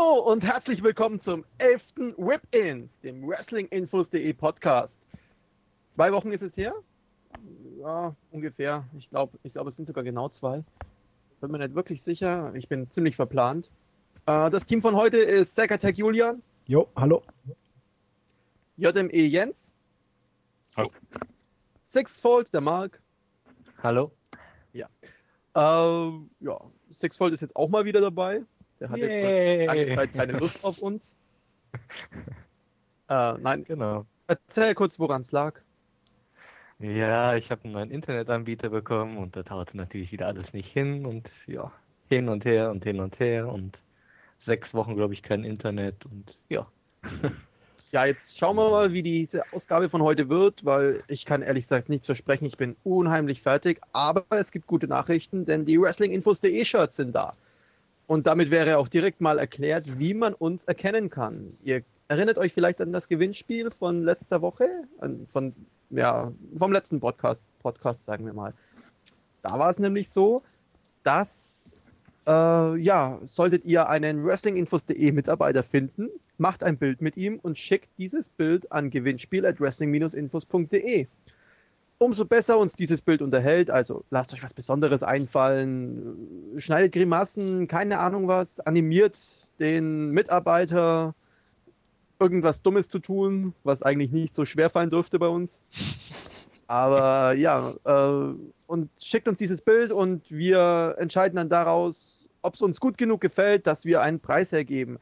Hallo und herzlich willkommen zum 11. Whip-In, dem Wrestlinginfos.de Podcast. Zwei Wochen ist es her? Ja, ungefähr. Ich glaube, ich glaub, es sind sogar genau zwei. Bin mir nicht wirklich sicher. Ich bin ziemlich verplant. Äh, das Team von heute ist Zack Attack Julian. Jo, hallo. JME Jens. Hallo. Sixfold, der Mark. Hallo. Ja. Äh, ja, Sixfold ist jetzt auch mal wieder dabei. Der hatte Yay. lange Zeit keine Lust auf uns. Äh, nein, Genau. erzähl kurz, woran es lag. Ja, ich habe einen neuen Internetanbieter bekommen und da tauchte natürlich wieder alles nicht hin und ja, hin und her und hin und her und sechs Wochen, glaube ich, kein Internet und ja. Ja, jetzt schauen wir mal, wie diese Ausgabe von heute wird, weil ich kann ehrlich gesagt nichts versprechen. Ich bin unheimlich fertig, aber es gibt gute Nachrichten, denn die Wrestlinginfos.de Shirts sind da. Und damit wäre auch direkt mal erklärt, wie man uns erkennen kann. Ihr erinnert euch vielleicht an das Gewinnspiel von letzter Woche, von ja, vom letzten Podcast, Podcast sagen wir mal. Da war es nämlich so, dass äh, ja, solltet ihr einen Wrestlinginfos.de Mitarbeiter finden, macht ein Bild mit ihm und schickt dieses Bild an gewinnspiel@wrestling-infos.de. Umso besser uns dieses Bild unterhält, also lasst euch was Besonderes einfallen, schneidet Grimassen, keine Ahnung was, animiert den Mitarbeiter irgendwas Dummes zu tun, was eigentlich nicht so schwer fallen dürfte bei uns. Aber ja, äh, und schickt uns dieses Bild und wir entscheiden dann daraus, ob es uns gut genug gefällt, dass wir einen Preis hergeben.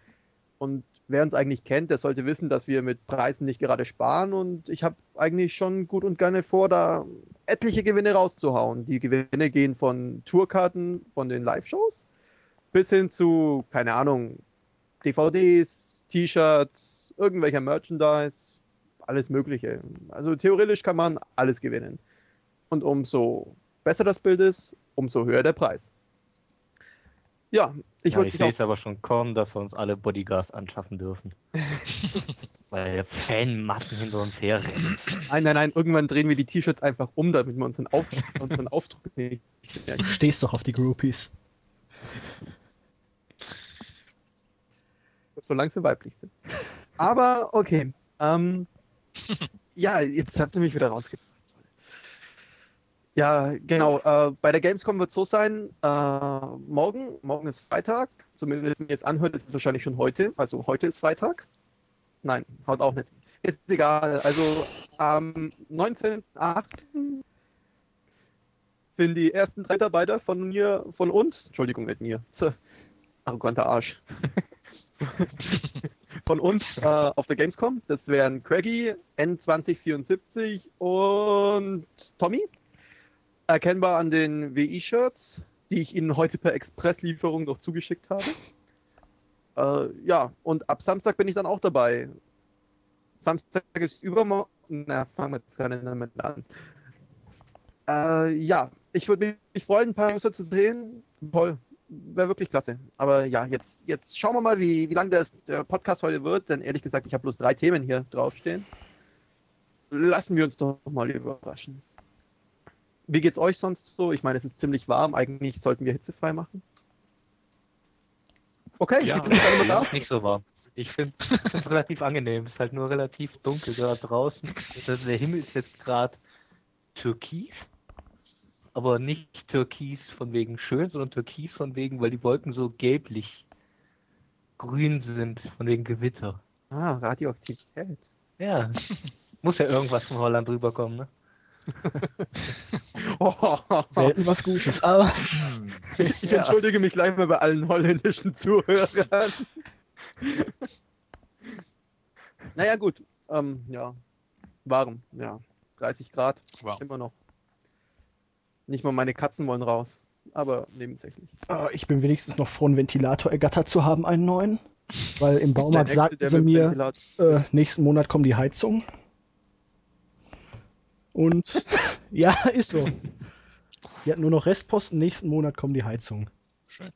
Und wer uns eigentlich kennt, der sollte wissen, dass wir mit Preisen nicht gerade sparen und ich habe eigentlich schon gut und gerne vor, da etliche Gewinne rauszuhauen. Die Gewinne gehen von Tourkarten von den Live-Shows bis hin zu, keine Ahnung, DVDs, T-Shirts, irgendwelcher Merchandise, alles Mögliche. Also theoretisch kann man alles gewinnen. Und umso besser das Bild ist, umso höher der Preis. Ja, ich ja, wollte ich dich sehe es aber schon kommen, dass wir uns alle Bodyguards anschaffen dürfen. Weil Fanmassen hinter uns herrennen. Nein, nein, nein, irgendwann drehen wir die T-Shirts einfach um, damit wir unseren, Auf unseren Aufdruck nicht Du stehst doch auf die Groupies. solange sie weiblich sind. Aber okay. Ähm, ja, jetzt habt ihr mich wieder rausgebracht. Ja, genau. Äh, bei der Gamescom wird es so sein, äh, morgen, morgen ist Freitag, zumindest wenn ihr jetzt anhört, ist es wahrscheinlich schon heute. Also heute ist Freitag. Nein, haut auch nicht. Ist egal. Also am 19.08. sind die ersten drei Mitarbeiter von mir, von uns, Entschuldigung, nicht mir, arroganter Arsch. von uns äh, auf der Gamescom. Das wären Craigie, N2074 und Tommy. Erkennbar an den WI-Shirts, die ich Ihnen heute per Expresslieferung noch zugeschickt habe. Äh, ja, und ab Samstag bin ich dann auch dabei. Samstag ist übermorgen. Na, fangen wir jetzt gerade damit an. Äh, ja, ich würde mich freuen, ein paar User zu sehen. Toll. Wäre wirklich klasse. Aber ja, jetzt, jetzt schauen wir mal, wie, wie lang der, der Podcast heute wird, denn ehrlich gesagt, ich habe bloß drei Themen hier draufstehen. Lassen wir uns doch mal überraschen. Wie geht's euch sonst so? Ich meine, es ist ziemlich warm. Eigentlich sollten wir hitzefrei machen. Okay, Ja. mal da. Ist nicht so warm. Ich finde es relativ angenehm. Es ist halt nur relativ dunkel da draußen. Also der Himmel ist jetzt gerade türkis. Aber nicht türkis von wegen schön, sondern türkis von wegen, weil die Wolken so gelblich grün sind, von wegen Gewitter. Ah, Radioaktivität. Ja. Muss ja irgendwas von Holland rüberkommen, ne? Selten was Gutes, aber Ich Ja. entschuldige mich gleich mal bei allen holländischen Zuhörern. naja, gut. Ähm, ja. Warm, ja. 30 Grad, Wow. immer noch. Nicht mal meine Katzen wollen raus. Aber nebensächlich. äh, ich bin wenigstens noch froh, einen Ventilator ergattert zu haben, einen neuen. Weil im Baumarkt Der sagten sie mir, äh, nächsten Monat kommt die Heizung. Und ja, ist so. Die hatten nur noch Restposten, nächsten Monat kommt die Heizung. Schön.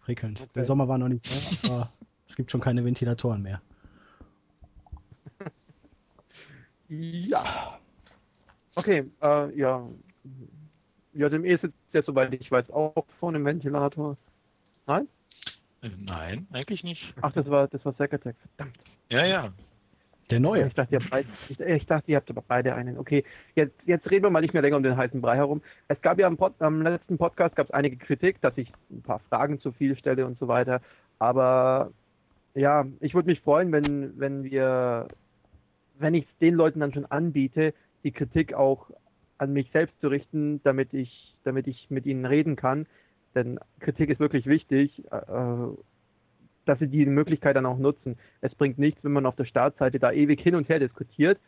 Prickelnd. Okay. Der Sommer war noch nicht da, aber es gibt schon keine Ventilatoren mehr. Ja. Okay, äh, ja. JME sitzt ja, soweit ich weiß, auch vor einem Ventilator. Nein? Äh, Nein, eigentlich nicht. Ach, das war, das war Zacatec. Verdammt. Ja, ja. Der neue. Ich dachte, ihr habt ich, ich dachte, ihr habt aber beide einen. Okay, jetzt, jetzt reden wir mal nicht mehr länger um den heißen Brei herum. Es gab ja am, Pod, am letzten Podcast gab es einige Kritik, dass ich ein paar Fragen zu viel stelle und so weiter. Aber ja, ich würde mich freuen, wenn, wenn wir, wenn ich es den Leuten dann schon anbiete, die Kritik auch an mich selbst zu richten, damit ich, damit ich mit ihnen reden kann. Denn Kritik ist wirklich wichtig. Äh, dass sie die Möglichkeit dann auch nutzen. Es bringt nichts, wenn man auf der Startseite da ewig hin und her diskutiert,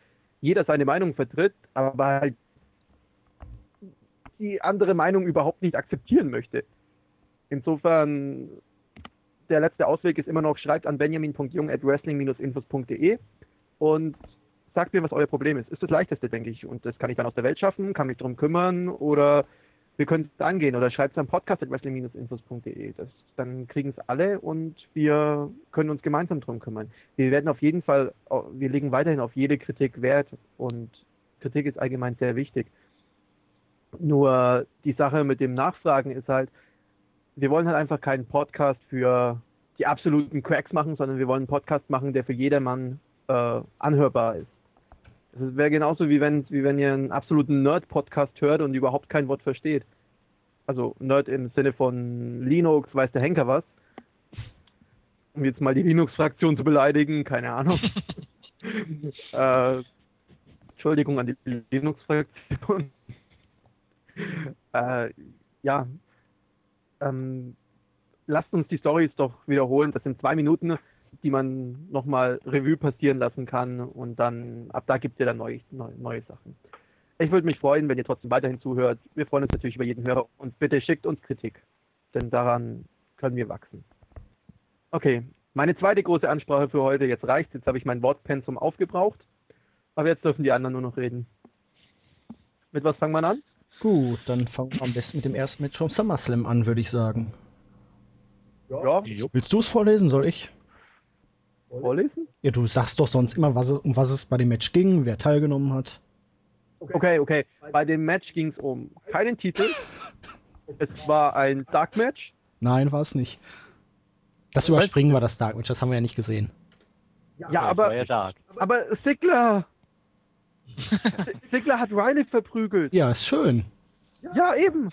jeder seine Meinung vertritt, aber halt die andere Meinung überhaupt nicht akzeptieren möchte. Insofern, der letzte Ausweg ist immer noch, schreibt an benjamin.jung at wrestling-infos.de und sagt mir, was euer Problem ist. Ist das leichteste, denke ich. Und das kann ich dann aus der Welt schaffen, kann mich darum kümmern oder wir können es angehen oder schreibt es am Podcast at wrestling-infos.de. Dann kriegen es alle und wir können uns gemeinsam drum kümmern. Wir werden auf jeden Fall, wir legen weiterhin auf jede Kritik Wert und Kritik ist allgemein sehr wichtig. Nur die Sache mit dem Nachfragen ist halt, wir wollen halt einfach keinen Podcast für die absoluten Cracks machen, sondern wir wollen einen Podcast machen, der für jedermann äh, anhörbar ist. Das wäre genauso wie wenn, wie wenn ihr einen absoluten Nerd-Podcast hört und überhaupt kein Wort versteht. Also Nerd im Sinne von Linux, weiß der Henker was. Um jetzt mal die Linux-Fraktion zu beleidigen, keine Ahnung. äh, Entschuldigung an die Linux-Fraktion. äh, ja. Ähm, lasst uns die Stories doch wiederholen. Das sind zwei Minuten die man nochmal Revue passieren lassen kann und dann ab da gibt es ja dann neue, neue, neue Sachen. Ich würde mich freuen, wenn ihr trotzdem weiterhin zuhört. Wir freuen uns natürlich über jeden Hörer und bitte schickt uns Kritik, denn daran können wir wachsen. Okay, meine zweite große Ansprache für heute, jetzt reicht jetzt habe ich mein Wortpensum aufgebraucht, aber jetzt dürfen die anderen nur noch reden. Mit was fangen wir an? Gut, dann fangen wir am besten mit dem ersten Match vom SummerSlam an, würde ich sagen. Ja. Willst du es vorlesen, soll ich? Vorlesen? Ja, du sagst doch sonst immer, was es, um was es bei dem Match ging, wer teilgenommen hat. Okay, okay. Bei dem Match ging es um keinen Titel. Es war ein Dark Match. Nein, war es nicht. Das überspringen wir, das Dark Match, das haben wir ja nicht gesehen. Ja, ja aber, ja aber Sigler. Sigler hat Riley verprügelt. Ja, ist schön. Ja, eben.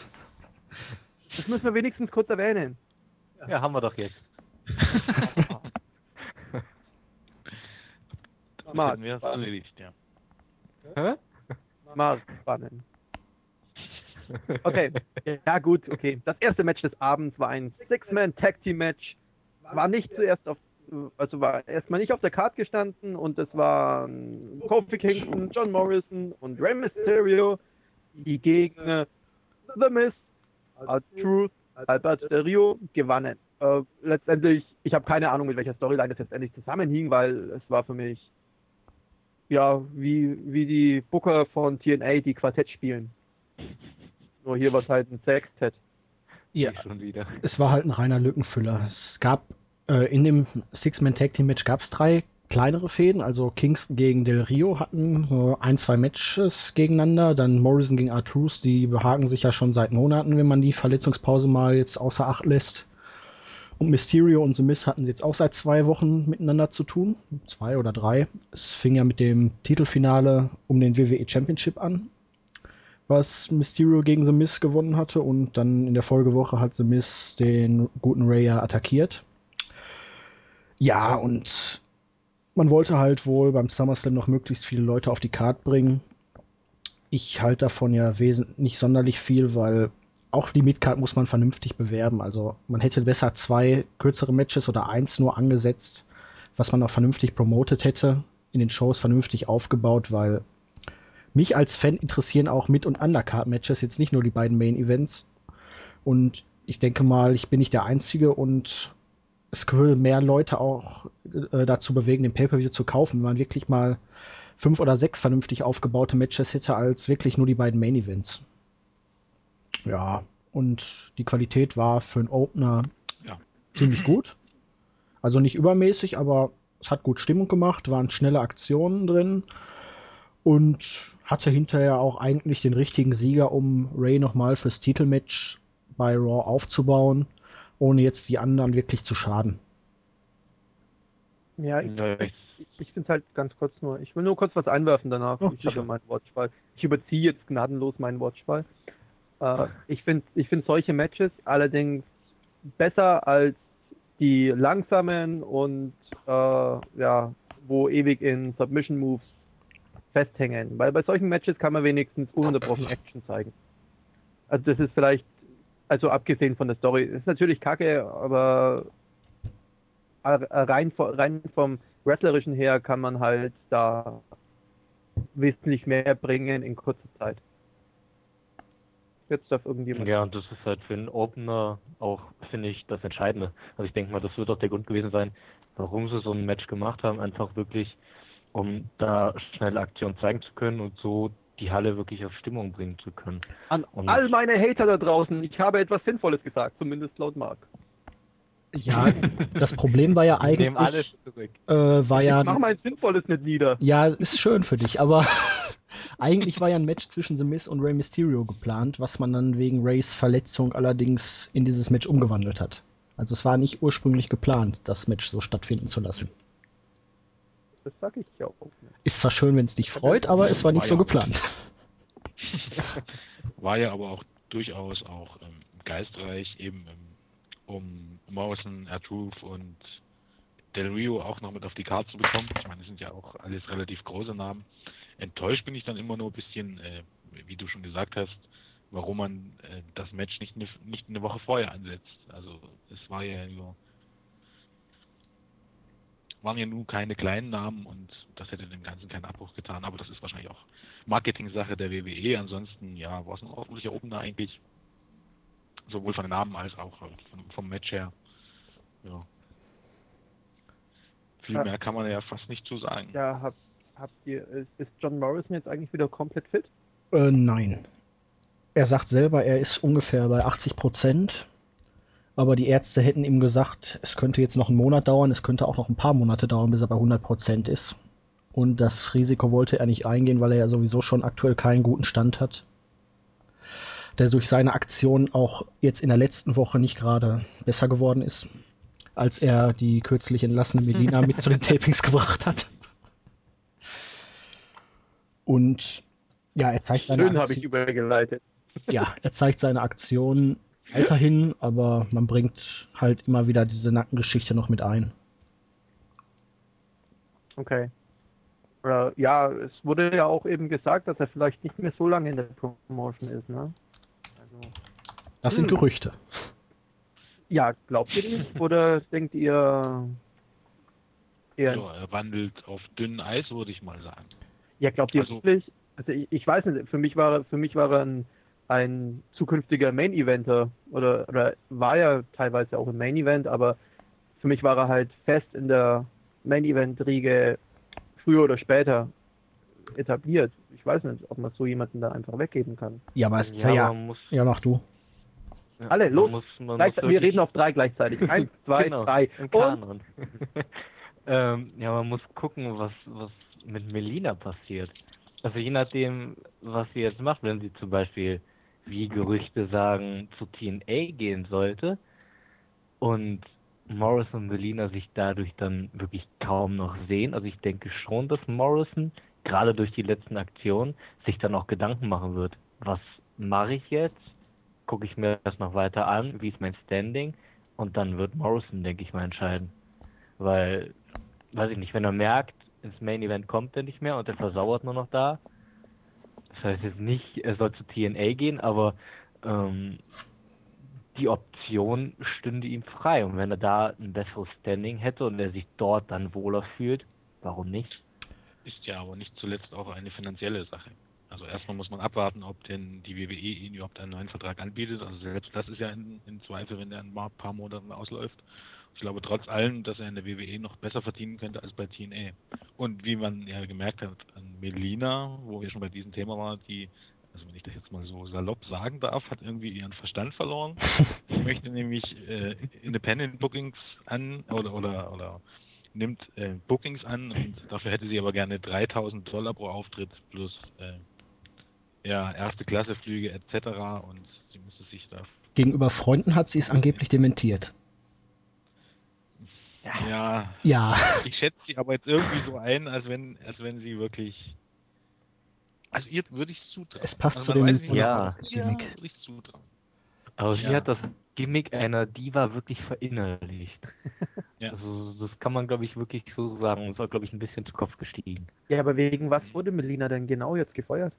Das müssen wir wenigstens kurz erwähnen. Ja, haben wir doch jetzt. Mark. wir es erledigt, ja. Hä? Mark Spannen. Okay, ja gut, okay. Das erste Match des Abends war ein Six-Man-Tag-Team-Match. War nicht zuerst auf, also war erstmal nicht auf der Card gestanden und es waren Kofi Kingston, John Morrison und Rey Mysterio, die gegen The Miz, Truth, Albert Del Rio gewannen. Äh, letztendlich, ich habe keine Ahnung, mit welcher Storyline das letztendlich zusammenhing, weil es war für mich ja, wie, wie die Booker von TNA, die Quartett spielen. Nur hier war es halt ein Sextet. Ja, es war halt ein reiner Lückenfüller. Es gab äh, in dem Six-Man-Tag-Team-Match gab es drei kleinere Fäden, also Kingston gegen Del Rio hatten so ein, zwei Matches gegeneinander, dann Morrison gegen Artrus, die behaken sich ja schon seit Monaten, wenn man die Verletzungspause mal jetzt außer Acht lässt. Und Mysterio und The Miz hatten jetzt auch seit zwei Wochen miteinander zu tun. Zwei oder drei. Es fing ja mit dem Titelfinale um den WWE Championship an, was Mysterio gegen The Miz gewonnen hatte. Und dann in der Folgewoche hat The Miz den guten Ray attackiert. Ja, und man wollte halt wohl beim SummerSlam noch möglichst viele Leute auf die Card bringen. Ich halte davon ja wesentlich nicht sonderlich viel, weil auch die Midcard muss man vernünftig bewerben. Also man hätte besser zwei kürzere Matches oder eins nur angesetzt, was man auch vernünftig promotet hätte, in den Shows vernünftig aufgebaut, weil mich als Fan interessieren auch Mid- und Undercard-Matches, jetzt nicht nur die beiden Main-Events. Und ich denke mal, ich bin nicht der Einzige und es würde mehr Leute auch äh, dazu bewegen, den Pay-Per-View zu kaufen, wenn man wirklich mal fünf oder sechs vernünftig aufgebaute Matches hätte, als wirklich nur die beiden Main-Events. Ja, und die Qualität war für einen Opener ja. ziemlich gut. Also nicht übermäßig, aber es hat gut Stimmung gemacht, waren schnelle Aktionen drin und hatte hinterher auch eigentlich den richtigen Sieger, um Ray nochmal fürs Titelmatch bei Raw aufzubauen. ohne jetzt die anderen wirklich zu schaden. Ja, ich, ich, ich finde es halt ganz kurz nur. Ich will nur kurz was einwerfen danach. Oh, ich habe meinen Watchball. Ich überziehe jetzt gnadenlos meinen Watchball. Äh, ich finde ich find solche Matches allerdings besser als die langsamen und äh, ja, wo ewig in Submission Moves festhängen. Weil bei solchen Matches kann man wenigstens ununterbrochen Action zeigen. Also das ist vielleicht, also abgesehen von der Story, ist natürlich kacke, aber rein, rein vom Wrestlerischen her kann man halt da wesentlich mehr bringen in kurzer Zeit. Jetzt darf irgendjemand. Ja, und das ist halt für einen Opener auch, finde ich, das Entscheidende. Also ich denke mal, das wird auch der Grund gewesen sein, warum sie so ein Match gemacht haben. Einfach wirklich, um da schnelle Aktionen zeigen zu können und so die Halle wirklich auf Stimmung bringen zu können. An und all meine Hater da draußen, ich habe etwas Sinnvolles gesagt, zumindest laut Mark. Ja, das Problem war ja eigentlich. alles Äh, war ja, mach mein Sinnvolles nicht nieder. Ja, ist schön für dich, aber eigentlich war ja ein Match zwischen The Miz und Rey Mysterio geplant, was man dann wegen Rays Verletzung allerdings in dieses Match umgewandelt hat. Also es war nicht ursprünglich geplant, das Match so stattfinden zu lassen. Das sag ich ja auch nicht. Ist zwar schön, wenn es dich freut, aber es war nicht war so ja geplant. War ja aber auch durchaus auch ähm, geistreich, eben ähm, um Morrison, R-Truth und Del Rio auch noch mit auf die Karte zu bekommen. Ich meine, das sind ja auch alles relativ große Namen. Enttäuscht bin ich dann immer nur ein bisschen, äh, wie du schon gesagt hast, warum man äh, das Match nicht eine, nicht eine Woche vorher ansetzt. Also es war ja nur waren ja nun keine kleinen Namen und das hätte dem Ganzen keinen Abbruch getan. Aber das ist wahrscheinlich auch Marketing-Sache der WWE. Ansonsten, ja, war es ein ordentlicher Opener eigentlich. Sowohl von den Namen als auch halt vom Match her. Ja. Viel ja. mehr kann man ja fast nicht zu sagen. Ja, habt, habt ihr, ist John Morrison jetzt eigentlich wieder komplett fit? Äh, nein. Er sagt selber, er ist ungefähr bei 80 Prozent. Aber die Ärzte hätten ihm gesagt, es könnte jetzt noch einen Monat dauern, es könnte auch noch ein paar Monate dauern, bis er bei 100 Prozent ist. Und das Risiko wollte er nicht eingehen, weil er ja sowieso schon aktuell keinen guten Stand hat der durch seine Aktion auch jetzt in der letzten Woche nicht gerade besser geworden ist, als er die kürzlich entlassene Melina mit zu den Tapings gebracht hat. Und ja, er zeigt seine Schön habe ich übergeleitet. Ja, er zeigt seine Aktion weiterhin, aber man bringt halt immer wieder diese Nackengeschichte noch mit ein. Okay. Ja, es wurde ja auch eben gesagt, dass er vielleicht nicht mehr so lange in der Promotion ist, ne? Das sind hm. Gerüchte. Ja, glaubt ihr nicht? Oder denkt ihr eher. Ja, er wandelt auf dünnem Eis, würde ich mal sagen. Ja, glaubt ihr also, wirklich? Also ich, ich, weiß nicht, für mich war, für mich war er ein, ein zukünftiger Main-Eventer oder, oder war ja teilweise auch im Main-Event, aber für mich war er halt fest in der Main-Event-Riege früher oder später etabliert. Ich weiß nicht, ob man so jemanden da einfach weggeben kann. Ja, aber es ja, ja, muss, ja, mach du. Ja, Alle, los! Muss, Gleich, wir reden auf drei gleichzeitig. Eins, zwei, genau, drei. Und... ähm, ja, man muss gucken, was, was mit Melina passiert. Also je nachdem, was sie jetzt macht, wenn sie zum Beispiel, wie Gerüchte sagen, zu TNA gehen sollte und Morrison und Melina sich dadurch dann wirklich kaum noch sehen. Also ich denke schon, dass Morrison gerade durch die letzten Aktionen sich dann auch Gedanken machen wird, was mache ich jetzt? Gucke ich mir das noch weiter an? Wie ist mein Standing? Und dann wird Morrison, denke ich mal, entscheiden. Weil, weiß ich nicht, wenn er merkt, ins Main Event kommt er nicht mehr und er versauert nur noch da. Das heißt jetzt nicht, er soll zu TNA gehen, aber ähm, die Option stünde ihm frei. Und wenn er da ein besseres Standing hätte und er sich dort dann wohler fühlt, warum nicht? Ist ja aber nicht zuletzt auch eine finanzielle Sache. Also erstmal muss man abwarten, ob denn die WWE ihn überhaupt einen neuen Vertrag anbietet. Also selbst das ist ja in, in Zweifel, wenn er in ein paar Monaten ausläuft. Ich glaube trotz allem, dass er in der WWE noch besser verdienen könnte als bei TNA. Und wie man ja gemerkt hat an Melina, wo wir schon bei diesem Thema waren, die, also wenn ich das jetzt mal so salopp sagen darf, hat irgendwie ihren Verstand verloren. Ich möchte nämlich äh, Independent Bookings an oder oder oder nimmt äh, Bookings an und dafür hätte sie aber gerne 3000 Dollar pro Auftritt plus äh, ja, erste Klasse Flüge etc. und sie müsste sich da Gegenüber Freunden hat sie es angeblich dementiert. Ja. Ja. Ich schätze sie aber jetzt irgendwie so ein, als wenn, als wenn sie wirklich. Also ihr würde ich es zutrauen. Es passt also zu dem weiß nicht, Ja. Ja, Gimmick. würde ich zutrauen. Aber sie Ja. hat das Gimmick einer Diva wirklich verinnerlicht. Ja. Also das kann man, glaube ich, wirklich so sagen. Ist auch, glaube ich, ein bisschen zu Kopf gestiegen. Ja, aber wegen was wurde Melina denn genau jetzt gefeuert?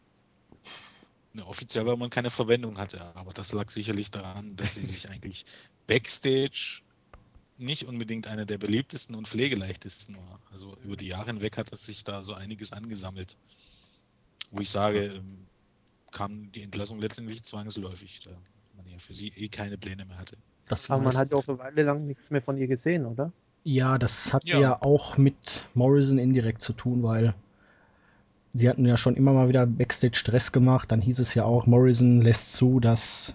Offiziell, weil man keine Verwendung hatte, aber das lag sicherlich daran, dass sie sich eigentlich Backstage nicht unbedingt eine der beliebtesten und pflegeleichtesten war. Also über die Jahre hinweg hat es sich da so einiges angesammelt. Wo ich sage, ähm, kam die Entlassung letztendlich zwangsläufig, da man ja für sie eh keine Pläne mehr hatte. Das Aber man hat ja auch eine Weile lang nichts mehr von ihr gesehen, oder? Ja, das hat Ja. ja. auch mit Morrison indirekt zu tun, weil sie hatten ja schon immer mal wieder Backstage Stress gemacht. Dann hieß es ja auch, Morrison lässt zu, dass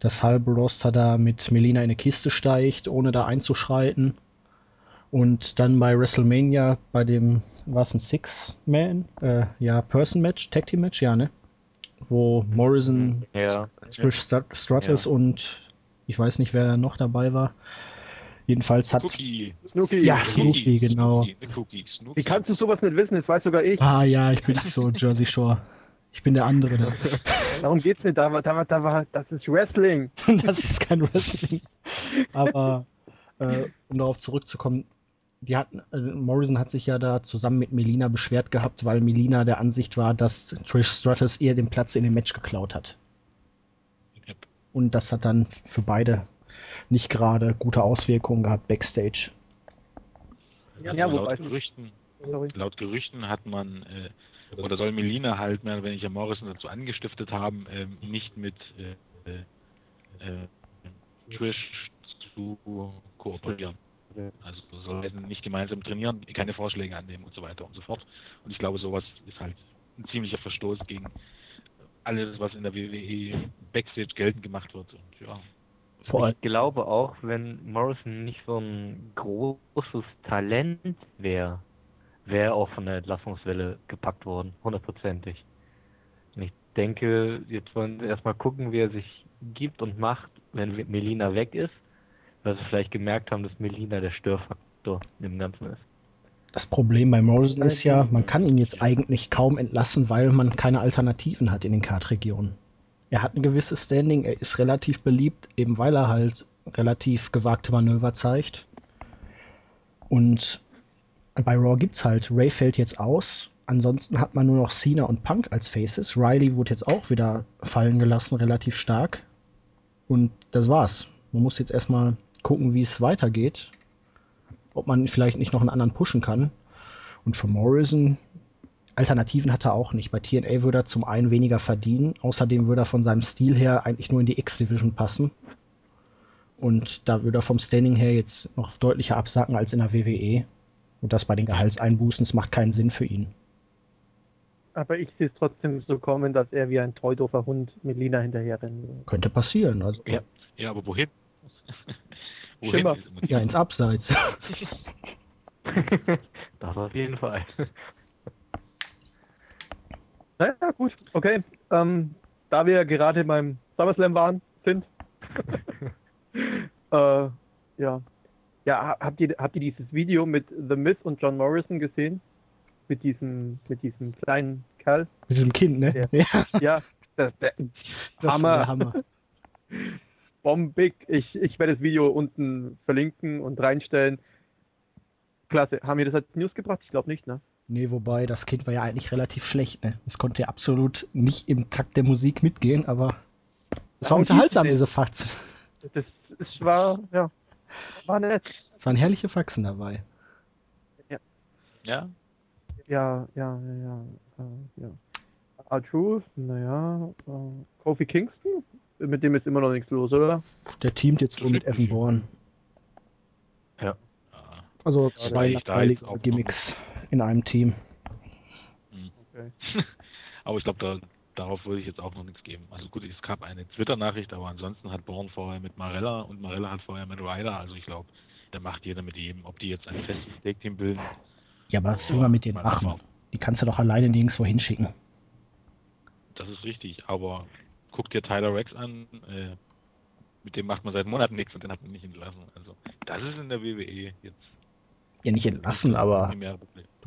das halbe Roster da mit Melina in eine Kiste steigt, ohne da einzuschreiten. Und dann bei WrestleMania, bei dem, war es ein Six-Man, äh, ja, Person-Match, Tag-Team-Match, ja, ne? Wo Morrison, Ja. Trish Strat- Stratus und ich weiß nicht, wer noch dabei war. Jedenfalls hat Cookie. Snooki. Ja, Snooki, genau. Snooki, Snooki. Wie kannst du sowas nicht wissen? Das weiß sogar ich. Ah ja, ich bin nicht so Jersey Shore. Ich bin der andere. Da. Darum geht's nicht. Da war, da war, da war, das ist Wrestling. Das ist kein Wrestling. Aber äh, um darauf zurückzukommen, die hatten, äh, Morrison hat sich ja da zusammen mit Melina beschwert gehabt, weil Melina der Ansicht war, dass Trish Stratus ihr den Platz in dem Match geklaut hat. Yep. Und das hat dann für beide nicht gerade gute Auswirkungen gehabt backstage. Ja, wobei- laut Gerüchten, laut Gerüchten hat man äh, oder soll Melina halt mehr oder weniger Morrison dazu angestiftet haben, ähm, nicht mit äh, äh, äh, Trish zu kooperieren. Also soll nicht gemeinsam trainieren, keine Vorschläge annehmen und so weiter und so fort. Und ich glaube, sowas ist halt ein ziemlicher Verstoß gegen alles, was in der WWE Backstage geltend gemacht wird. Und ja, Vor allem, Ich glaube auch, wenn Morrison nicht so ein großes Talent wäre, wäre er auch von der Entlassungswelle gepackt worden, hundertprozentig. Und ich denke, jetzt wollen sie erstmal gucken, wie er sich gibt und macht, wenn Melina weg ist, weil sie vielleicht gemerkt haben, dass Melina der Störfaktor im Ganzen ist. das Problem bei Morrison ist ja, man kann ihn jetzt eigentlich kaum entlassen, weil man keine Alternativen hat in den Kartregionen. Er hat ein gewisses Standing, er ist relativ beliebt, eben weil er halt relativ gewagte Manöver zeigt. Und bei Raw gibt's halt, Ray fällt jetzt aus. Ansonsten hat man nur noch Cena und Punk als Faces. Riley wurde jetzt auch wieder fallen gelassen, relativ stark. Und das war's. Man muss jetzt erstmal gucken, wie es weitergeht. Ob man vielleicht nicht noch einen anderen pushen kann. Und für Morrison, Alternativen hat er auch nicht. Bei TNA würde er zum einen weniger verdienen. Außerdem würde er von seinem Stil her eigentlich nur in die X-Division passen. Und da würde er vom Standing her jetzt noch deutlicher absacken als in der WWE. Und das bei den Gehaltseinbußen, das macht keinen Sinn für ihn. Aber ich sehe es trotzdem so kommen, dass er wie ein treudofer Hund mit Lina hinterherrennen wird. Könnte passieren. Also Ja. ja aber wohin? Die ja, ins Abseits. das auf jeden Fall. Naja, gut, okay. Ähm, da wir gerade beim SummerSlam waren, sind. äh, ja. Ja, ha- habt ihr, habt ihr dieses Video mit The Miz und John Morrison gesehen? Mit diesem, mit diesem kleinen Kerl? Mit diesem Kind, ne? Ja. Ja, Ja, das, der, das Hammer. der Hammer. bombig. Ich, ich werde das Video unten verlinken und reinstellen. Klasse. Haben wir das als News gebracht? Ich glaube nicht, ne? Nee, wobei, das Kind war ja eigentlich relativ schlecht, ne? Es konnte ja absolut nicht im Takt der Musik mitgehen, aber es war Darum unterhaltsam, diese Faxen. Das ist, war, ja, war nett. Es waren herrliche Faxen dabei. Ja, Ja, ja, ja, ja. Äh, ja. R-Truth, naja. Äh, Kofi Kingston? Mit dem ist immer noch nichts los, oder? Der teamt jetzt wohl mit Evan Bourne. äh, Also zwei langweilige auch noch- Gimmicks in einem Team. Okay. aber ich glaube, da, darauf würde ich jetzt auch noch nichts geben. Also gut, es gab eine Twitter-Nachricht, aber ansonsten hat Born vorher mit Marella und Marella hat vorher mit Ryder. Also ich glaube, da macht jeder mit jedem, ob die jetzt ein festes Take-Team bilden. Ja, aber was will man mit denen machen? Die kannst du doch alleine nirgendwo hinschicken. Das ist richtig, aber guck dir Tyler Rex an. Äh, mit dem macht man seit Monaten nichts und den hat man nicht entlassen. Also das ist in der WWE jetzt. Ja, nicht entlassen, aber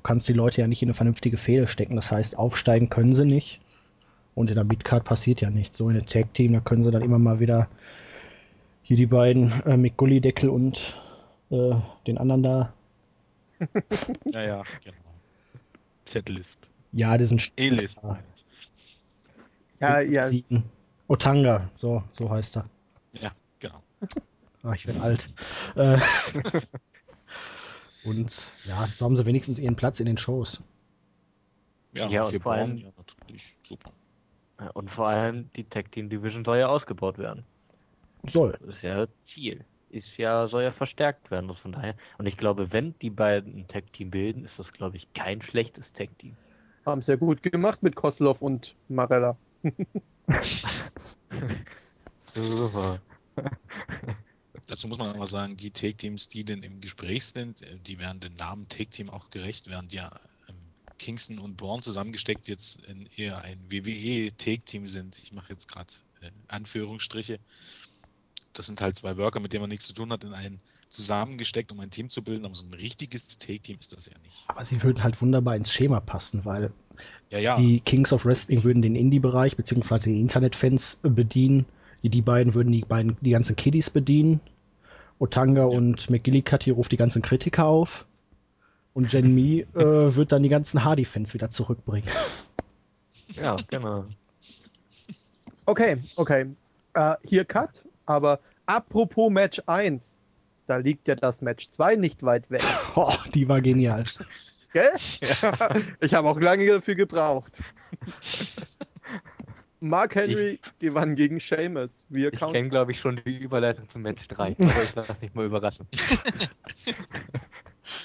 du kannst die Leute ja nicht in eine vernünftige Fehde stecken. Das heißt, aufsteigen können sie nicht. Und in der Midcard passiert ja nichts. So in der Tag Team, da können sie dann immer mal wieder hier die beiden, äh, Mick Gullideckel und äh, den anderen da. ja, ja, genau. Z-List. Ja, die sind E-List. Ja, ja. Otanga, so, so heißt er. Ja, genau. Ach, ich werde alt. Äh, und ja, so haben sie wenigstens ihren Platz in den Shows. Ja, ja und vor allem, ja, natürlich super. Und vor allem die Tag Team Division soll ja ausgebaut werden. Soll. Das ist ja Ziel. Ist ja, soll ja verstärkt werden. Also von daher. Und ich glaube, wenn die beiden ein Tag Team bilden, ist das, glaube ich, kein schlechtes Tag Team. Haben es ja gut gemacht mit Koslov und Marella. Super. Dazu muss man aber sagen, die Take-Teams, die denn im Gespräch sind, äh, die werden dem Namen Take-Team auch gerecht, während ja ähm, Kingston und Bourne zusammengesteckt jetzt eher ein WWE-Take-Team sind. Ich mache jetzt gerade äh, Anführungsstriche. Das sind halt zwei Worker, mit denen man nichts zu tun hat, in einen zusammengesteckt, um ein Team zu bilden, aber so ein richtiges Take-Team ist das ja nicht. Aber sie würden halt wunderbar ins Schema passen, weil ja, ja. die Kings of Wrestling würden den Indie-Bereich bzw. die Internet-Fans bedienen. Die beiden würden die beiden die ganzen Kiddies bedienen. Otanga ja. und McGillicuddy ruft die ganzen Kritiker auf. Und Jen Mi äh, wird dann die ganzen Hardy-Fans wieder zurückbringen. Ja, genau. Okay, okay. Uh, hier Cut, aber apropos Match 1, da liegt ja das Match 2 nicht weit weg. Oh, die war genial. Gell? Ja, ich habe auch lange dafür gebraucht. Mark Henry ich, gewann gegen Sheamus. Wir ich kenne, glaube ich, schon die Überleitung zum Match 3, aber ich lasse mich mal überraschen.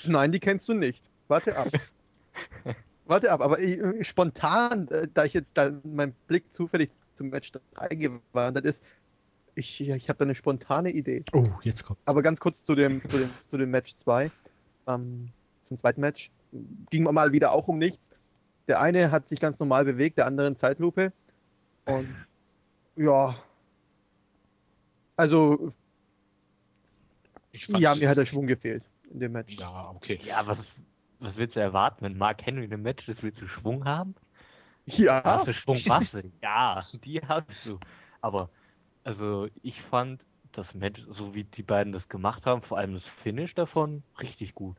Nein, die kennst du nicht. Warte ab. Warte ab, aber ich, spontan, äh, da ich jetzt da mein Blick zufällig zum Match 3 gewandert ist, ich, ich habe da eine spontane Idee. Oh, jetzt kommt's. Aber ganz kurz zu dem, zu dem, zu dem Match 2. Ähm, zum zweiten Match. Ging mal wieder auch um nichts. Der eine hat sich ganz normal bewegt, der andere in Zeitlupe. Und ja. Also. ja, mir hat der Schwung gefehlt in dem Match. Ja, okay. Ja, was, was willst du erwarten, wenn Mark Henry in einem Match ist, willst du Schwung haben? Ja. Hast du Schwungmasse? ja, die hast du. Aber, also, ich fand das Match, so wie die beiden das gemacht haben, vor allem das Finish davon, richtig gut.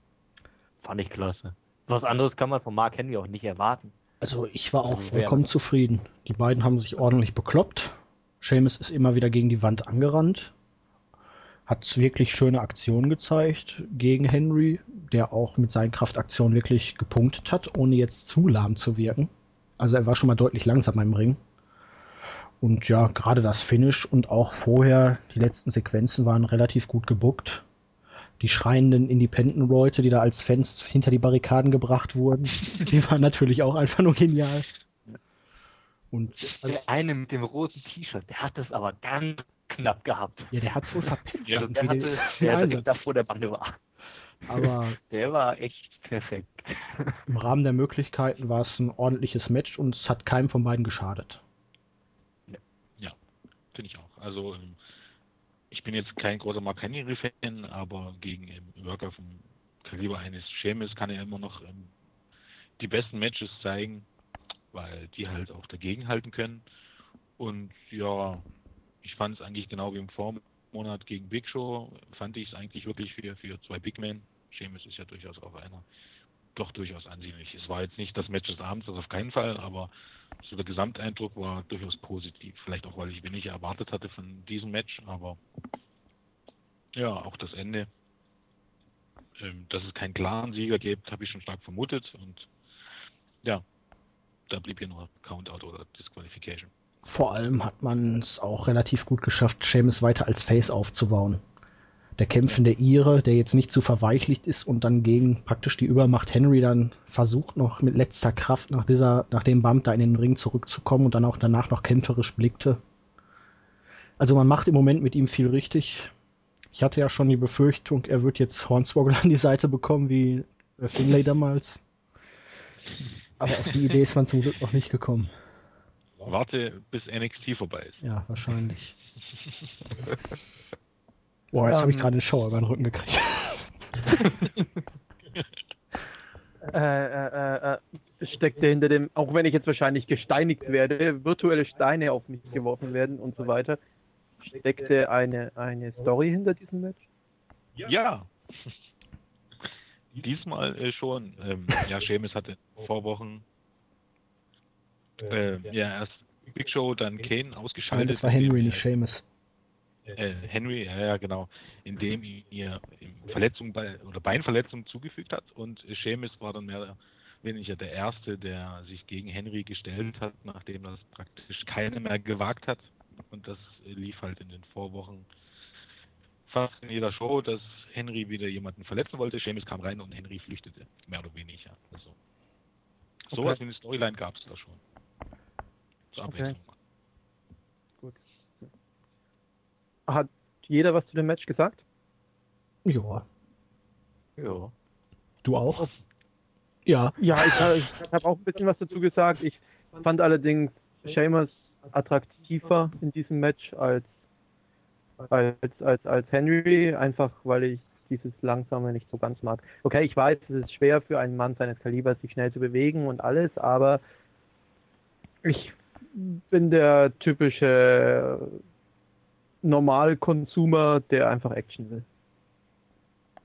Fand ich klasse. Was anderes kann man von Mark Henry auch nicht erwarten. Also ich war auch vollkommen zufrieden. Die beiden haben sich ordentlich bekloppt. Seamus ist immer wieder gegen die Wand angerannt. Hat wirklich schöne Aktionen gezeigt gegen Henry, der auch mit seinen Kraftaktionen wirklich gepunktet hat, ohne jetzt zu lahm zu wirken. Also er war schon mal deutlich langsamer im Ring. Und ja, gerade das Finish und auch vorher, die letzten Sequenzen waren relativ gut gebuckt die schreienden Independent-Leute, die da als Fans hinter die Barrikaden gebracht wurden, die waren natürlich auch einfach nur genial. Und der eine mit dem roten T-Shirt, der hat das aber ganz knapp gehabt. Ja, der hat es wohl verpennt. Ja, der hatte, den, der hatte das vor der Bande war. Aber der war echt perfekt. Im Rahmen der Möglichkeiten war es ein ordentliches Match und es hat keinem von beiden geschadet. Ja, finde ich auch. Also ähm, ich bin jetzt kein großer Mark Henry-Fan, aber gegen Worker vom Kaliber eines Sheamus kann er immer noch ähm, die besten Matches zeigen, weil die halt auch dagegen halten können. Und ja, ich fand es eigentlich genau wie im Vormonat gegen Big Show, fand ich es eigentlich wirklich für, für zwei Big Men. Sheamus ist ja durchaus auch einer, doch durchaus ansehnlich. Es war jetzt nicht das Match des Abends, das auf keinen Fall, aber so der Gesamteindruck war durchaus positiv. Vielleicht auch, weil ich wenig erwartet hatte von diesem Match, aber ja, auch das Ende. Ähm, dass es keinen klaren Sieger gibt, habe ich schon stark vermutet und ja, da blieb hier nur Countout oder Disqualification. Vor allem hat man es auch relativ gut geschafft, Seamus weiter als Face aufzubauen der kämpfende Ire, der jetzt nicht zu verweichlicht ist und dann gegen praktisch die Übermacht Henry dann versucht noch mit letzter Kraft nach dieser, nach dem Bump da in den Ring zurückzukommen und dann auch danach noch kämpferisch blickte. Also man macht im Moment mit ihm viel richtig. Ich hatte ja schon die Befürchtung, er wird jetzt Hornswoggle an die Seite bekommen wie Finlay damals. Aber auf die Idee ist man zum Glück noch nicht gekommen. Warte, bis NXT vorbei ist. Ja, wahrscheinlich. Boah, jetzt um, habe ich ähm. gerade einen Schauer über den Rücken gekriegt. äh, äh, äh, äh steckte hinter dem, auch wenn ich jetzt wahrscheinlich gesteinigt werde, virtuelle Steine auf mich geworfen werden und so weiter, steckte eine, eine Story hinter diesem Match? Ja. Diesmal äh, schon. Ähm, ja, Seamus hatte vor Wochen äh, ja erst Big Show, dann Kane ausgeschaltet. Nein, das war Henry, nicht Seamus. Äh, Henry, ja, ja, genau, indem ihr Verletzung bei, oder Beinverletzung zugefügt hat und Seamus war dann mehr oder weniger der Erste, der sich gegen Henry gestellt hat, nachdem das praktisch keiner mehr gewagt hat. Und das lief halt in den Vorwochen fast in jeder Show, dass Henry wieder jemanden verletzen wollte. Seamus kam rein und Henry flüchtete, mehr oder weniger. Also, okay. sowas wie eine Storyline gab es da schon. Zur Abwechslung. Okay. Gut. Hat jeder was zu dem Match gesagt? Ja. Ja. Du auch? Ja. Ja, ich, ich habe auch ein bisschen was dazu gesagt. Ich fand allerdings Seamus attraktiver in diesem Match als als, als, als Henry, einfach weil ich dieses Langsame nicht so ganz mag. Okay, ich weiß, es ist schwer für einen Mann seines Kalibers, sich schnell zu bewegen und alles, aber ich bin der typische Normalkonsumer, der einfach Action will.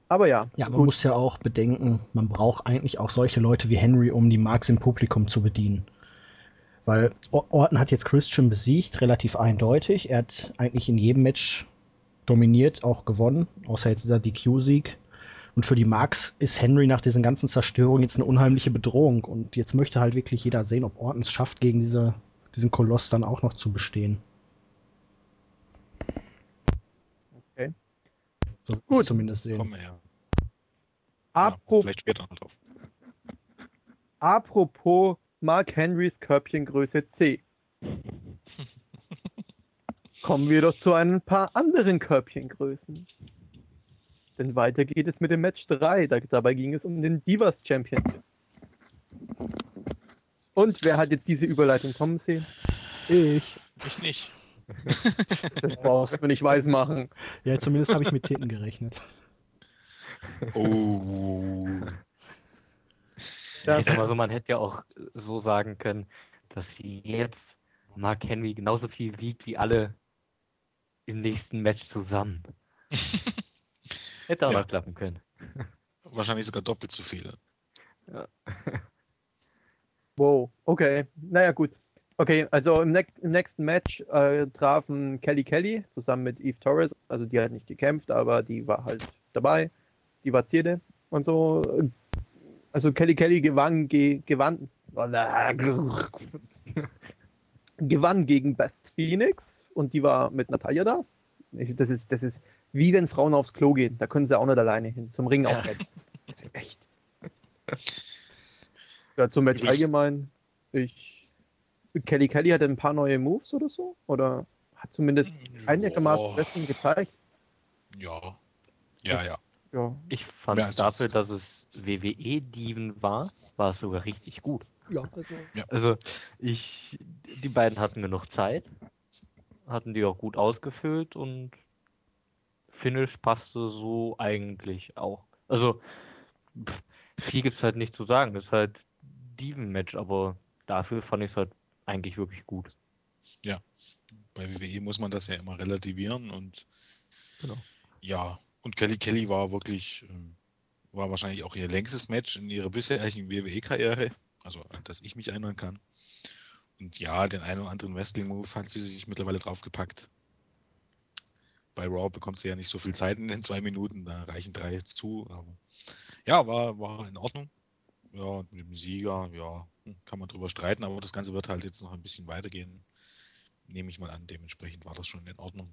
Aber ja. Ja, man gut. muss ja auch bedenken, man braucht eigentlich auch solche Leute wie Henry, um die Marks im Publikum zu bedienen. Weil Orton hat jetzt Christian besiegt, relativ eindeutig. Er hat eigentlich in jedem Match dominiert, auch gewonnen, außer jetzt dieser DQ-Sieg. Und für die Marks ist Henry nach diesen ganzen Zerstörungen jetzt eine unheimliche Bedrohung. Und jetzt möchte halt wirklich jeder sehen, ob Orton es schafft, gegen diese, diesen Koloss dann auch noch zu bestehen. Okay. So gut zumindest sehen. Komm her. Apropos, ja, später noch drauf. Apropos Mark Henrys Körbchengröße C. Kommen wir doch zu ein paar anderen Körbchengrößen. Denn weiter geht es mit dem Match 3. Dabei ging es um den Divas Championship. Und wer hat jetzt diese Überleitung kommen sehen? Ich. Ich nicht. Das brauchst du nicht weiß machen. Ja, zumindest habe ich mit Titten gerechnet. Oh. Ja. Ich sag mal so, man hätte ja auch so sagen können, dass sie jetzt Mark Henry genauso viel wiegt wie alle im nächsten Match zusammen. hätte auch ja. noch klappen können. Wahrscheinlich sogar doppelt so viele. Ja. wow, okay. Naja, gut. Okay, also im, ne im nächsten Match äh, trafen Kelly Kelly zusammen mit Eve Torres. Also die hat nicht gekämpft, aber die war halt dabei. Die war Zierde und so also Kelly Kelly gewann, ge, gewann, gewann gegen Beth Phoenix und die war mit Natalia da. Das ist, das ist wie wenn Frauen aufs Klo gehen. Da können sie auch nicht alleine hin. Zum Ring auch nicht. Das ist echt. Ja, zum Match allgemein. Ich, Kelly Kelly hatte ein paar neue Moves oder so? Oder hat zumindest einigermaßen oh. Wrestling gezeigt? Ja. Ja, ja. Ja. Ich fand ja, dafür, dass es WWE-Diven war, war es sogar richtig gut. Ja, also. Ja. also ich, die beiden hatten genug Zeit, hatten die auch gut ausgefüllt und Finish passte so eigentlich auch. Also pff, viel gibt's halt nicht zu sagen. Das ist halt Diven-Match, aber dafür fand ich es halt eigentlich wirklich gut. Ja, bei WWE muss man das ja immer relativieren und genau. ja, und Kelly Kelly war wirklich, ähm, war wahrscheinlich auch ihr längstes Match in ihrer bisherigen WWE-Karriere, also dass ich mich erinnern kann. Und ja, den einen oder anderen Wrestling-Move hat sie sich mittlerweile draufgepackt. Bei Raw bekommt sie ja nicht so viel Zeit in den zwei Minuten, da reichen drei zu. Aber ja, war, war in Ordnung. Ja, mit dem Sieger, ja, kann man drüber streiten, aber das Ganze wird halt jetzt noch ein bisschen weitergehen. Nehme ich mal an, dementsprechend war das schon in Ordnung.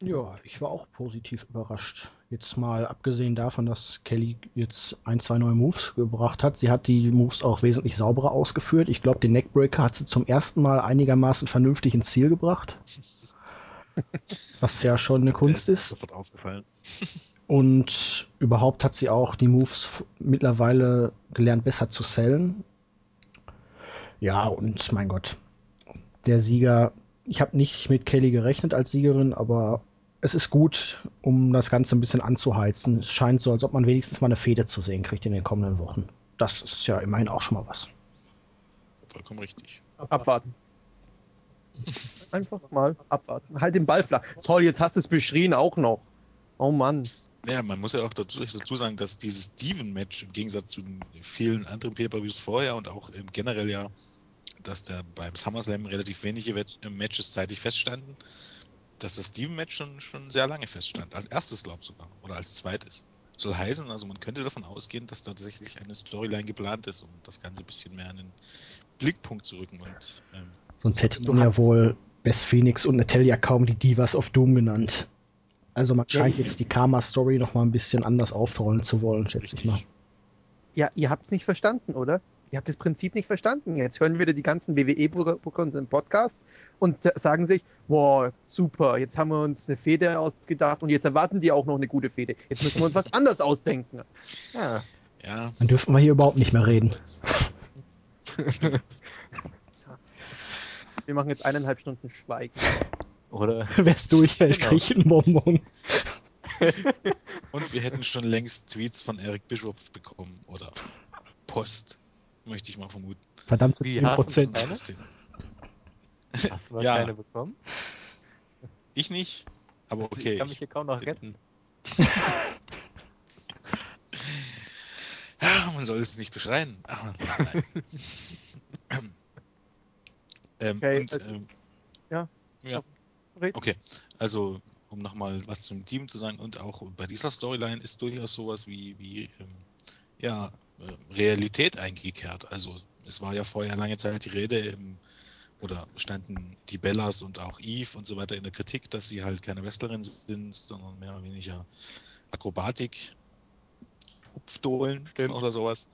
Ja, ich war auch positiv überrascht. Jetzt mal abgesehen davon, dass Kelly jetzt ein, zwei neue Moves gebracht hat. Sie hat die Moves auch wesentlich sauberer ausgeführt. Ich glaube, den Neckbreaker hat sie zum ersten Mal einigermaßen vernünftig ins Ziel gebracht. Was ja schon eine Kunst ist. Sofort aufgefallen. Und überhaupt hat sie auch die Moves mittlerweile gelernt, besser zu sellen. Ja, und mein Gott, der Sieger ich habe nicht mit Kelly gerechnet als Siegerin, aber es ist gut, um das Ganze ein bisschen anzuheizen. Es scheint so, als ob man wenigstens mal eine Fehde zu sehen kriegt in den kommenden Wochen. Das ist ja immerhin auch schon mal was. Vollkommen richtig. Abwarten. Einfach mal abwarten. Halt den Ball flach. Toll, jetzt hast du es beschrien auch noch. Oh Mann. Ja, man muss ja auch dazu, dazu sagen, dass dieses Steven-Match im Gegensatz zu den vielen anderen Pay-Per-Views vorher und auch generell ja, dass da beim SummerSlam relativ wenige Matches zeitlich feststanden, dass das Steven-Match schon, schon sehr lange feststand. Als erstes, glaube ich sogar. Oder als zweites. Soll heißen, also man könnte davon ausgehen, dass da tatsächlich eine Storyline geplant ist, um das Ganze ein bisschen mehr in den Blickpunkt zu rücken. Und, ähm, Sonst hätte man ja wohl Best Phoenix und Natalia kaum die Divas of Doom genannt. Also man scheint ja, jetzt die Karma-Story noch mal ein bisschen anders aufrollen zu wollen, schätze ich mal. Ja, ihr habt es nicht verstanden, oder? Ihr habt das Prinzip nicht verstanden. Jetzt hören wieder die ganzen WWE-Booker unseren Podcast und sagen sich, wow, super, jetzt haben wir uns eine Fehde ausgedacht und jetzt erwarten die auch noch eine gute Fehde. Jetzt müssen wir uns was anderes ausdenken. Ja. ja. Dann dürfen wir hier überhaupt nicht mehr reden. wir machen jetzt eineinhalb Stunden Schweigen. Oder? Wärst du, ich genau. krieg einen Bonbon. Und wir hätten schon längst Tweets von Eric Bischoff bekommen oder Post, möchte ich mal vermuten. Verdammte 10%. Hast du was ja. keine bekommen? Ich nicht, aber okay. Ich kann mich hier kaum noch retten. ja, man soll es nicht beschreien. Aber ähm, okay, und, also, ähm, ja. ja. Okay, also um nochmal was zum Team zu sagen und auch bei dieser Storyline ist durchaus sowas wie, wie ähm, ja, Realität eingekehrt. Also es war ja vorher lange Zeit die Rede im, oder standen die Bellas und auch Eve und so weiter in der Kritik, dass sie halt keine Wrestlerin sind, sondern mehr oder weniger Akrobatik, Hupfdohlen oder sowas.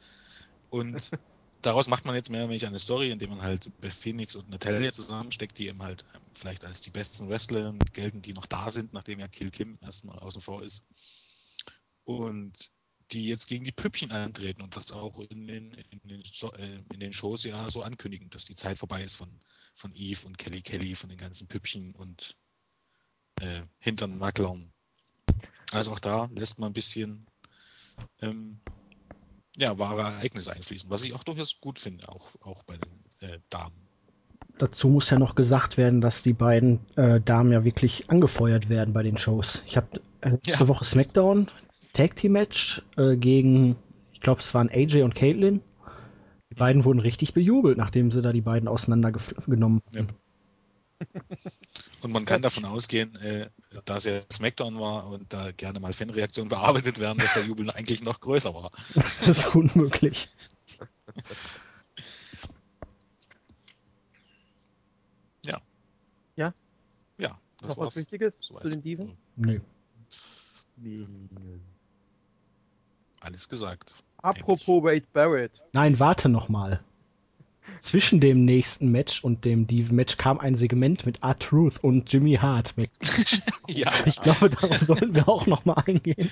Und daraus macht man jetzt mehr oder weniger eine Story, indem man halt Phoenix und Natalia zusammensteckt, die eben halt ähm, vielleicht als die besten Wrestler gelten, die noch da sind, nachdem ja Kill Kim erstmal außen vor ist. Und die jetzt gegen die Püppchen antreten und das auch in den, in den, äh, in den Shows ja so ankündigen, dass die Zeit vorbei ist von, von Eve und Kelly Kelly, von den ganzen Püppchen und äh, Hintern Macklern. Also auch da lässt man ein bisschen ähm, ja, wahre Ereignisse einfließen, was ich auch durchaus gut finde, auch, auch bei den äh, Damen. Dazu muss ja noch gesagt werden, dass die beiden äh, Damen ja wirklich angefeuert werden bei den Shows. Ich habe äh, letzte ja. Woche SmackDown Tag Team Match äh, gegen, ich glaube, es waren AJ und Caitlin. Die beiden wurden richtig bejubelt, nachdem sie da die beiden auseinandergenommen haben. Ja. Und man kann davon ausgehen, äh, da es ja Smackdown war und da gerne mal Fanreaktionen bearbeitet werden, dass der Jubel eigentlich noch größer war. Das ist unmöglich. ja. Ja? Ja. Das Noch was Wichtiges soweit. zu den Diven? Nö. Nö. Alles gesagt. Apropos Wade Barrett. Nein, warte noch mal zwischen dem nächsten Match und dem Match kam ein Segment mit R-Truth und Jimmy Hart. ja. Ich glaube, darauf sollten wir auch nochmal eingehen.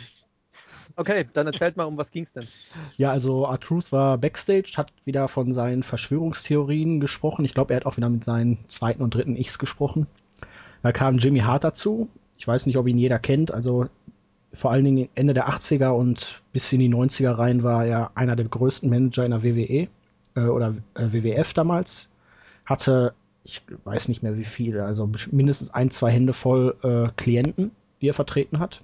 Okay, dann erzählt mal, um was ging's denn? Ja, also R-Truth war Backstage, hat wieder von seinen Verschwörungstheorien gesprochen. Ich glaube, er hat auch wieder mit seinen zweiten und dritten Ichs gesprochen. Da kam Jimmy Hart dazu. Ich weiß nicht, ob ihn jeder kennt. Also vor allen Dingen Ende der 80er und bis in die 90er rein war er einer der größten Manager in der WWE äh, oder äh, WWF damals, hatte, ich weiß nicht mehr wie viele, also mindestens ein, zwei Hände voll äh, Klienten, die er vertreten hat.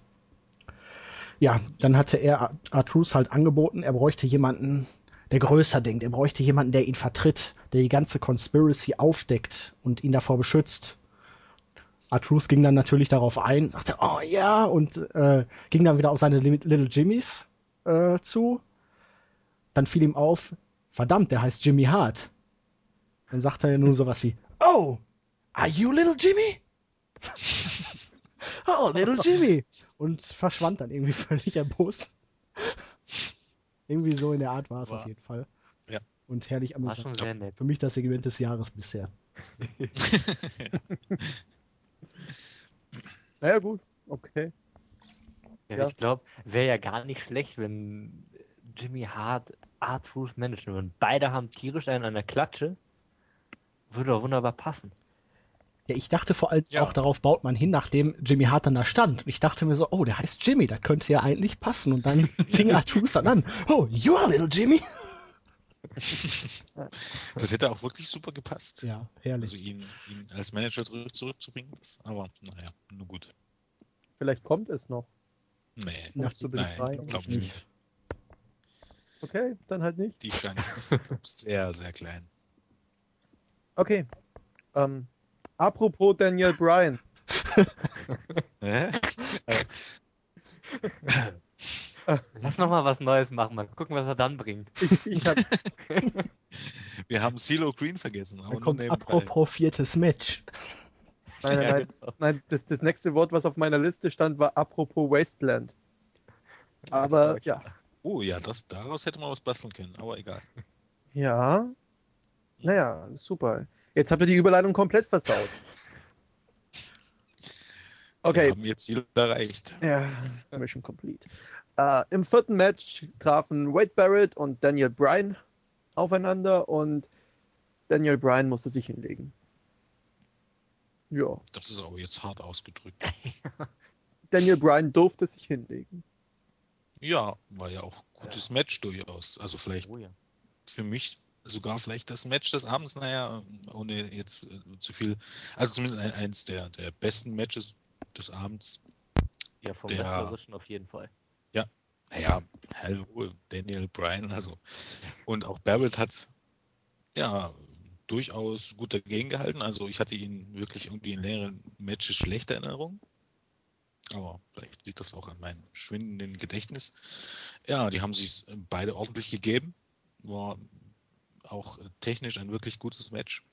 Ja, dann hatte er Artrus halt angeboten, er bräuchte jemanden, der größer denkt. Er bräuchte jemanden, der ihn vertritt, der die ganze Conspiracy aufdeckt und ihn davor beschützt. Artrus ging dann natürlich darauf ein, sagte, oh ja, und äh, ging dann wieder auf seine Little Jimmys äh, zu. Dann fiel ihm auf, verdammt, der heißt Jimmy Hart. Dann sagt er ja nur sowas wie, oh, are you little Jimmy? oh, little Jimmy. Und verschwand dann irgendwie völlig erbost. irgendwie so in der Art war es auf jeden Fall. Ja. Und herrlich amüsant. Für mich das Segment des Jahres bisher. naja, gut, okay. Ja, ja. Ich glaube, wäre ja gar nicht schlecht, wenn Jimmy Hart Artruth Management. Beide haben tierisch einen an der Klatsche. Würde doch wunderbar passen. Ja, ich dachte vor allem ja. auch darauf baut man hin, nachdem Jimmy Hart dann da stand. Und ich dachte mir so, oh, der heißt Jimmy, das könnte ja eigentlich passen. Und dann fing Artus dann an, oh, you are little Jimmy. Das hätte auch wirklich super gepasst. Ja, herrlich. Also ihn, ihn als Manager zurück, zurückzubringen. Das, aber naja, nur gut. Vielleicht kommt es noch. Nee, nein, glaube ich nicht. Okay, dann halt nicht. Die Chance ist sehr, sehr klein. Okay. Ähm, apropos Daniel Bryan. Lass noch mal was Neues machen, mal gucken, was er dann bringt. Ich, ich hab... Wir haben CeeLo Green vergessen. Da kommt apropos viertes Match. Nein, nein, nein. Genau. nein das, das nächste Wort, was auf meiner Liste stand, war apropos Wasteland. Aber ja. Oh ja, das, daraus hätte man was basteln können, aber egal. Ja. Naja, super. Jetzt habt ihr die Überleitung komplett versaut. Okay. Sie haben ihr Ziel erreicht. Ja, Mission complete. Uh, Im vierten Match trafen Wade Barrett und Daniel Bryan aufeinander und Daniel Bryan musste sich hinlegen. Ja. Das ist aber jetzt hart ausgedrückt. Daniel Bryan durfte sich hinlegen. Ja, war ja auch gutes ja. Match durchaus. Also vielleicht oh, ja. für mich sogar vielleicht das Match des Abends, naja, ohne jetzt äh, zu viel, also zumindest ein, eins der, der besten Matches des Abends. Ja, vom der, Wrestlerischen auf jeden Fall. Ja, naja, hallo, Daniel Bryan, also. Und auch Barrett hat ja durchaus gut dagegen gehalten. Also ich hatte ihn wirklich irgendwie in längeren Matches schlechte Erinnerungen. Aber vielleicht liegt das auch an meinem schwindenden Gedächtnis. Ja, die haben sich beide ordentlich gegeben. War auch technisch ein wirklich gutes Match.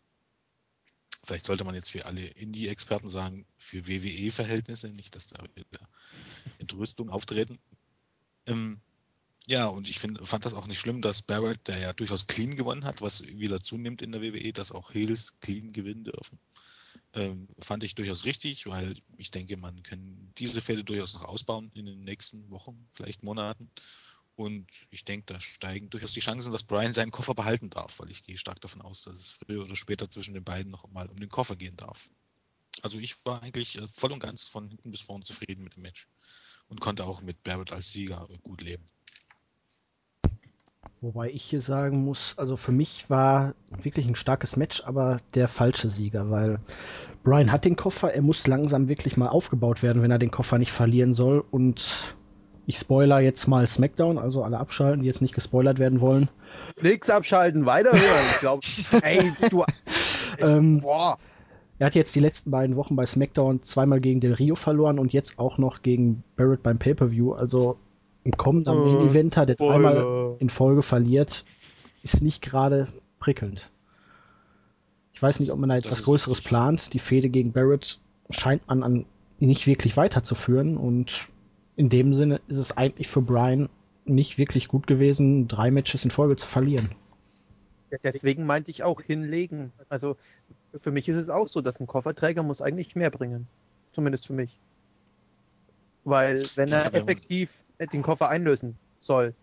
Vielleicht sollte man jetzt für alle Indie-Experten sagen, für WWE-Verhältnisse, nicht, dass da Entrüstung auftreten. Ähm, ja, und ich find, fand das auch nicht schlimm, dass Barrett, der ja durchaus clean gewonnen hat, was wieder zunimmt in der WWE, dass auch Heels clean gewinnen dürfen. Ähm, fand ich durchaus richtig, weil ich denke, man kann diese Fälle durchaus noch ausbauen in den nächsten Wochen, vielleicht Monaten. Und ich denke, da steigen durchaus die Chancen, dass Brian seinen Koffer behalten darf, weil ich gehe stark davon aus, dass es früher oder später zwischen den beiden noch mal um den Koffer gehen darf. Also ich war eigentlich äh, voll und ganz von hinten bis vorn zufrieden mit dem Match und konnte auch mit Barrett als Sieger gut leben. Wobei ich hier sagen muss, also für mich war wirklich ein starkes Match, aber der falsche Sieger, weil Brian hat den Koffer, er muss langsam wirklich mal aufgebaut werden, wenn er den Koffer nicht verlieren soll. Und ich spoiler jetzt mal SmackDown, also alle abschalten, die jetzt nicht gespoilert werden wollen. Nix abschalten, weiterhören. Ich glaube, ey, du. ähm, boah. Er hat jetzt die letzten beiden Wochen bei SmackDown zweimal gegen Del Rio verloren und jetzt auch noch gegen Barrett beim Pay-Per-View. Also ein kommender oh, Main-Eventer, der dreimal in Folge verliert, ist nicht gerade prickelnd. Ich weiß nicht, ob man da jetzt was Größeres richtig. plant. Die Fehde gegen Barrett scheint man an nicht wirklich weiterzuführen und in dem Sinne ist es eigentlich für Brian nicht wirklich gut gewesen, drei Matches in Folge zu verlieren. Deswegen meinte ich auch hinlegen. Also für mich ist es auch so, dass ein Kofferträger muss eigentlich mehr bringen. Zumindest für mich. Weil wenn er effektiv den Koffer einlösen soll,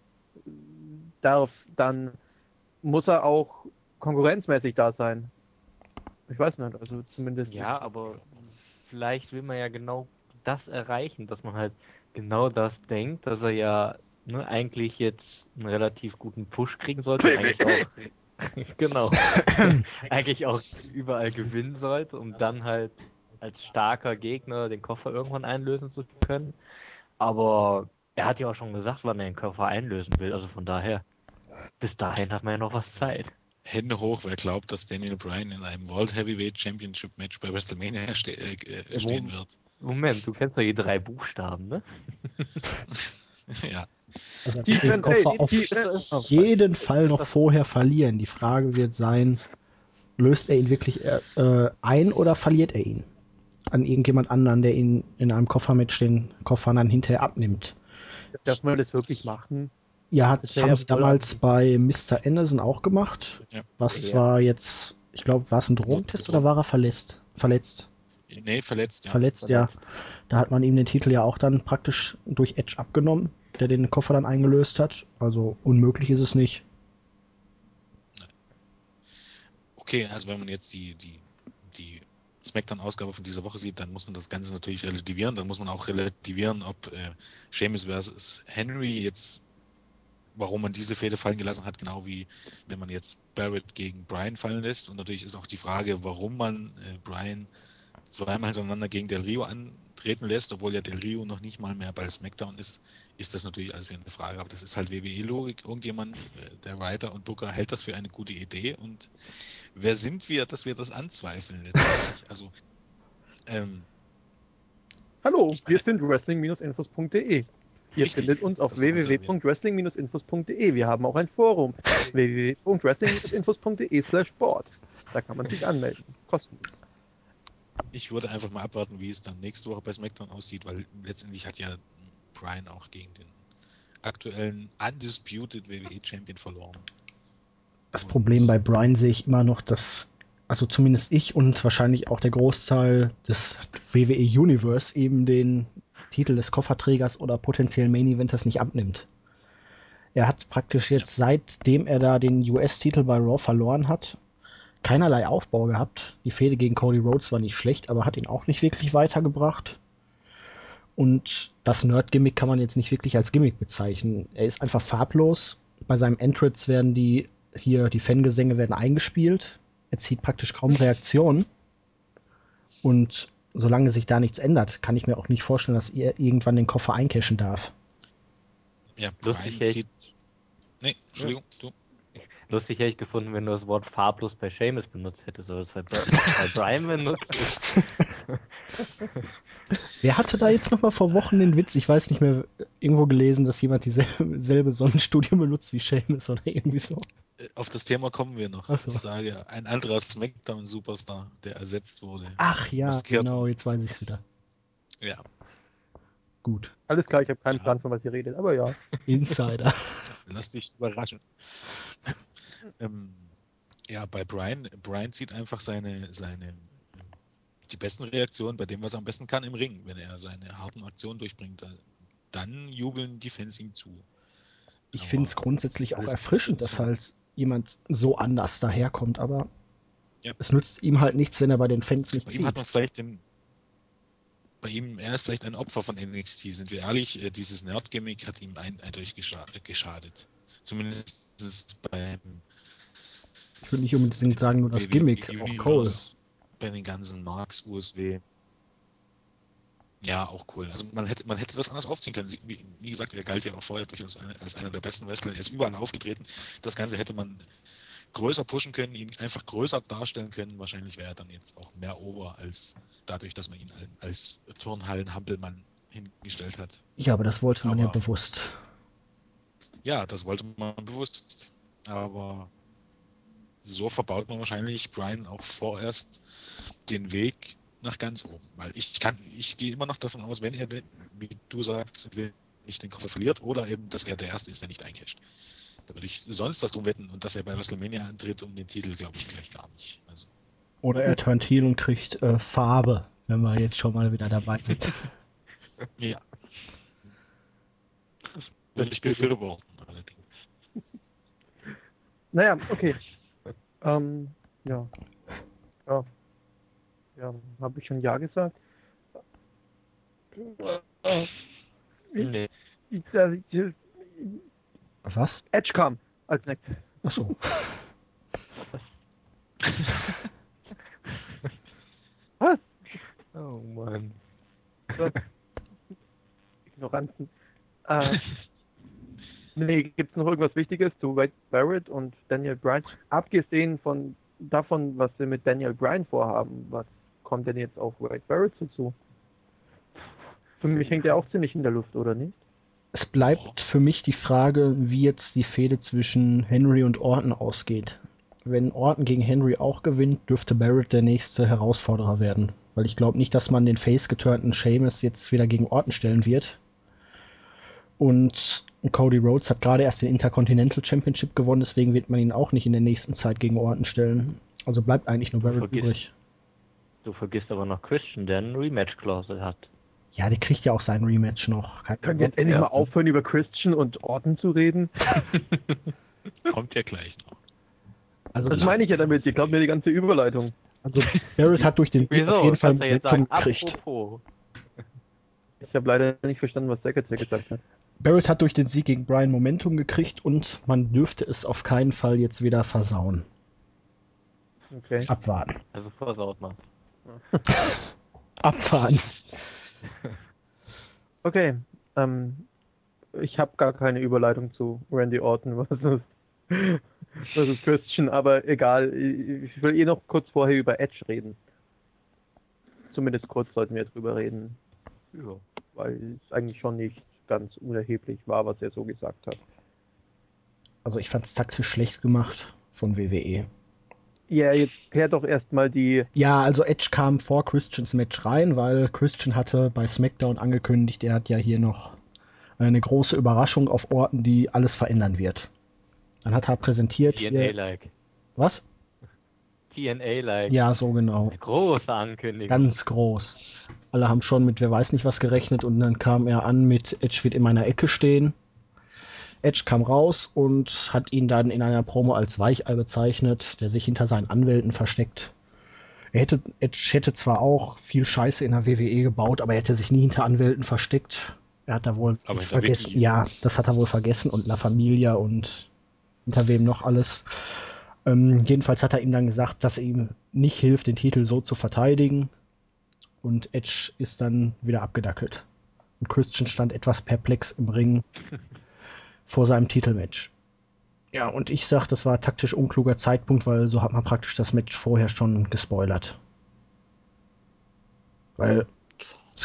darf, dann muss er auch konkurrenzmäßig da sein. Ich weiß nicht, also zumindest. Ja, aber vielleicht will man ja genau das erreichen, dass man halt genau das denkt, dass er ja ne, eigentlich jetzt einen relativ guten Push kriegen sollte. eigentlich auch, genau. eigentlich auch überall gewinnen sollte, um dann halt als starker Gegner den Koffer irgendwann einlösen zu können. Aber er hat ja auch schon gesagt, wann er den Koffer einlösen will. Also von daher, bis dahin hat man ja noch was Zeit. Hände hoch, wer glaubt, dass Daniel Bryan in einem World Heavyweight Championship Match bei WrestleMania ste äh, stehen wird. Moment, du kennst doch die drei Buchstaben, ne? ja. Also die den Koffer auf jeden Fall noch vorher verlieren. Die Frage wird sein, löst er ihn wirklich äh, ein oder verliert er ihn? an irgendjemand anderen, der ihn in einem Koffermatch den Koffer dann hinterher abnimmt. Darf man das wirklich machen? Ja, hat, haben ja sie damals bei Mr. Anderson auch gemacht. Ja. Was ja. war jetzt, ich glaube, war es ein Drogentest oder war er verletzt? Verletzt. Nee, verletzt, ja. Verletzt, ja. Da hat man ihm den Titel ja auch dann praktisch durch Edge abgenommen, der den Koffer dann eingelöst hat. Also unmöglich ist es nicht. Okay, also wenn man jetzt die, die, die SmackDown-Ausgabe von dieser Woche sieht, dann muss man das Ganze natürlich relativieren. Dann muss man auch relativieren, ob äh, Sheamus versus Henry jetzt, warum man diese Fehde fallen gelassen hat, genau wie wenn man jetzt Barrett gegen Brian fallen lässt. Und natürlich ist auch die Frage, warum man äh, Brian zweimal hintereinander gegen Del Rio antreten lässt, obwohl ja Del Rio noch nicht mal mehr bei SmackDown ist, ist das natürlich alles wieder eine Frage. Aber das ist halt WWE-Logik. Irgendjemand, äh, der Writer und Booker, hält das für eine gute Idee. Und wer sind wir, dass wir das anzweifeln letztendlich? Also, ähm, Hallo, wir sind wrestling-infos.de. Ihr Richtig, findet uns auf www.wrestling-infos.de. Wir haben auch ein Forum. www.wrestling-infos.de slash Sport. Da kann man sich anmelden. Kostenlos. Ich würde einfach mal abwarten, wie es dann nächste Woche bei SmackDown aussieht, weil letztendlich hat ja Brian auch gegen den aktuellen Undisputed WWE-Champion verloren. Das Problem bei Brian sehe ich immer noch, dass, also zumindest ich und wahrscheinlich auch der Großteil des WWE Universe eben den Titel des Kofferträgers oder potenziellen Main Eventers nicht abnimmt. Er hat praktisch jetzt, seitdem er da den US-Titel bei Raw verloren hat, keinerlei Aufbau gehabt. Die Fehde gegen Cody Rhodes war nicht schlecht, aber hat ihn auch nicht wirklich weitergebracht. Und das Nerd-Gimmick kann man jetzt nicht wirklich als Gimmick bezeichnen. Er ist einfach farblos. Bei seinem Entrance werden die hier die Fangesänge werden eingespielt. Er zieht praktisch kaum Reaktionen. Und solange sich da nichts ändert, kann ich mir auch nicht vorstellen, dass er irgendwann den Koffer eincashen darf. Ja, Lustig, zieht. Nee, Entschuldigung, du. Lustig hätte ich gefunden, wenn du das Wort farblos bei Seamus benutzt hättest, aber das bei, bei Brian benutzt. Wer hatte da jetzt noch mal vor Wochen den Witz? Ich weiß nicht mehr, irgendwo gelesen, dass jemand dieselbe selbe Sonnenstudio benutzt wie Seamus oder irgendwie so. Äh, Auf das Thema kommen wir noch. So. Ich sage, ein anderer SmackDown-Superstar, der ersetzt wurde. Ach ja, genau, jetzt weiß ich es wieder. Ja, Gut. Alles klar, ich habe keinen. Plan, von was ihr redet, aber ja. Insider. lass dich überraschen. ähm, ja, bei Brian, Brian zieht einfach seine, seine die besten Reaktionen bei dem, was er am besten kann im Ring, wenn er seine harten Aktionen durchbringt. da- Dann jubeln die Fans ihm zu. Ich finde es grundsätzlich auch erfrischend, dass halt jemand so anders daherkommt, aber Ja. es nützt ihm halt nichts, wenn er bei den Fans nicht Bei ihm hat zieht. man vielleicht den. Bei ihm, er ist vielleicht ein Opfer von NXT, sind wir ehrlich. Äh, Dieses Nerd-Gimmick hat ihm ein, eindeutig gescha geschadet. Zumindest beim Ich würde nicht unbedingt sagen, nur das Gimmick, auch Cole. Bei den ganzen Marks, USW. Ja, auch cool. Also man hätte, man hätte das anders aufziehen können. Wie, wie gesagt, er galt ja auch vorher durchaus als einer der besten Wrestler. Er ist überall aufgetreten. Das Ganze hätte man größer pushen können, ihn einfach größer darstellen können. Wahrscheinlich wäre er dann jetzt auch mehr over als dadurch, dass man ihn als Turnhallen-Hampelmann hingestellt hat. Ja, aber das wollte man ja Aber- bewusst. Ja, das wollte man bewusst. Aber so verbaut man wahrscheinlich Brian auch vorerst den Weg nach ganz oben. Weil ich kann, ich gehe immer noch davon aus, wenn er, wie du sagst, nicht den Koffer verliert oder eben, dass er der Erste ist, der nicht eincasht. Da würde ich sonst was drum wetten und dass er bei WrestleMania antritt um den Titel, glaube ich gleich gar nicht. Also, Oder er turnt heel und kriegt äh, Farbe, wenn wir jetzt schon mal wieder dabei sind. Ja. Das würde ich befürworten, allerdings. Naja, okay. Ähm, ja. Ja. Ja, habe ich schon Ja gesagt? Äh, Nee. ich- äh, ich- Was? Edge kam als nächstes. Achso. Was? Oh Mann. Ignoranten. Äh, nee, gibt es noch irgendwas Wichtiges zu Wade Barrett und Daniel Bryan? Abgesehen von davon, was wir mit Daniel Bryan vorhaben, was kommt denn jetzt auf Wade Barrett dazu? Für mich hängt er auch ziemlich in der Luft, oder nicht? Es bleibt für mich die Frage, wie jetzt die Fehde zwischen Henry und Orton ausgeht. Wenn Orton gegen Henry auch gewinnt, dürfte Barrett der nächste Herausforderer werden. Weil ich glaube nicht, dass man den face geturnten Sheamus jetzt wieder gegen Orton stellen wird. Und Cody Rhodes hat gerade erst den Intercontinental Championship gewonnen, deswegen wird man ihn auch nicht in der nächsten Zeit gegen Orton stellen. Also bleibt eigentlich nur Barrett übrig. Du vergisst aber noch Christian, der eine Rematch-Klausel hat. Ja, der kriegt ja auch sein Rematch noch. Können wir jetzt endlich mal aufhören, über Christian und Orton zu reden? Kommt ja gleich noch. also Das meine ich ja damit, ihr glaubt mir die ganze Überleitung. Also Barrett hat durch den Sieg auf jeden Fall Momentum gekriegt. Ich habe leider nicht verstanden, was Secretary gesagt hat. Barrett hat durch den Sieg gegen Brian Momentum gekriegt und man dürfte es auf keinen Fall jetzt wieder versauen. Okay. Abwarten. Also versaut man. Abfahren. Okay. Ähm, ich habe gar keine Überleitung zu Randy Orton versus, versus Christian, aber egal. Ich will eh noch kurz vorher über Edge reden. Zumindest kurz sollten wir drüber reden. Ja. Weil es eigentlich schon nicht ganz unerheblich war, was er so gesagt hat. Also ich fand es taktisch schlecht gemacht von WWE. Ja, jetzt klärt doch erstmal die. Ja, also Edge kam vor Christians Match rein, weil Christian hatte bei SmackDown angekündigt, er hat ja hier noch eine große Überraschung auf Orten, die alles verändern wird. Dann hat er präsentiert. TNA-like. Was? TNA-like. Ja, so genau. Eine große Ankündigung. Ganz groß. Alle haben schon mit wer weiß nicht was gerechnet und dann kam er an mit Edge wird in meiner Ecke stehen. Edge kam raus und hat ihn dann in einer Promo als Weichei bezeichnet, der sich hinter seinen Anwälten versteckt. Er hätte, Edge hätte zwar auch viel Scheiße in der WWE gebaut, aber er hätte sich nie hinter Anwälten versteckt. Er hat da wohl aber vergessen. Ja, das hat er wohl vergessen und La Familia und hinter wem noch alles. Ähm, jedenfalls hat er ihm dann gesagt, dass er ihm nicht hilft, den Titel so zu verteidigen. Und Edge ist dann wieder abgedackelt. Und Christian stand etwas perplex im Ring vor seinem Titelmatch. Ja, und ich sag, das war taktisch unkluger Zeitpunkt, weil so hat man praktisch das Match vorher schon gespoilert. Weil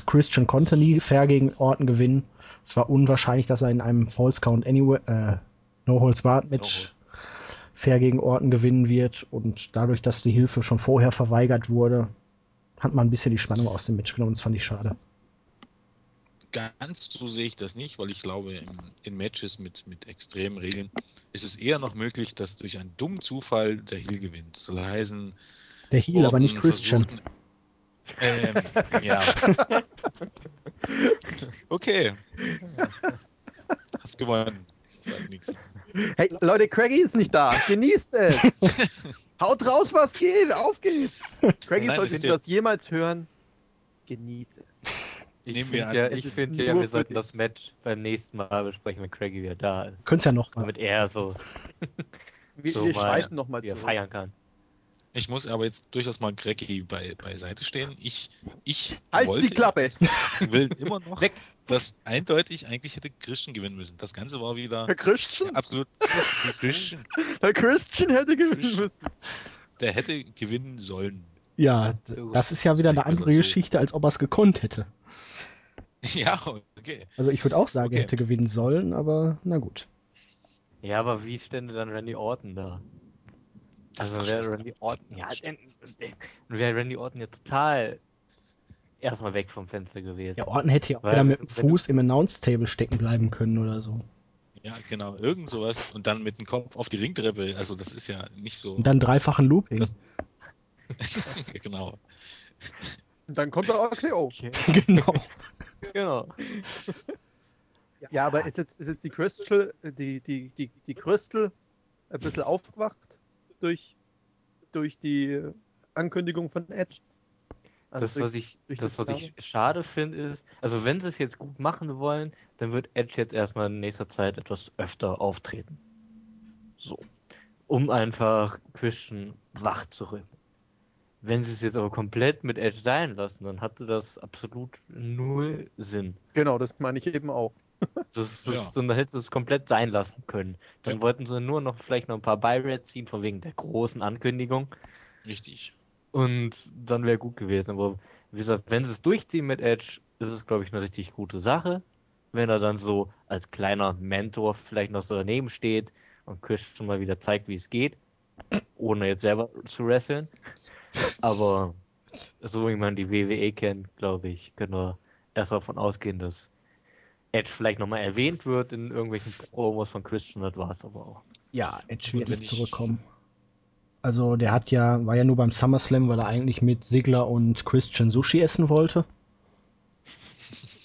Christian konnte nie fair gegen Orton gewinnen. Es war unwahrscheinlich, dass er in einem False Count Anyway, äh, No Holds Barred Match fair gegen Orton gewinnen wird. Und dadurch, dass die Hilfe schon vorher verweigert wurde, hat man ein bisschen die Spannung aus dem Match genommen. Das fand ich schade. Ganz so sehe ich das nicht, weil ich glaube, in, in Matches mit, mit extremen Regeln ist es eher noch möglich, dass durch einen dummen Zufall der Heal gewinnt. Soll heißen. Der Heal, aber nicht Christian. Ähm, ja. okay. Hast gewonnen. Hey, Leute, Craigie ist nicht da. Genießt es. Haut raus, was geht. Auf geht's. Craigie sollte das jemals hören. Genießt es. Ich finde ja, ich find ja wir sollten das Match beim nächsten Mal besprechen, wenn Craigie wieder da ist. Könnt's ja noch mal. Damit er so, wir, so wir mal, noch mal feiern kann. Ich muss aber jetzt durchaus mal Greggy bei, beiseite stehen. Ich, ich halt wollte, die Klappe. will immer noch, Weg. dass eindeutig eigentlich hätte Christian gewinnen müssen. Das Ganze war wieder Herr Christian? absolut Christian. Herr Christian hätte gewinnen müssen. Der hätte gewinnen sollen. Ja, das ist ja wieder eine andere. Geschichte, als ob er es gekonnt hätte. Ja, okay. Also ich würde auch sagen, okay. er hätte gewinnen sollen, aber na gut. Ja, aber wie stände dann Randy Orton da? Also wäre Randy Orton, ja, wäre Randy Orton ja total erstmal weg vom Fenster gewesen. Ja, Orton hätte ja auch Weil, wieder mit dem Fuß im Announce-Table stecken bleiben können oder so. Ja, genau, irgend sowas und dann mit dem Kopf auf die Ringtreppe, also das ist ja nicht so. Und dann dreifachen Looping. Das... genau. Und dann kommt der RKO. Okay. genau. genau. Ja, aber ist jetzt, ist jetzt die Crystal, die, die, die, die Crystal ein bisschen aufgewacht? durch, durch die Ankündigung von Edge. Also das, was ich, das, was ich schade finde, ist, also wenn sie es jetzt gut machen wollen, dann wird Edge jetzt erstmal in nächster Zeit etwas öfter auftreten. So. Um einfach Christian wach zu rücken. Wenn sie es jetzt aber komplett mit Edge sein lassen, dann hatte das absolut null Sinn. Genau, das meine ich eben auch. Das, das, ja. Dann hättest du es komplett sein lassen können. Dann ja. wollten sie nur noch vielleicht noch ein paar Buy-Rats ziehen, von wegen der großen Ankündigung. Richtig. Und dann wäre gut gewesen. Aber wie gesagt, wenn sie es durchziehen mit Edge, ist es, glaube ich, eine richtig gute Sache. Wenn er dann so als kleiner Mentor vielleicht noch so daneben steht und Christian mal wieder zeigt, wie es geht, ohne jetzt selber zu wresteln. Aber so wie man die WWE kennt, glaube ich, können wir erst davon ausgehen, dass Edge vielleicht nochmal erwähnt wird in irgendwelchen Promos von Christian, das war es aber auch. Ja, Edge wird nicht zurückkommen. Also der hat ja, war ja nur beim SummerSlam, weil er eigentlich mit Sigler und Christian Sushi essen wollte.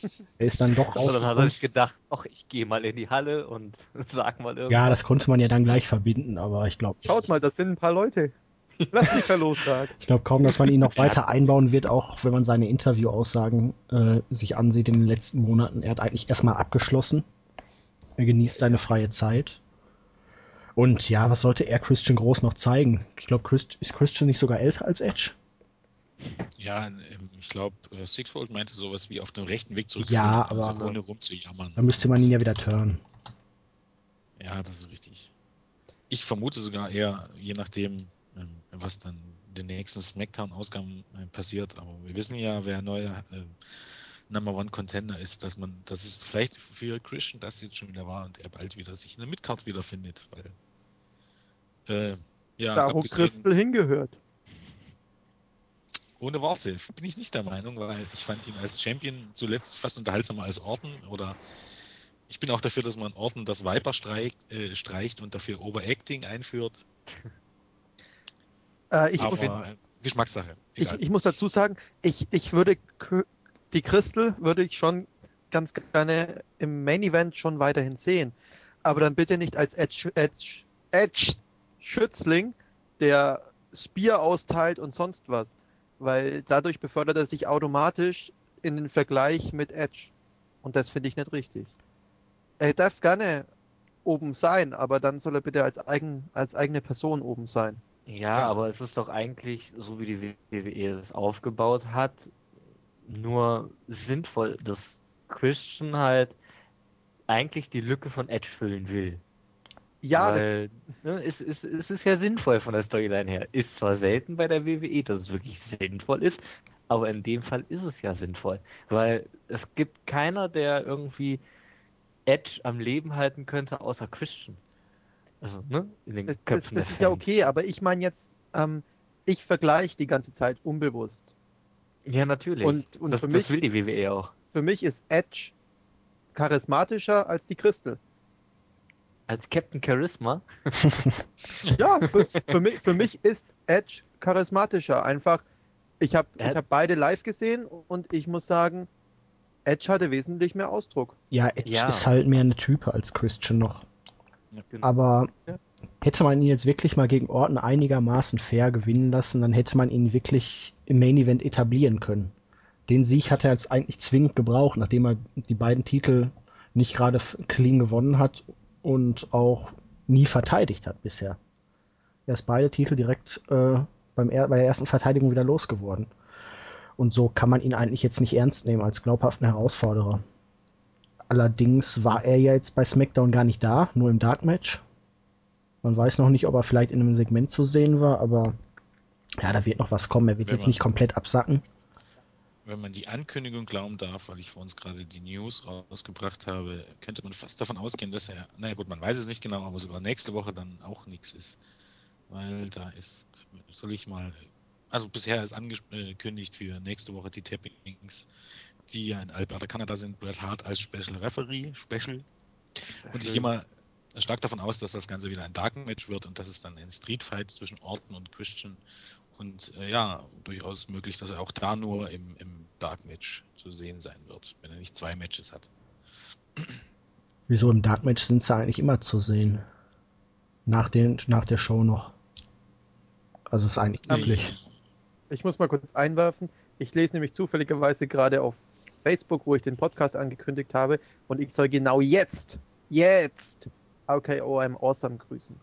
er ist dann doch also dann hat er sich gedacht, ach, ich gehe mal in die Halle und sag mal irgendwas. Ja, das konnte man ja dann gleich verbinden, aber ich glaube. Schaut mal, das sind ein paar Leute. Lass mich verlos sagen. Ich glaube kaum, dass man ihn noch weiter einbauen wird, auch wenn man seine Interviewaussagen äh, sich ansieht in den letzten Monaten. Er hat eigentlich erstmal abgeschlossen. Er genießt seine freie Zeit. Und ja, was sollte er Christian Groß noch zeigen? Ich glaube, Christ, ist Christian nicht sogar älter als Edge? Ja, ähm, ich glaube, äh, Sixfold meinte sowas wie auf dem rechten Weg zurück. Ja, aber also ohne rumzujammern. Da müsste man ihn ja wieder turnen. Ja, das ist richtig. Ich vermute sogar eher, je nachdem, was dann in den nächsten Smackdown-Ausgaben äh, passiert. Aber wir wissen ja, wer neuer äh, Number One Contender ist, dass man, dass es vielleicht für Christian das jetzt schon wieder war und er bald wieder sich in der Midcard wiederfindet, weil äh, ja, da wo Crystal hingehört. Ohne Worte bin ich nicht der Meinung, weil ich fand ihn als Champion zuletzt fast unterhaltsamer als Orton oder ich bin auch dafür, dass man Orton das Viper streicht, äh, streicht und dafür Overacting einführt. Äh, ich muss, Geschmackssache. Ich, ich, muss dazu sagen, ich, ich würde die Crystal würde ich schon ganz gerne im Main Event schon weiterhin sehen. Aber dann bitte nicht als Edge, Edge, Edge Schützling, der Spear austeilt und sonst was. Weil dadurch befördert er sich automatisch in den Vergleich mit Edge. Und das finde ich nicht richtig. Er darf gerne oben sein, aber dann soll er bitte als, eigen, als eigene Person oben sein. Ja, ja, aber es ist doch eigentlich, so wie die WWE es aufgebaut hat, nur sinnvoll, dass Christian halt eigentlich die Lücke von Edge füllen will. Ja, Weil, ne, es, es, es ist ja sinnvoll von der Storyline her. Ist zwar selten bei der WWE, dass es wirklich sinnvoll ist, aber in dem Fall ist es ja sinnvoll. Weil es gibt keiner, der irgendwie Edge am Leben halten könnte, außer Christian. Also, ne? In den das, Köpfen das, das ist ja okay, aber ich meine jetzt, ähm, ich vergleiche die ganze Zeit unbewusst. Ja, natürlich. Und, und das, für mich, das will die WWE auch. Für mich ist Edge charismatischer als die Crystal. Als Captain Charisma? ja, für, für, mich, für mich ist Edge charismatischer. Einfach, ich habe ich hab beide live gesehen und ich muss sagen, Edge hatte wesentlich mehr Ausdruck. Ja, Edge ja. ist halt mehr eine Type als Christian noch. Genau. Aber hätte man ihn jetzt wirklich mal gegen Orton einigermaßen fair gewinnen lassen, dann hätte man ihn wirklich im Main Event etablieren können. Den Sieg hat er jetzt eigentlich zwingend gebraucht, nachdem er die beiden Titel nicht gerade clean gewonnen hat und auch nie verteidigt hat bisher. Er ist beide Titel direkt äh, beim er bei der ersten Verteidigung wieder losgeworden. Und so kann man ihn eigentlich jetzt nicht ernst nehmen als glaubhaften Herausforderer. Allerdings war er ja jetzt bei SmackDown gar nicht da, nur im Dark Match. Man weiß noch nicht, ob er vielleicht in einem Segment zu sehen war, aber ja, da wird noch was kommen. Er wird wenn jetzt man, nicht komplett absacken. Wenn man die Ankündigung glauben darf, weil ich vor uns gerade die News rausgebracht habe, könnte man fast davon ausgehen, dass er, naja gut, man weiß es nicht genau, aber sogar nächste Woche dann auch nichts ist. Weil da ist, soll ich mal, also bisher ist angekündigt für nächste Woche die Tappings, die ja in Alberta, Kanada sind, Bret Hart als Special Referee, Special. Und ich gehe mal stark davon aus, dass das Ganze wieder ein Dark Match wird und dass es dann ein Street Fight zwischen Orton und Christian und äh, ja, durchaus möglich, dass er auch da nur im, im Dark Match zu sehen sein wird, wenn er nicht zwei Matches hat. Wieso im Dark Match sind sie eigentlich immer zu sehen? Nach, den, nach der Show noch. Also ist eigentlich üblich. Ich muss mal kurz einwerfen. Ich lese nämlich zufälligerweise gerade auf Facebook, wo ich den Podcast angekündigt habe, und ich soll genau jetzt, jetzt OKO I'm Awesome grüßen.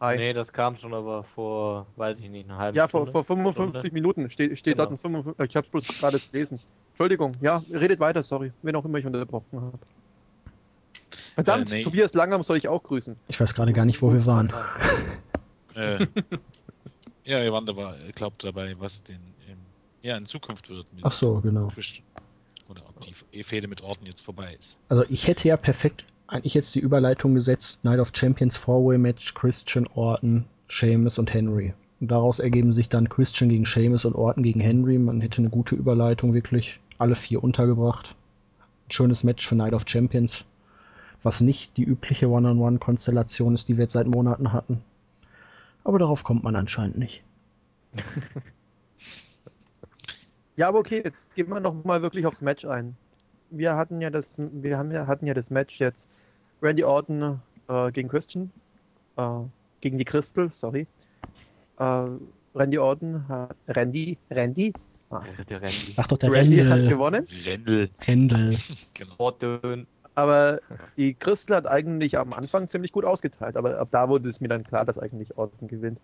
Hi. Nee, das kam schon aber vor, weiß ich nicht, eine halbe ja, Stunde. Ja, vor, vor 55 Stunde. Minuten steht, steht genau. dort ein 55, ich hab's bloß gerade gelesen. Entschuldigung, ja, redet weiter, sorry, wen auch immer ich unterbrochen habe. Verdammt, äh, nee. Tobias Langham soll ich auch grüßen. Ich weiß gerade gar nicht, wo wir waren. äh, ja, wir waren dabei, ich glaube dabei, was denn ähm, ja, in Zukunft wird. Ach so, genau. Christian. Oder ob die Fehde mit Orten jetzt vorbei ist. Also ich hätte ja perfekt eigentlich jetzt die Überleitung gesetzt, Night of Champions Four-Way Match, Christian, Orton, Sheamus und Henry. Und daraus ergeben sich dann Christian gegen Sheamus und Orton gegen Henry. Man hätte eine gute Überleitung wirklich. Alle vier untergebracht. Ein schönes Match für Night of Champions. Was nicht die übliche One-on-One-Konstellation ist, die wir jetzt seit Monaten hatten. Aber darauf kommt man anscheinend nicht. ja, aber okay, jetzt gehen wir noch mal wirklich aufs Match ein wir hatten ja das, wir haben ja, hatten ja das Match jetzt Randy Orton äh, gegen Christian, äh, gegen die Crystal, sorry. Äh, Randy Orton hat. Randy? Randy? Ah. Der Randy. Ach doch, der Randy Rendel. hat gewonnen. Rendel. Rendel. genau. Orton. Aber die Crystal hat eigentlich am Anfang ziemlich gut ausgeteilt. Aber ab da wurde es mir dann klar, dass eigentlich Orton gewinnt.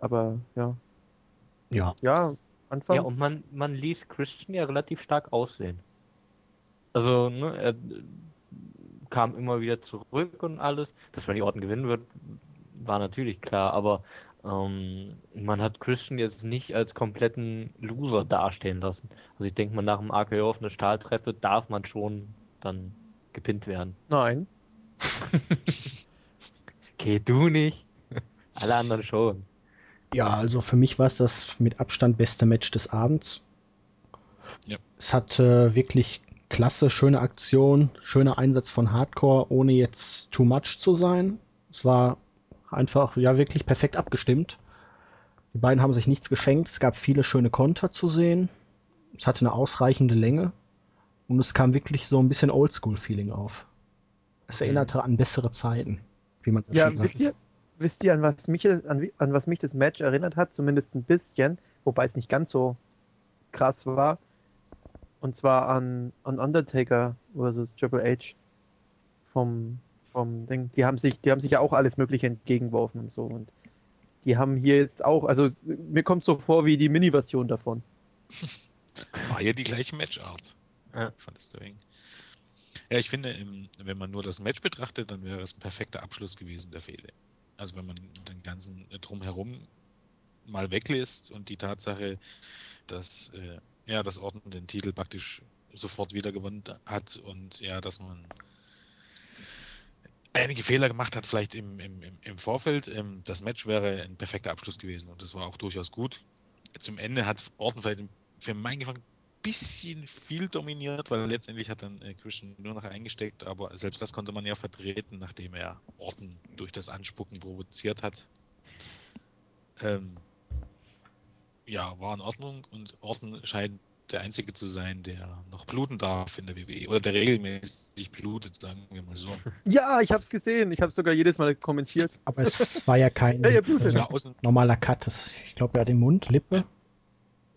Aber ja. Ja. Ja, Anfang. Ja, und man, man ließ Christian ja relativ stark aussehen. Also, ne, er kam immer wieder zurück und alles. Dass man die Orten gewinnen wird, war natürlich klar, aber ähm, man hat Christian jetzt nicht als kompletten Loser dastehen lassen. Also ich denke mal, nach dem AKO auf einer Stahltreppe darf man schon dann gepinnt werden. Nein. okay, du nicht. Alle anderen schon. Ja, also für mich war es das mit Abstand beste Match des Abends. Ja. Es hat äh, wirklich klasse, schöne Aktion, schöner Einsatz von Hardcore, ohne jetzt too much zu sein. Es war einfach, ja, wirklich perfekt abgestimmt. Die beiden haben sich nichts geschenkt. Es gab viele schöne Konter zu sehen. Es hatte eine ausreichende Länge. Und es kam wirklich so ein bisschen Oldschool-Feeling auf. Es mhm. erinnerte an bessere Zeiten, wie man es ja, schon sagt. Ihr, wisst ihr, an was, mich, an, an was mich das Match erinnert hat? Zumindest ein bisschen, wobei es nicht ganz so krass war. Und zwar an, an Undertaker versus Triple H vom, vom Ding. Die haben sich, die haben sich ja auch alles Mögliche entgegengeworfen und so. Und die haben hier jetzt auch, also mir kommt so vor wie die Mini-Version davon. War ja die gleiche Matchart. Ja. Von Sterling. Ja, ich finde, wenn man nur das Match betrachtet, dann wäre es ein perfekter Abschluss gewesen der Fehde. Also wenn man den ganzen Drumherum mal weglässt und die Tatsache, dass äh, ja, das Orden den Titel praktisch sofort wieder gewonnen hat und ja, dass man einige Fehler gemacht hat, vielleicht im, im, im Vorfeld. Ähm, das Match wäre ein perfekter Abschluss gewesen und das war auch durchaus gut. Zum Ende hat Orton vielleicht für meinen ein bisschen viel dominiert, weil letztendlich hat dann äh, Christian nur noch eingesteckt, aber selbst das konnte man ja vertreten, nachdem er Orton durch das Anspucken provoziert hat. Ähm, ja, war in Ordnung und Orton scheint der Einzige zu sein, der noch bluten darf in der WWE oder der regelmäßig blutet, sagen wir mal so. Ja, ich habe es gesehen. Ich habe sogar jedes Mal kommentiert. Aber es war ja kein ja, äh, normaler Cut. ich glaube, er hat den Mund, Lippe.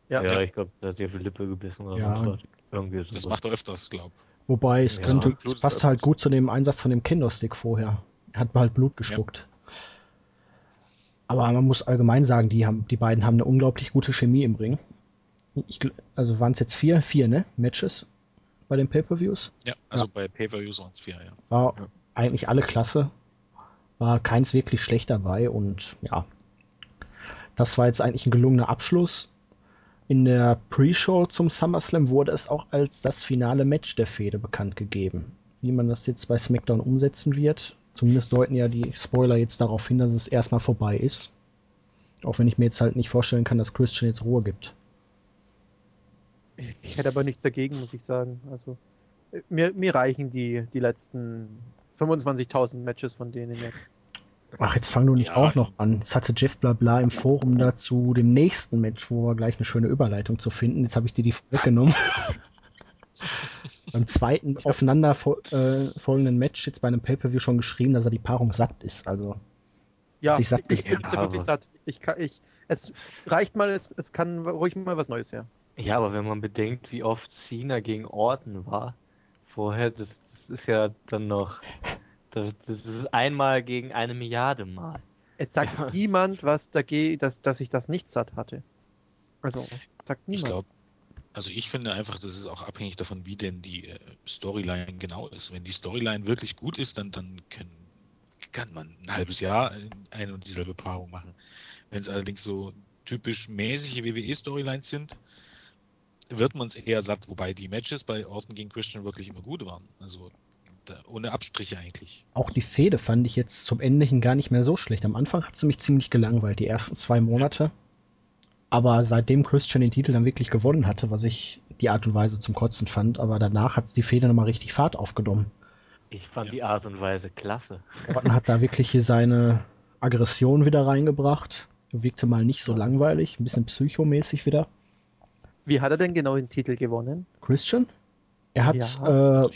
Ja, ja, ich glaube, da hat sehr viel Lippe gebissen oder ja. so. Irgendwie das so. macht er öfters, glaube Wobei, es, ja, könnte, es passt halt gut zu dem Einsatz von dem Kendo-Stick vorher. Er hat halt Blut gespuckt. Aber man muss allgemein sagen, die, haben, die beiden haben eine unglaublich gute Chemie im Ring. Ich, also waren es jetzt vier, vier, ne? Matches bei den Pay-Per-Views? Ja, also ja. bei Pay-Per-Views waren es vier, ja. War ja. eigentlich alle klasse. War keins wirklich schlecht dabei und ja. Das war jetzt eigentlich ein gelungener Abschluss. In der Pre-Show zum SummerSlam wurde es auch als das finale Match der Fehde bekannt gegeben. Wie man das jetzt bei SmackDown umsetzen wird, Zumindest deuten ja die Spoiler jetzt darauf hin, dass es erstmal vorbei ist. Auch wenn ich mir jetzt halt nicht vorstellen kann, dass Christian jetzt Ruhe gibt. Ich hätte aber nichts dagegen, muss ich sagen. Also mir, mir reichen die, die letzten 25.000 Matches von denen jetzt. Ach, jetzt fang du nicht ja. auch noch an. Jetzt hatte Jeff Blabla im Forum dazu dem nächsten Match, wo wir gleich eine schöne Überleitung zu finden. Jetzt habe ich dir die weggenommen. beim zweiten aufeinander äh, folgenden Match jetzt bei einem Pay-Per-View schon geschrieben, dass er die Paarung satt ist. Also ja, ich, satt ich, bin ja, wirklich satt. Ich kann, ich, es reicht mal, es, es kann ruhig mal was Neues her. Ja, aber wenn man bedenkt, wie oft Cena gegen Orton war, vorher, das, das ist ja dann noch, das, das, ist einmal gegen eine Milliarde Mal. Es sagt ja. niemand, was dagegen, dass, dass ich das nicht satt hatte. Also, sagt niemand. Ich glaube, also ich finde einfach, das ist auch abhängig davon, wie denn die äh, Storyline genau ist. Wenn die Storyline wirklich gut ist, dann, dann können, kann man ein halbes Jahr eine und dieselbe Paarung machen. Wenn es allerdings so typisch mäßige WWE-Storylines sind, wird man es eher satt, wobei die Matches bei Orton gegen Christian wirklich immer gut waren. Also ohne Abstriche eigentlich. Auch die Fehde fand ich jetzt zum Ende hin gar nicht mehr so schlecht. Am Anfang hat sie mich ziemlich gelangweilt, die ersten zwei Monate. Aber seitdem Christian den Titel dann wirklich gewonnen hatte, was ich die Art und Weise zum Kotzen fand, aber danach hat die Fehde nochmal richtig Fahrt aufgenommen. Ich fand ja. die Art und Weise klasse. Orton hat da wirklich hier seine Aggression wieder reingebracht. Wirkte mal nicht so langweilig, ein bisschen psychomäßig wieder. Wie hat er denn genau den Titel gewonnen? Christian? Er hat ja. äh,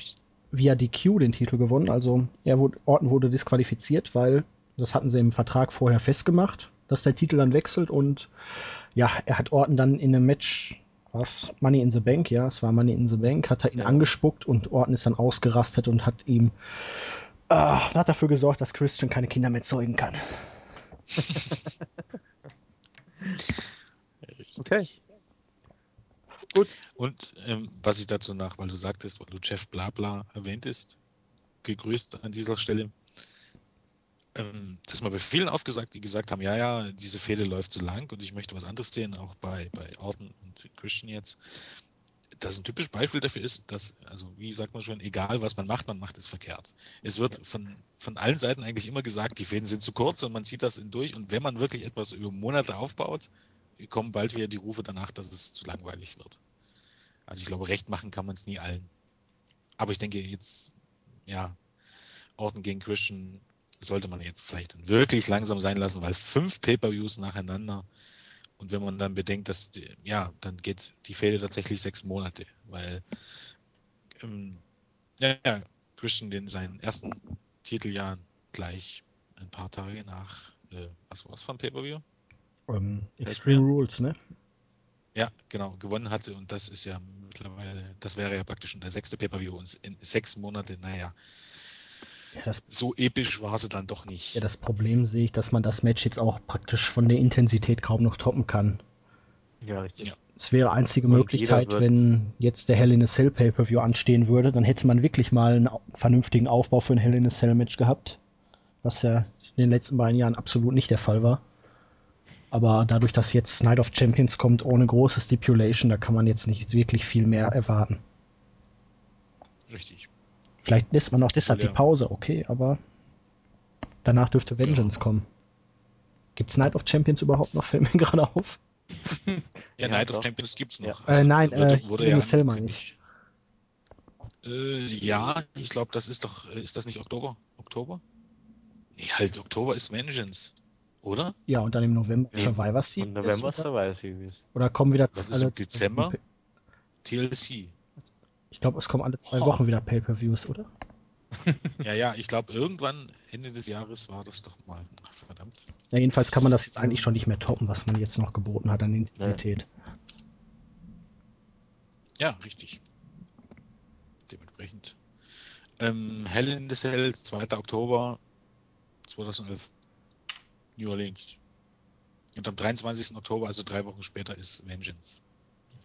via DQ den Titel gewonnen, also er wurde, Orton wurde disqualifiziert, weil das hatten sie im Vertrag vorher festgemacht dass der Titel dann wechselt und ja, er hat Orton dann in einem Match, was? Money in the Bank, ja, es war Money in the Bank, hat er ihn angespuckt und Orton ist dann ausgerastet und hat ihm äh, hat dafür gesorgt, dass Christian keine Kinder mehr zeugen kann. okay. Und ähm, was ich dazu nach, weil du sagtest, weil du Jeff Blabla erwähnt ist, gegrüßt an dieser Stelle. Ähm, das ist mal bei vielen aufgesagt, die gesagt haben, ja, ja, diese Fehde läuft zu lang und ich möchte was anderes sehen, auch bei, bei Orton und Christian jetzt. Das ein typisches Beispiel dafür ist, dass, also wie sagt man schon, egal was man macht, man macht es verkehrt. Es wird von, von allen Seiten eigentlich immer gesagt, die Fäden sind zu kurz und man zieht das durch und wenn man wirklich etwas über Monate aufbaut, kommen bald wieder die Rufe danach, dass es zu langweilig wird. Also ich glaube, recht machen kann man es nie allen. Aber ich denke jetzt, ja, Orton gegen Christian sollte man jetzt vielleicht wirklich langsam sein lassen, weil fünf Pay-per-Views nacheinander und wenn man dann bedenkt, dass die, ja, dann geht die Fehde tatsächlich sechs Monate, weil ähm, ja, ja, Christian den seinen ersten Titeljahr gleich ein paar Tage nach äh, was war es von Pay-per-View? Um, ähm, Extreme Rules, ne? Ja, genau, gewonnen hatte und das ist ja mittlerweile, das wäre ja praktisch schon der sechste Pay-Per-View und in sechs Monate, naja, ja, das, so episch war sie dann doch nicht. Ja, das Problem sehe ich, dass man das Match jetzt auch praktisch von der Intensität kaum noch toppen kann. Ja, richtig. Ja. Es wäre einzige und Möglichkeit, wenn jetzt der Hell in a Cell Pay-Per-View anstehen würde, dann hätte man wirklich mal einen vernünftigen Aufbau für ein Hell in a Cell Match gehabt. Was ja in den letzten beiden Jahren absolut nicht der Fall war. Aber dadurch, dass jetzt Night of Champions kommt ohne große Stipulation, da kann man jetzt nicht wirklich viel mehr erwarten. Richtig. Vielleicht lässt man auch deshalb ja. die Pause, okay, aber danach dürfte Vengeance ja. kommen. Gibt's Night of Champions überhaupt noch? Fällt mir gerade auf. ja, ja, Night of Champions gibt's noch. Also, äh, nein, wurde, äh, wurde ja Cell meine ich. Äh, ja, ich glaube, das ist doch, ist das nicht Oktober? Oktober? Nee, halt, Oktober ist Vengeance. Oder? Ja, und dann im November nee, Survivor Series. Im November Survivor Series. Oder kommen wieder Was ist im Dezember? TLC. Ich glaube, es kommen alle zwei oh. Wochen wieder Pay-Per-Views, oder? ja, ja, ich glaube, irgendwann Ende des Jahres war das doch mal. Ach, verdammt. Ja, jedenfalls kann man das jetzt eigentlich schon nicht mehr toppen, was man jetzt noch geboten hat an Intensität. Ja, richtig. Dementsprechend. Ähm, Hell in the Cell, 2. Oktober 2011. New Orleans. Und am 23. Oktober, also drei Wochen später, ist Vengeance.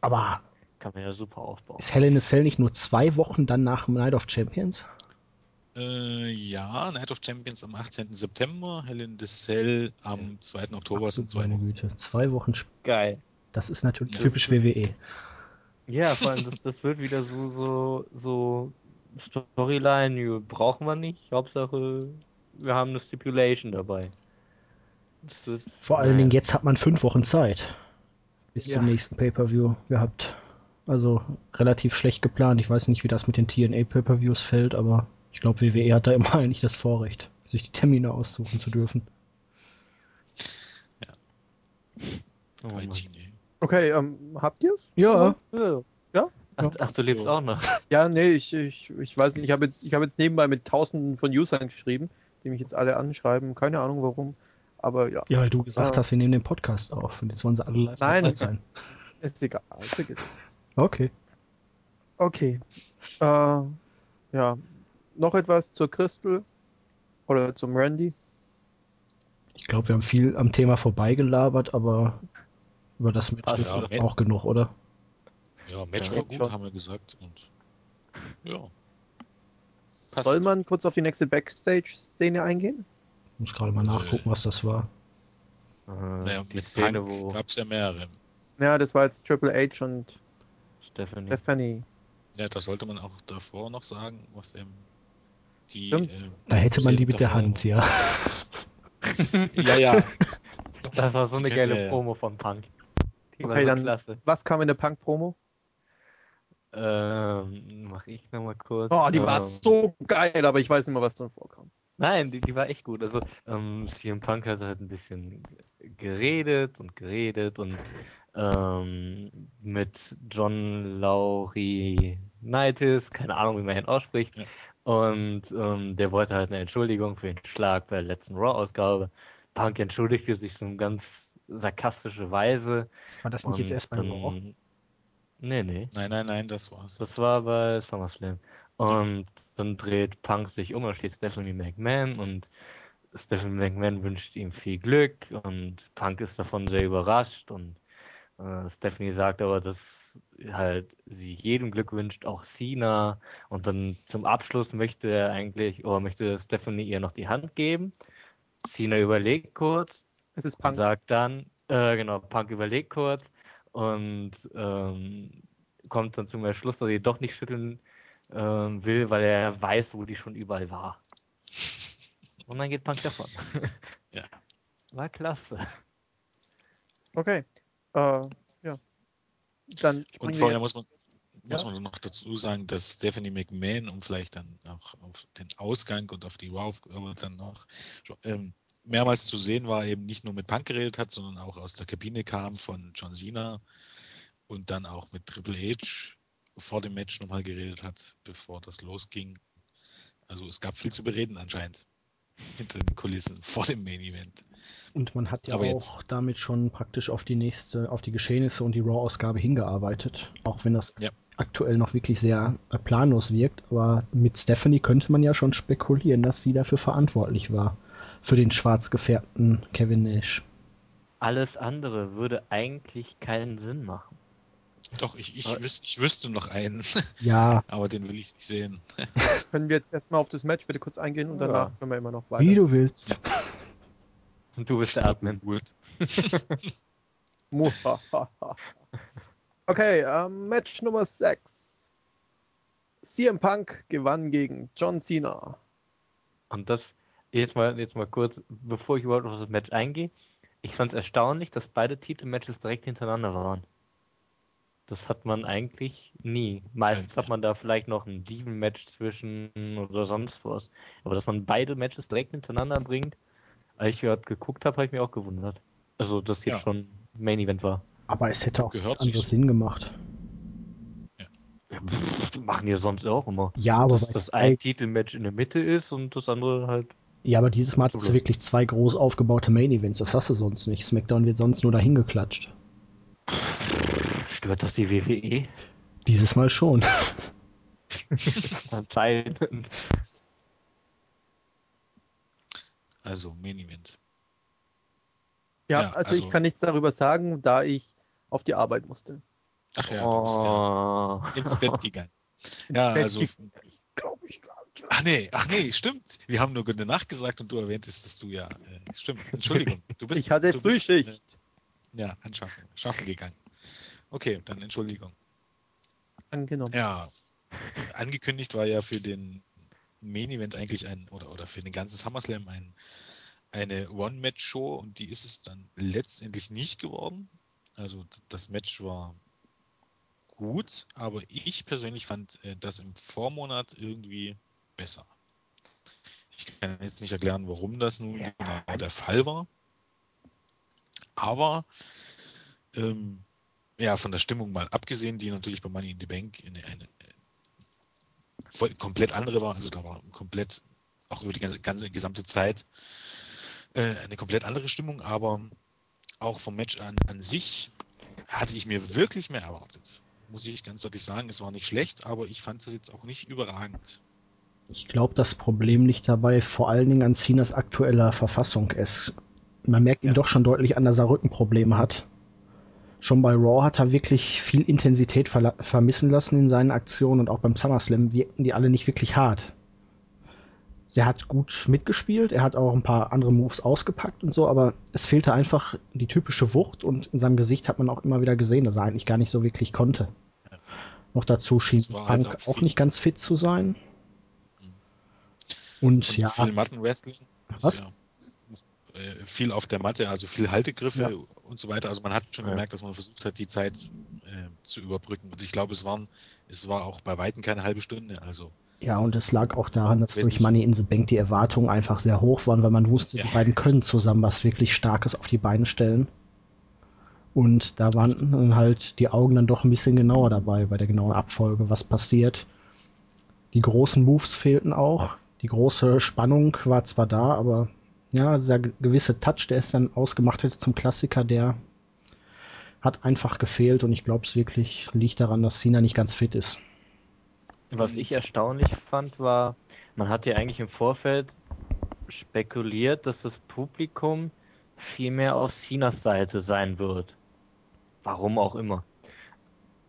Aber kann man ja super aufbauen. Ist Hell in a Cell nicht nur zwei Wochen dann nach Night of Champions? Äh, ja, Night of Champions am 18. September, Hell in the Cell am 2. Oktober sind zwei Wochen. Güte, zwei Wochen. Geil. Das ist natürlich ja, typisch WWE. Ja, vor allem, das, das wird wieder so, so, so Storyline, brauchen wir nicht. Hauptsache, wir haben eine Stipulation dabei. Vor allen Dingen, jetzt hat man fünf Wochen Zeit. Bis ja. zum nächsten Pay-Per-View gehabt. Also relativ schlecht geplant. Ich weiß nicht, wie das mit den TNA Pay-Per-Views fällt, aber ich glaube, WWE hat da immer eigentlich das Vorrecht, sich die Termine aussuchen zu dürfen. Ja. Oh, okay, ähm, habt ihr's? Ja. Ja. ja? Ach, ach, du lebst auch noch. Ja, nee, ich, ich, ich weiß nicht. Ich habe jetzt, hab jetzt nebenbei mit tausenden von Usern geschrieben, die mich jetzt alle anschreiben. Keine Ahnung warum. Aber ja. Ja, weil du gesagt äh, hast, wir nehmen den Podcast auf und jetzt wollen sie alle live Nein, sein. Ist egal, vergiss es. Okay. Okay. Äh, ja. Noch etwas zur Crystal oder zum Randy? Ich glaube, wir haben viel am Thema vorbeigelabert, aber über das Match ist ja, auch genug, oder? Ja, Match ja, war gut, schon. haben wir gesagt. Und ja. Passt. Soll man kurz auf die nächste Backstage-Szene eingehen? Ich muss gerade mal nachgucken, was das war. Äh, naja, mit Szene, Punk wo... gab es ja mehrere. Ja, das war jetzt Triple H und Stephanie. Stephanie. Ja, da sollte man auch davor noch sagen, was eben die. Äh, da hätte man die mit der Hand, ja. ja, ja. Das war so eine geile Promo von Punk. Die okay, so dann klasse. was kam in der Punk-Promo? Ähm, mach ich nochmal kurz. Oh, die ähm, war so geil, aber ich weiß nicht mehr, was drin vorkam. Nein, die, die war echt gut. Also, ähm, CM Punk hat halt ein bisschen geredet und geredet und ähm, mit John Laurinaitis, keine Ahnung, wie man ihn ausspricht. Und ähm, der wollte halt eine Entschuldigung für den Schlag bei der letzten Raw-Ausgabe. Punk entschuldigte sich so ganz sarkastische Weise. War das nicht jetzt erst bei Raw? Nee, nee. Nein, nein, nein, das war's. Das war bei SummerSlam. Und dann dreht Punk sich um und steht Stephanie McMahon und Stephanie McMahon wünscht ihm viel Glück und Punk ist davon sehr überrascht und äh, Stephanie sagt aber, dass halt sie jedem Glück wünscht, auch Cena. Und dann zum Abschluss möchte er eigentlich, oder möchte Stephanie ihr noch die Hand geben. Cena überlegt kurz. Es ist Punk. Sagt dann, äh, genau, Punk überlegt kurz und ähm, kommt dann zum Schluss, dass er doch nicht schütteln äh, will, weil er weiß, wo die schon überall war. Und dann geht Punk davon. ja. War klasse. Okay. Äh, ja. Dann Und vorher muss man, muss ja? man noch dazu sagen, dass Stephanie McMahon, um vielleicht dann auch auf den Ausgang und auf die Raw dann noch ähm, mehrmals zu sehen war, eben nicht nur mit Punk geredet hat, sondern auch aus der Kabine kam von John Cena und dann auch mit Triple H vor dem Match nochmal geredet hat, bevor das losging. Also es gab viel zu bereden anscheinend hinter den Kulissen vor dem Main Event. Und man hat ja Aber auch jetzt. damit schon praktisch auf die nächste, auf die Geschehnisse und die Raw-Ausgabe hingearbeitet. Auch wenn das ja. aktuell noch wirklich sehr äh, planlos wirkt. Aber mit Stephanie könnte man ja schon spekulieren, dass sie dafür verantwortlich war. Für den schwarz gefärbten Kevin Nash. Alles andere würde eigentlich keinen Sinn machen. Doch, ich, ich, wüs ich wüsste noch einen. Ja. Aber den will ich nicht sehen. Können wir jetzt erstmal auf das Match bitte kurz eingehen und danach ja. können wir immer noch weiter. Wie du willst. Ja. Und du bist der Admin. Gut. okay, ähm, Match Nummer 6. CM Punk gewann gegen John Cena. Und das, jetzt mal, jetzt mal kurz, bevor ich überhaupt auf das Match eingehe. Ich fand es erstaunlich, dass beide Titelmatches direkt hintereinander waren. Das hat man eigentlich nie. Meistens hat man da vielleicht noch ein Diven-Match zwischen oder sonst was. Aber dass man beide Matches direkt hintereinander bringt, als ich gerade geguckt habe, habe ich mich auch gewundert. Also, dass jetzt ja. schon Main Event war. Aber es hätte auch Gehört anderes Sinn gemacht. Ja. ja pff, machen ja sonst auch immer. Ja, aber dass das ein Titelmatch in der Mitte ist und das andere halt. Ja, aber dieses Mal hast du wirklich zwei groß aufgebaute Main Events. Das hast du sonst nicht. SmackDown wird sonst nur dahin geklatscht. Stört das die WWE? Dieses Mal schon. Anscheinend. Also Main Event. Ja, ja also, also, ich kann nichts darüber sagen, da ich auf die Arbeit musste. Ach ja, du bist ja oh. ins Bett gegangen. Ins ja, Bett also. Glaube ich gar nicht. Ach nee, ach nee, stimmt. Wir haben nur gute Nacht gesagt und du erwähntest, dass du ja. Äh, stimmt. Entschuldigung. Du bist, ich hatte du Frühschicht. Bist, äh, ja, anschaffen, schaffen gegangen. Okay, dann Entschuldigung. Angenommen. Ja, angekündigt war ja für den Main Event eigentlich ein, oder, oder für den ganzen SummerSlam ein, eine One-Match-Show und die ist es dann letztendlich nicht geworden. Also das Match war gut, aber ich persönlich fand äh, das im Vormonat irgendwie besser. Ich kann jetzt nicht erklären, warum das nun genau der Fall war. Aber ähm, ja, von der Stimmung mal abgesehen, die natürlich bei Money in the Bank eine, eine voll, komplett andere war. Also da war komplett, auch über die ganze, ganze gesamte Zeit, äh, eine komplett andere Stimmung, aber auch vom Match an, an sich hatte ich mir wirklich mehr erwartet. Muss ich ganz deutlich sagen, es war nicht schlecht, aber ich fand es jetzt auch nicht überragend. Ich glaube, das Problem liegt dabei vor allen Dingen an Cenas aktueller Verfassung. Es, man merkt ja. ihn doch schon deutlich an, dass er Rückenprobleme hat. Schon bei Raw hat er wirklich viel Intensität ver vermissen lassen in seinen Aktionen und auch beim SummerSlam wirkten die alle nicht wirklich hart. Er hat gut mitgespielt, er hat auch ein paar andere Moves ausgepackt und so, aber es fehlte einfach die typische Wucht und in seinem Gesicht hat man auch immer wieder gesehen, dass er eigentlich gar nicht so wirklich konnte. Ja. Noch dazu schien Punk halt auch, auch nicht ganz fit zu sein. Mhm. Und, und ja. Viel Mattenwrestling. Was? Ja äh, viel auf der Matte, also viel Haltegriffe ja. und so weiter. Also man hat schon ja. gemerkt, dass man versucht hat, die Zeit äh, zu überbrücken. Und ich glaube, es waren, es war auch bei Weitem keine halbe Stunde. Also ja, und es lag auch daran, dass durch Money in the Bank die Erwartungen einfach sehr hoch waren, weil man wusste, ja. die beiden können zusammen was wirklich Starkes auf die Beine stellen. Und da waren dann halt die Augen dann doch ein bisschen genauer dabei bei der genauen Abfolge, was passiert. Die großen Moves fehlten auch. Die große Spannung war zwar da, aber Ja, dieser gewisse Touch, der ist dann ausgemacht hätte zum Klassiker, der hat einfach gefehlt und ich glaube es wirklich liegt daran, dass Cena nicht ganz fit ist. Was ich erstaunlich fand, war, man hat ja eigentlich im Vorfeld spekuliert, dass das Publikum viel mehr auf Cenas Seite sein wird. Warum auch immer.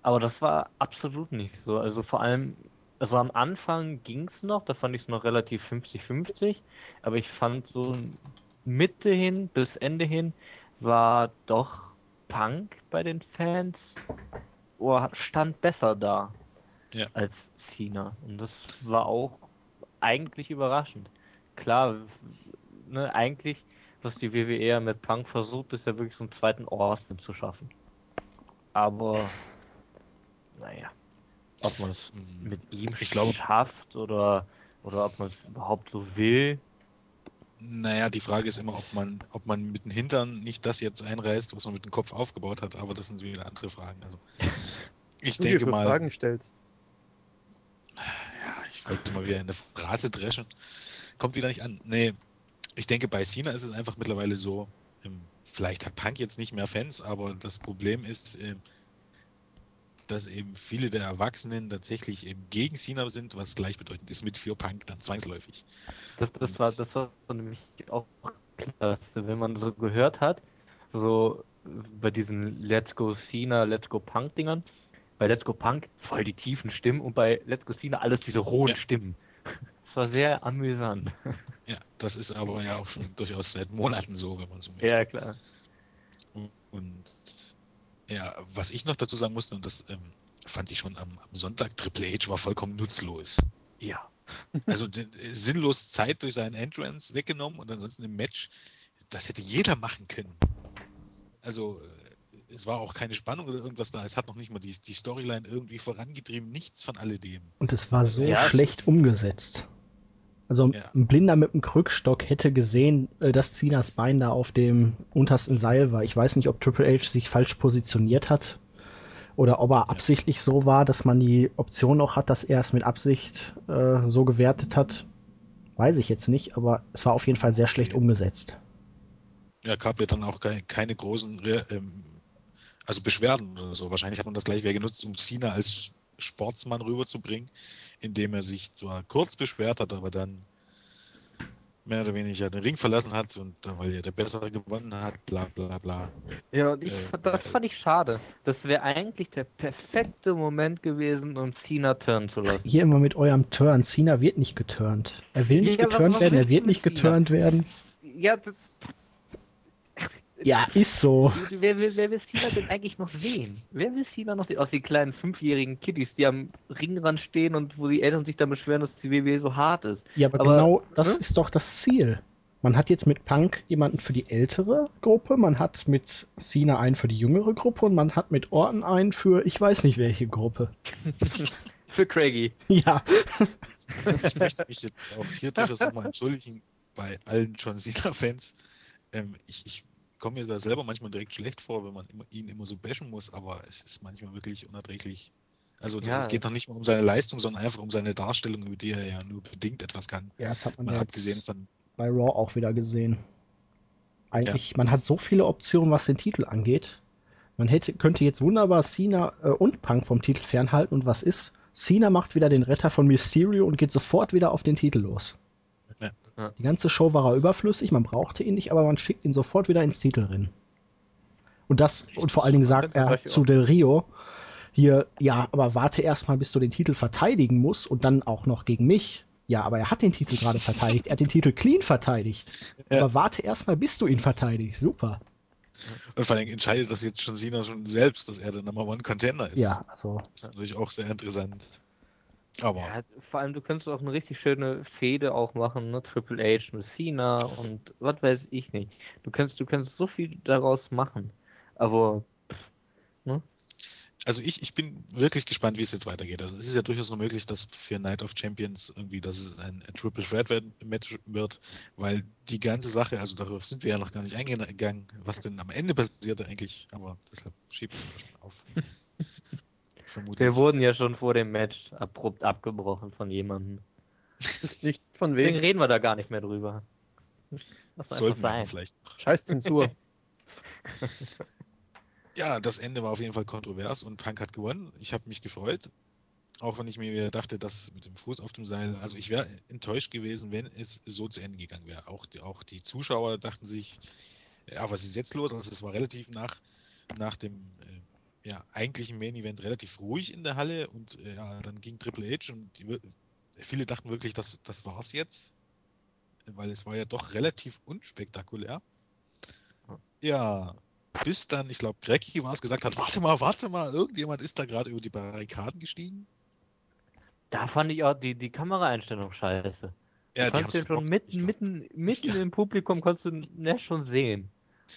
Aber das war absolut nicht so. Also vor allem, also am Anfang ging es noch, da fand ich es noch relativ 50-50, aber ich fand so Mitte hin bis Ende hin war doch Punk bei den Fans oh, stand besser da ja. als Cena. Und das war auch eigentlich überraschend. Klar, ne, eigentlich, was die WWE mit Punk versucht, ist ja wirklich so einen zweiten Austin zu schaffen. Aber, naja, ob man es hm. mit ihm ich glaube, schafft oder, oder ob man es überhaupt so will. Naja, die Frage ist immer, ob man, ob man mit dem Hintern nicht das jetzt einreißt, was man mit dem Kopf aufgebaut hat, aber das sind wieder andere Fragen. Also, ich denke mal. Fragen stellst. Ja, ich wollte mal wieder in der Phrase dreschen. Kommt wieder nicht an. Nee, ich denke, bei Cena ist es einfach mittlerweile so, ähm, vielleicht hat Punk jetzt nicht mehr Fans, aber das Problem ist, ähm, dass eben viele der Erwachsenen tatsächlich eben gegen Cena sind, was gleichbedeutend ist mit für Punk dann zwangsläufig. Das, das war das war nämlich auch klar, wenn man so gehört hat, so bei diesen Let's Go Cena, Let's Go Punk Dingern, bei Let's Go Punk voll die tiefen Stimmen und bei Let's Go Cena alles diese rohen ja. Stimmen. Das war sehr amüsant. Ja, das ist aber ja auch schon durchaus seit Monaten so, wenn man so möchte. Ja, klar. Und ja, was ich noch dazu sagen musste, und das ähm, fand ich schon am, am, Sonntag, Triple H war vollkommen nutzlos. Ja. Also sinnlos Zeit durch seinen Entrance weggenommen und ansonsten im Match, das hätte jeder machen können. Also äh, es war auch keine Spannung oder irgendwas da. Es hat noch nicht mal die, die Storyline irgendwie vorangetrieben. Nichts von alledem. Und es war so ja, schlecht umgesetzt. Also ja. ein Blinder mit einem Krückstock hätte gesehen, äh, dass Cenas Bein da auf dem untersten Seil war. Ich weiß nicht, ob Triple H sich falsch positioniert hat oder ob er absichtlich so war, dass man die Option noch hat, dass er es mit Absicht äh, so gewertet hat. Weiß ich jetzt nicht, aber es war auf jeden Fall sehr schlecht umgesetzt. Ja, gab ja dann auch keine, keine großen ähm, also Beschwerden oder so. Wahrscheinlich hat man das gleich wieder genutzt, um Cena als Sportsmann rüberzubringen, indem er sich zwar kurz beschwert hat, aber dann mehr oder weniger den Ring verlassen hat und weil ja der Bessere gewonnen hat, bla bla bla. Ja, und ich, äh, das fand ich schade. Das wäre eigentlich der perfekte Moment gewesen, um Cena turnen zu lassen. Hier immer mit eurem Turn. Cena wird nicht geturnt. Er will nicht ja, geturnt werden, er wird nicht geturnt werden. Ja, ja, ist so. Wer, wer, wer will Cena denn eigentlich noch sehen? Wer will Cena noch sehen? Aus den kleinen fünfjährigen Kiddies, die am Ringrand stehen und wo die Eltern sich dann beschweren, dass die WWE so hart ist. Ja, aber, aber genau das ne? ist doch das Ziel. Man hat jetzt mit Punk jemanden für die ältere Gruppe, man hat mit Cena einen für die jüngere Gruppe und man hat mit Orton einen für ich weiß nicht welche Gruppe. für Craigie. Ja. ich möchte mich jetzt auch hier durchaus nochmal entschuldigen bei allen John Cena-Fans. Ähm, ich, ich komme mir da selber manchmal direkt schlecht vor, wenn man immer, ihn immer so bashen muss, aber es ist manchmal wirklich unerträglich. Also ja. es geht doch nicht mehr um seine Leistung, sondern einfach um seine Darstellung, über die er ja nur bedingt etwas kann. Ja, das hat man, man ja abgesehen von bei Raw auch wieder gesehen. Eigentlich, ja. man hat so viele Optionen, was den Titel angeht. Man hätte, könnte jetzt wunderbar Cena äh, und Punk vom Titel fernhalten und was ist? Cena macht wieder den Retter von Mysterio und geht sofort wieder auf den Titel los. Ja. Die ganze Show war er überflüssig, man brauchte ihn nicht, aber man schickt ihn sofort wieder ins Titelrennen. Und das, und vor allen Dingen sagt er zu Del Rio, hier, ja, aber warte erstmal, bis du den Titel verteidigen musst und dann auch noch gegen mich. Ja, aber er hat den Titel gerade verteidigt. Er hat den Titel clean verteidigt. Ja. Aber warte erstmal, bis du ihn verteidigst. Super. Und vor allem entscheidet das jetzt schon Sina schon selbst, dass er der Number One Contender ist. Ja, also. Das ist natürlich auch sehr interessant. Aber. Ja, vor allem, du könntest auch eine richtig schöne Fehde auch machen, ne? Triple H mit Cena und was weiß ich nicht. Du kannst, du kannst so viel daraus machen. Aber, pff, ne? Also ich, ich bin wirklich gespannt, wie es jetzt weitergeht. Also es ist ja durchaus noch möglich, dass für Night of Champions irgendwie, dass es ein, ein Triple Threat Match wird, weil die ganze Sache, also darauf sind wir ja noch gar nicht eingegangen, was denn am Ende passierte eigentlich, aber deshalb das schon auf. vermutlich. Wir wurden ja schon vor dem Match abrupt abgebrochen von jemandem. Nicht von wem. Deswegen reden wir da gar nicht mehr drüber. Das wir sein. vielleicht. Scheiß Zensur. Ja, das Ende war auf jeden Fall kontrovers und Punk hat gewonnen. Ich habe mich gefreut. Auch wenn ich mir dachte, dass mit dem Fuß auf dem Seil, also ich wäre enttäuscht gewesen, wenn es so zu Ende gegangen wäre. Auch die, auch die Zuschauer dachten sich, ja, was ist jetzt los? Also es war relativ nach, nach dem äh, ja, eigentlichen Main Event relativ ruhig in der Halle und äh, ja, dann ging Triple H und die, viele dachten wirklich, das, das war's jetzt. Weil es war ja doch relativ unspektakulär. Ja, bis dann, ich glaube, Grecki war es, gesagt hat, warte mal, warte mal, irgendjemand ist da gerade über die Barrikaden gestiegen. Da fand ich auch die, die Kameraeinstellung scheiße. Ja, du konntest den schon mitten, mitten, mitten ja. im Publikum konntest du Nash schon sehen.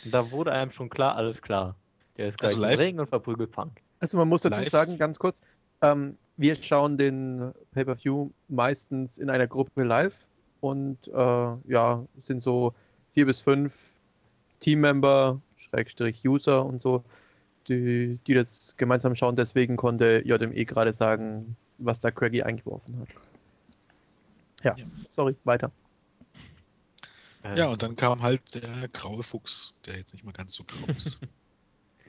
Und da wurde einem schon klar, alles klar. Der ist gleich also live, Ring und verprügelt Punk. Also man muss dazu live. sagen, ganz kurz, ähm, wir schauen den Pay-Per-View meistens in einer Gruppe live und äh, ja, sind so vier bis fünf Teammember, Schrägstrich User und so, die, die das gemeinsam schauen. Deswegen konnte JME gerade sagen, was da Craigie eingeworfen hat. Ja, ja. sorry, weiter. Ja, und dann kam halt der graue Fuchs, der jetzt nicht mal ganz so grau ist.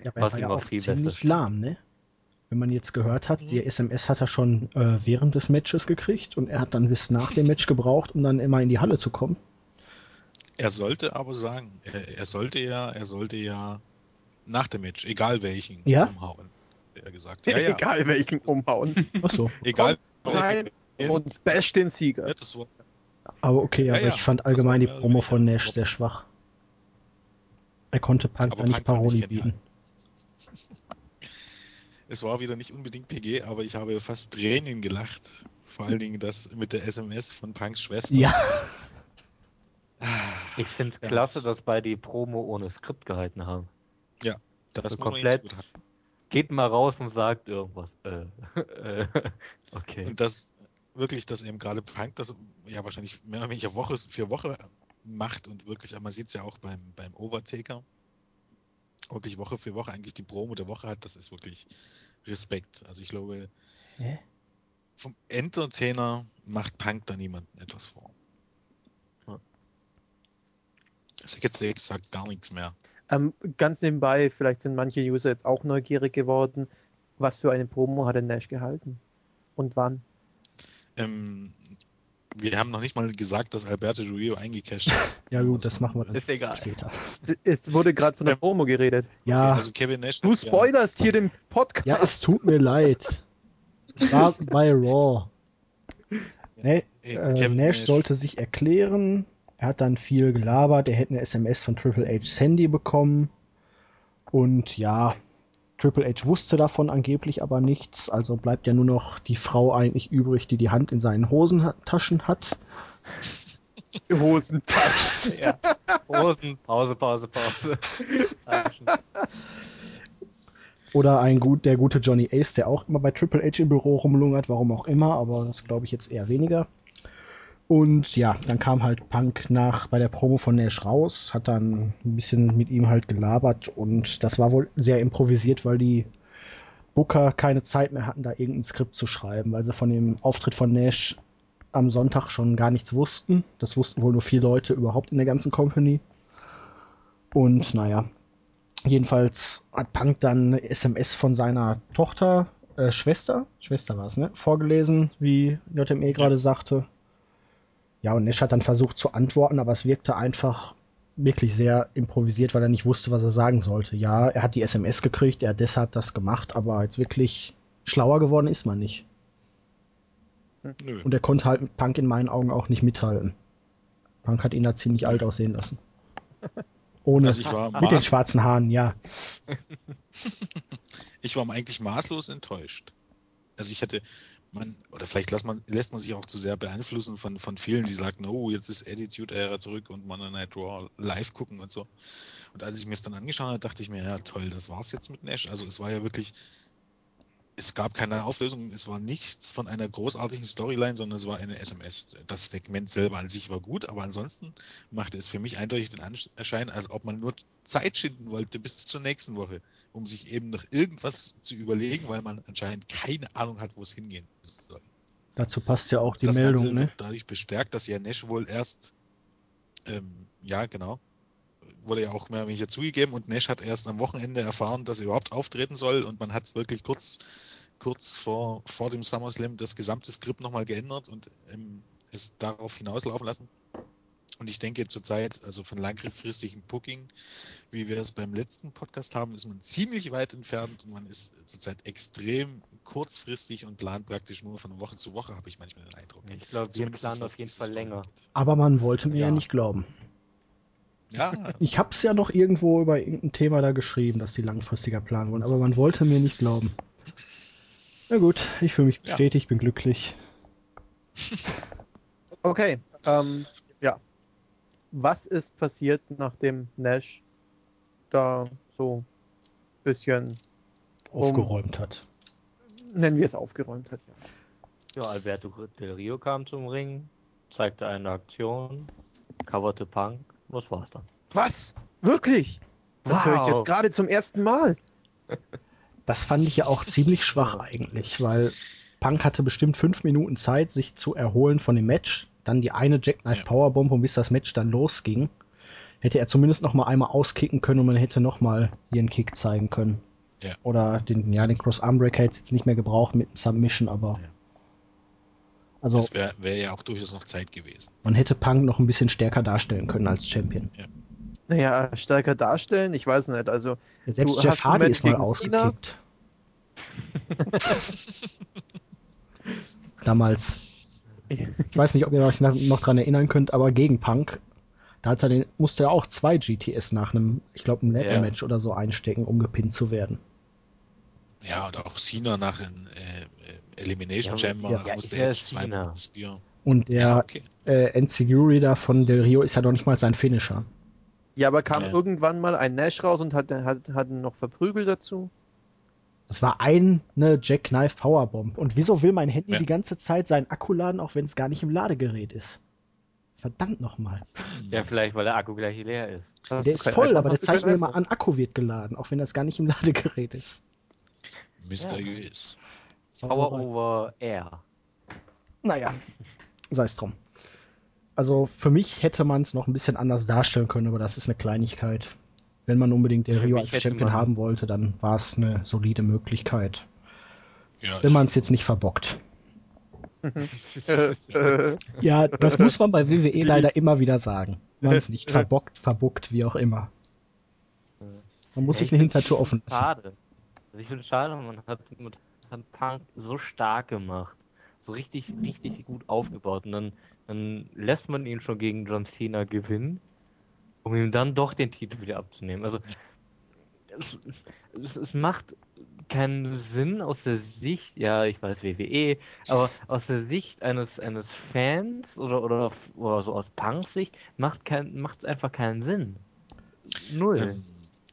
ja, aber er war ja auch ziemlich lahm, ne? Wenn man jetzt gehört hat, die SMS hat er schon äh, während des Matches gekriegt und er hat dann bis nach dem Match gebraucht, um dann immer in die Halle zu kommen. Er sollte aber sagen, er, er sollte ja, er sollte ja nach dem Match, egal welchen, ja? umhauen. Er gesagt. Ja, ja. Egal welchen umhauen. Achso. egal. Nein. Und bash den Sieger. Ja, war... Aber okay, aber ich fand allgemein die Promo von Nash sehr schwach. Er konnte Punk da nicht Paroli bieten. Es war wieder nicht unbedingt PG, aber ich habe fast Tränen gelacht. Vor allen Dingen das mit der SMS von Punks Schwester. Ja. Ich finde es ja. klasse, dass bei die Promo ohne Skript gehalten haben. Ja, das also komplett. Geht mal raus und sagt irgendwas. Äh, äh, okay. Und das wirklich, dass eben gerade Punk das ja wahrscheinlich mehr oder weniger Woche für Woche macht und wirklich, man sieht es ja auch beim, beim Overtaker, wirklich Woche für Woche eigentlich die Promo der Woche hat, das ist wirklich Respekt. Also ich glaube, Hä? vom Entertainer macht Punk da niemandem etwas vor. Ich sag jetzt gesagt gar nichts mehr. Ähm, ganz nebenbei, vielleicht sind manche User jetzt auch neugierig geworden. Was für eine Promo hat denn Nash gehalten? Und wann? Ähm, wir haben noch nicht mal gesagt, dass Alberto Rio eingecasht hat. ja gut, das machen wir dann ist egal. später. Es wurde gerade von der Promo geredet. Ja. Okay, also Kevin Nash. Du spoilerst ja. hier den Podcast. Ja, es tut mir leid. Es war bei Raw. Nee, äh, Nash, Nash sollte sich erklären, er hat dann viel gelabert, er hätte eine SMS von Triple H's Handy bekommen. Und ja, Triple H wusste davon angeblich aber nichts, also bleibt ja nur noch die Frau eigentlich übrig, die die Hand in seinen Hosentaschen hat. Hosentaschen, ja. Hosen, Pause, Pause, Pause. Oder ein gut, der gute Johnny Ace, der auch immer bei Triple H im Büro rumlungert, warum auch immer, aber das glaube ich jetzt eher weniger. Und ja, dann kam halt Punk nach bei der Promo von Nash raus, hat dann ein bisschen mit ihm halt gelabert und das war wohl sehr improvisiert, weil die Booker keine Zeit mehr hatten, da irgendein Skript zu schreiben, weil sie von dem Auftritt von Nash am Sonntag schon gar nichts wussten. Das wussten wohl nur vier Leute überhaupt in der ganzen Company. Und naja, jedenfalls hat Punk dann eine SMS von seiner Tochter, äh, Schwester, Schwester war es, ne, vorgelesen, wie JME gerade sagte. Ja, und Nash hat dann versucht zu antworten, aber es wirkte einfach wirklich sehr improvisiert, weil er nicht wusste, was er sagen sollte. Ja, er hat die SMS gekriegt, er hat deshalb das gemacht, aber jetzt wirklich schlauer geworden ist man nicht. Nö. Und er konnte halt mit Punk in meinen Augen auch nicht mithalten. Punk hat ihn da ziemlich alt aussehen lassen. Ohne also mit den schwarzen Haaren, ja. ich war eigentlich maßlos enttäuscht. Also ich hätte, man, oder vielleicht lässt man, lässt man sich auch zu sehr beeinflussen von, von vielen, die sagten, oh, jetzt ist Attitude-Ära zurück und Monday Night Raw live gucken und so. Und als ich mir es dann angeschaut habe, dachte ich mir, ja toll, das war's jetzt mit Nash. Also es war ja wirklich, es gab keine Auflösung, es war nichts von einer großartigen Storyline, sondern es war eine SMS. Das Segment selber an sich war gut, aber ansonsten machte es für mich eindeutig den Anschein, als ob man nur Zeit schinden wollte bis zur nächsten Woche, um sich eben noch irgendwas zu überlegen, weil man anscheinend keine Ahnung hat, wo es hingehen soll. Dazu passt ja auch die das Meldung, Ganze ne? Dadurch bestärkt, dass ja Nash wohl erst ähm, ja, genau. Wurde ja auch mehr oder weniger zugegeben und Nash hat erst am Wochenende erfahren, dass er überhaupt auftreten soll und man hat wirklich kurz, kurz vor, vor dem SummerSlam das gesamte Skript nochmal geändert und ähm, es darauf hinauslaufen lassen. Und ich denke zurzeit, also von langfristigem Booking, wie wir es beim letzten Podcast haben, ist man ziemlich weit entfernt und man ist zurzeit extrem kurzfristig und plant praktisch nur von Woche zu Woche, habe ich manchmal den Eindruck. Ich glaube, wir planen auf jeden Fall länger. Aber man wollte mir ja, ja nicht glauben. Ja. Ich habe es ja noch irgendwo über irgendein Thema da geschrieben, dass die langfristiger planen wollen, aber man wollte mir nicht glauben. Na gut, ich fühle mich bestätigt, ja. bin glücklich. Okay, ähm, ja. Was ist passiert, nachdem Nash da so ein bisschen aufgeräumt um, hat? Nennen wir es aufgeräumt hat, ja. Ja, Alberto Del Rio kam zum Ring, zeigte eine Aktion, coverte Punk, das war's dann. Was? Wirklich? Das wow. höre ich jetzt gerade zum ersten Mal. Das fand ich ja auch ziemlich schwach eigentlich, weil Punk hatte bestimmt fünf Minuten Zeit, sich zu erholen von dem Match. Dann die eine Jackknife Powerbomb und bis das Match dann losging, hätte er zumindest noch mal einmal auskicken können und man hätte noch mal ihren Kick zeigen können. Ja. Oder den, ja, den Cross Armbreaker hätte jetzt nicht mehr gebraucht mit Submission, aber. Ja. Also, das wäre wär ja auch durchaus noch Zeit gewesen. Man hätte Punk noch ein bisschen stärker darstellen können als Champion. Ja. Naja, stärker darstellen, ich weiß nicht. Also, ja, selbst Jeff Hardy ist mal ausgekickt. Damals. Ich weiß nicht, ob ihr euch noch dran erinnern könnt, aber gegen Punk, da hat er den, musste er auch zwei GTS nach einem, ich glaube, einem Ladder-Match ja. oder so einstecken, um gepinnt zu werden. Ja, und auch Cena nach einem äh, Elimination ja, Chamber ja, musste er zweimal Spear. Und der ja, okay. äh, Enziguri da von Del Rio ist ja noch nicht mal sein Finisher. Ja, aber kam ja. irgendwann mal ein Nash raus und hat, hat, hat ihn noch verprügelt dazu? Das war eine Jackknife Powerbomb. Und wieso will mein Handy ja. die ganze Zeit seinen Akku laden, auch wenn es gar nicht im Ladegerät ist? Verdammt nochmal. Ja, vielleicht, weil der Akku gleich leer ist. Der ist voll, aber der zeigt mir immer an, Akku wird geladen, auch wenn das gar nicht im Ladegerät ist. Mysteriös. Ja. Power over Air. Naja, sei es drum. Also für mich hätte man es noch ein bisschen anders darstellen können, aber das ist eine Kleinigkeit. Wenn man unbedingt den Rio als Champion haben wollte, dann war es eine solide Möglichkeit. Ja, wenn man es jetzt nicht verbockt. ja, das muss man bei WWE leider immer wieder sagen. Man es nicht verbockt, verbuckt, wie auch immer. Man muss ja, sich eine Hintertür offen lassen. Schade. Also ich finde es schade, man hat mit Punk so stark gemacht. So richtig, richtig gut aufgebaut. Und dann, dann lässt man ihn schon gegen John Cena gewinnen um ihm dann doch den Titel wieder abzunehmen. Also es, es, es, macht keinen Sinn aus der Sicht, ja, ich weiß WWE, aber aus der Sicht eines, eines Fans oder, oder, oder so aus Punks Sicht macht es einfach keinen Sinn. Null. Ähm,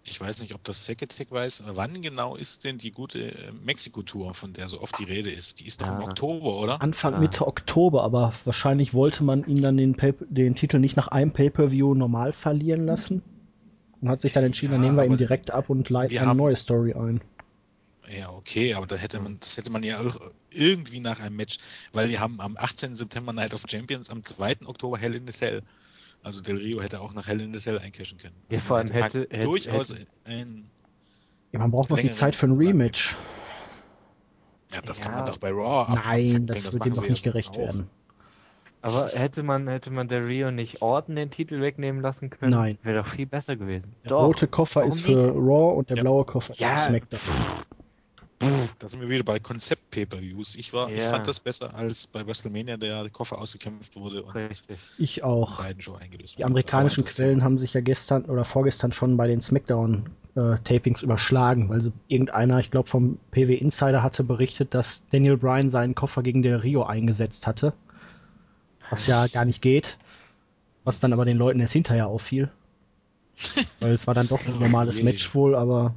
ich weiß nicht, ob das Seketech weiß, wann genau ist denn die gute äh, Mexiko-Tour, von der so oft die Rede ist? Die ist doch ja. im Oktober, oder? Anfang, ja. Mitte Oktober, aber wahrscheinlich wollte man ihn dann den, den Titel nicht nach einem Pay-Per-View normal verlieren lassen. Und hat sich dann entschieden, ja, dann nehmen wir ihn direkt ab und leiten eine neue Story ein. Ja, okay, aber da hätte man, das hätte man ja auch irgendwie nach einem Match, weil wir haben am 18. September Night of Champions, am 2. Oktober Hell in the Cell. Also Del Rio hätte auch nach Hell in the Cell eincashen können. Ja, vor allem hätte, hätte durchaus hätte, ein. Ja, man braucht noch die Zeit für ein Rematch. Ja, das ja. kann man doch bei Raw Nein, das, das wird dem doch nicht gerecht auch. werden. Aber hätte man, hätte man der Rio nicht Orton den Titel wegnehmen lassen können? Nein. Wäre doch viel besser gewesen. Der doch. rote Koffer Warum ist für nicht? Raw und der ja. blaue Koffer ja. ist für SmackDown. Da sind wir wieder bei Konzept-Pay-Per-Views. Ich, ja. ich fand das besser als bei WrestleMania, der Koffer ausgekämpft wurde und Richtig. ich auch. beiden Show eingelöst Die amerikanischen Quellen haben sich ja gestern oder vorgestern schon bei den SmackDown-Tapings äh, überschlagen, weil so irgendeiner, ich glaube vom PW Insider, hatte berichtet, dass Daniel Bryan seinen Koffer gegen Del Rio eingesetzt hatte. Was ja gar nicht geht. Was dann aber den Leuten erst hinterher auffiel. weil es war dann doch ein normales Match wohl, aber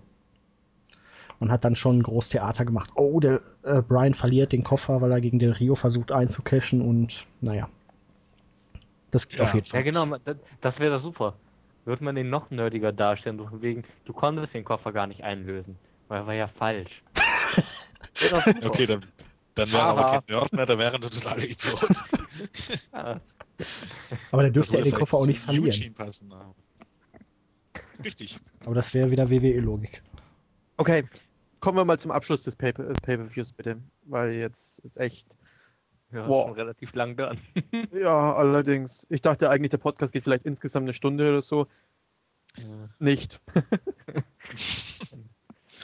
man hat dann schon ein Großtheater gemacht. Oh, der äh, Brian verliert den Koffer, weil er gegen Del Rio versucht einzucashen und naja. Das geht ja. auf jeden Fall. Ja, genau, das, das wäre super. Würde man den noch nerdiger darstellen, wegen, du konntest den Koffer gar nicht einlösen. Weil er war ja falsch. okay, dann, dann wäre aber kein Nerd mehr, dann wären wir totale Idioten. ja, Aber der dürfte ja den würde Koffer auch nicht verlieren. Eugene passen. aber- Richtig. Aber das wäre wieder WWE-Logik. Okay, kommen wir mal zum Abschluss des äh, Pay-Per-Views bitte, weil jetzt ist echt. Ja, Wow. schon relativ lang dran. Ja, allerdings. Ich dachte eigentlich, der Podcast geht vielleicht insgesamt eine Stunde oder so. Nicht.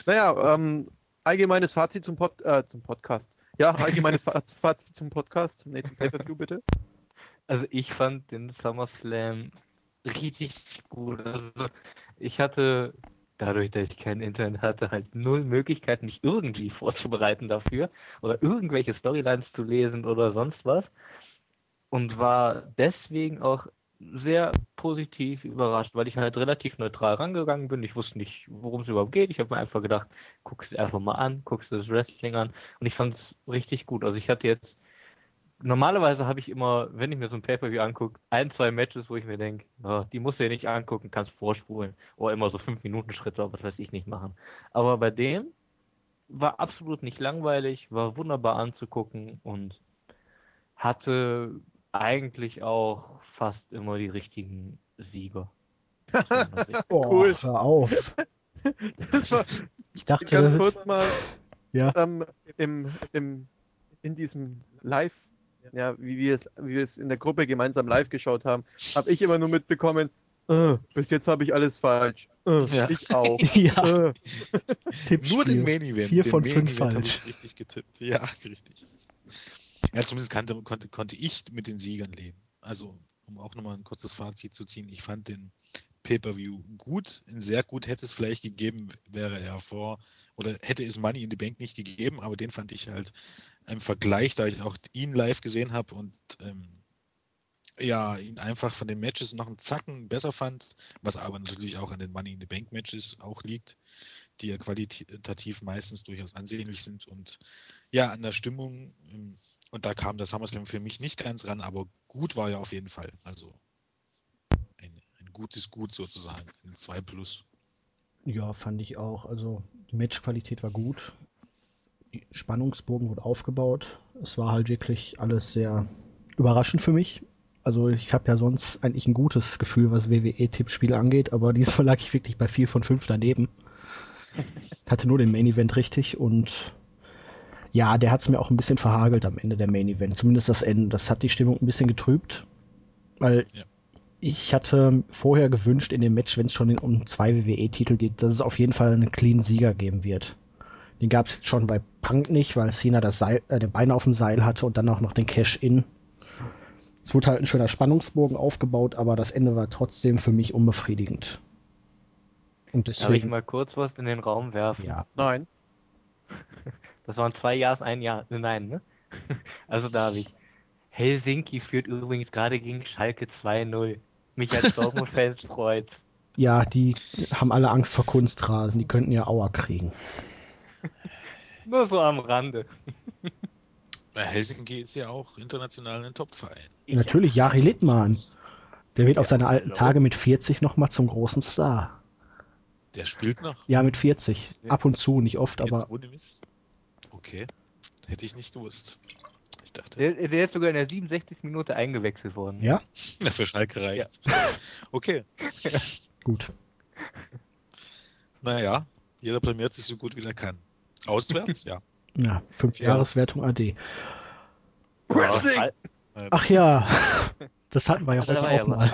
naja, ähm, allgemeines Fazit zum, Pod äh, zum Podcast. Ja, allgemeines Fa- Fazit zum Podcast. Nee, zum Pay-Per-View bitte. Also ich fand den SummerSlam richtig gut. Also ich hatte, dadurch, dass ich kein Internet hatte, halt null Möglichkeiten, mich irgendwie vorzubereiten dafür oder irgendwelche Storylines zu lesen oder sonst was. Und war deswegen auch sehr positiv überrascht, weil ich halt relativ neutral rangegangen bin. Ich wusste nicht, worum es überhaupt geht. Ich habe mir einfach gedacht, guckst dir einfach mal an, guckst dir das Wrestling an. Und ich fand es richtig gut. Also ich hatte jetzt normalerweise habe ich immer, wenn ich mir so ein Pay-Per-View angucke, ein, zwei Matches, wo ich mir denke, die musst du dir nicht angucken, kannst vorspulen. Oder immer so 5-Minuten-Schritte, aber das weiß ich nicht machen. Aber bei dem war absolut nicht langweilig, war wunderbar anzugucken und hatte eigentlich auch fast immer die richtigen Sieger. Cool. hör auf. Das war Ich dachte, ganz das kurz mal Ja. ähm, im, im, in diesem Live, ja, wie wir es, wie wir es in der Gruppe gemeinsam live geschaut haben, habe ich immer nur mitbekommen, äh, bis jetzt habe ich alles falsch. Äh, Ja. Ich auch. Ja, Äh. Nur den Main Event. Vier den von Main fünf Event habe falsch. ich richtig getippt. Ja, richtig. Ja, zumindest kannte, konnte, konnte ich mit den Siegern leben. Also, um auch nochmal ein kurzes Fazit zu ziehen, ich fand den Pay-Per-View gut. Sehr gut hätte es vielleicht gegeben, wäre er vor, oder hätte es Money in the Bank nicht gegeben, aber den fand ich halt im Vergleich, da ich auch ihn live gesehen habe und ähm, ja, ihn einfach von den Matches noch einen Zacken besser fand, was aber natürlich auch an den Money in the Bank Matches auch liegt, die ja qualitativ meistens durchaus ansehnlich sind und ja, an der Stimmung, ähm, und da kam der SummerSlam für mich nicht ganz ran, aber gut war er auf jeden Fall. Also ein gutes Gut sozusagen, ein 2 Plus. Ja, fand ich auch. Also die Matchqualität war gut. Die Spannungsbogen wurde aufgebaut. Es war halt wirklich alles sehr überraschend für mich. Also ich habe ja sonst eigentlich ein gutes Gefühl, was WWE-Tippspiele angeht, aber diesmal lag ich wirklich bei 4 von 5 daneben. Hatte nur den Main Event richtig und ja, der hat es mir auch ein bisschen verhagelt am Ende der Main Event. Zumindest das Ende. Das hat die Stimmung ein bisschen getrübt. Weil Ja. Ich hatte vorher gewünscht in dem Match, wenn es schon um zwei WWE-Titel geht, dass es auf jeden Fall einen clean Sieger geben wird. Den gab es schon bei Punk nicht, weil Cena das Seil, äh, den Bein auf dem Seil hatte und dann auch noch den Cash-In. Es wurde halt ein schöner Spannungsbogen aufgebaut, aber das Ende war trotzdem für mich unbefriedigend. Und Darf ich deswegen, mal kurz was in den Raum werfen? ja, nein. Das waren zwei Jahres, ein Jahr. Nein, ne? Also darf ich. Helsinki führt übrigens gerade gegen Schalke 2-0. Mich als Dortmund-Fans freut. ja, die haben alle Angst vor Kunstrasen, die könnten ja Auer kriegen. Nur so am Rande. Bei Helsinki ist ja auch international ein Topverein. Ich- Natürlich, Jari Littmann. Der wird auf seine alten hallo. Tage mit 40 nochmal zum großen Star. Der spielt noch. Ja, mit 40. Ab und zu, nicht oft, Jetzt aber ohne Mist. Okay. Hätte ich nicht gewusst. Dachte, Der, der ist sogar in der 67. Minute eingewechselt worden. ja, na, für Schalke reicht. Okay. gut. Naja, jeder blamiert sich so gut wie er kann. Auswärts, ja. Ja, fünf Ja. Jahreswertung AD. Wrestling! Al- Äh, Ach ja, das hatten wir ja heute auch ja mal.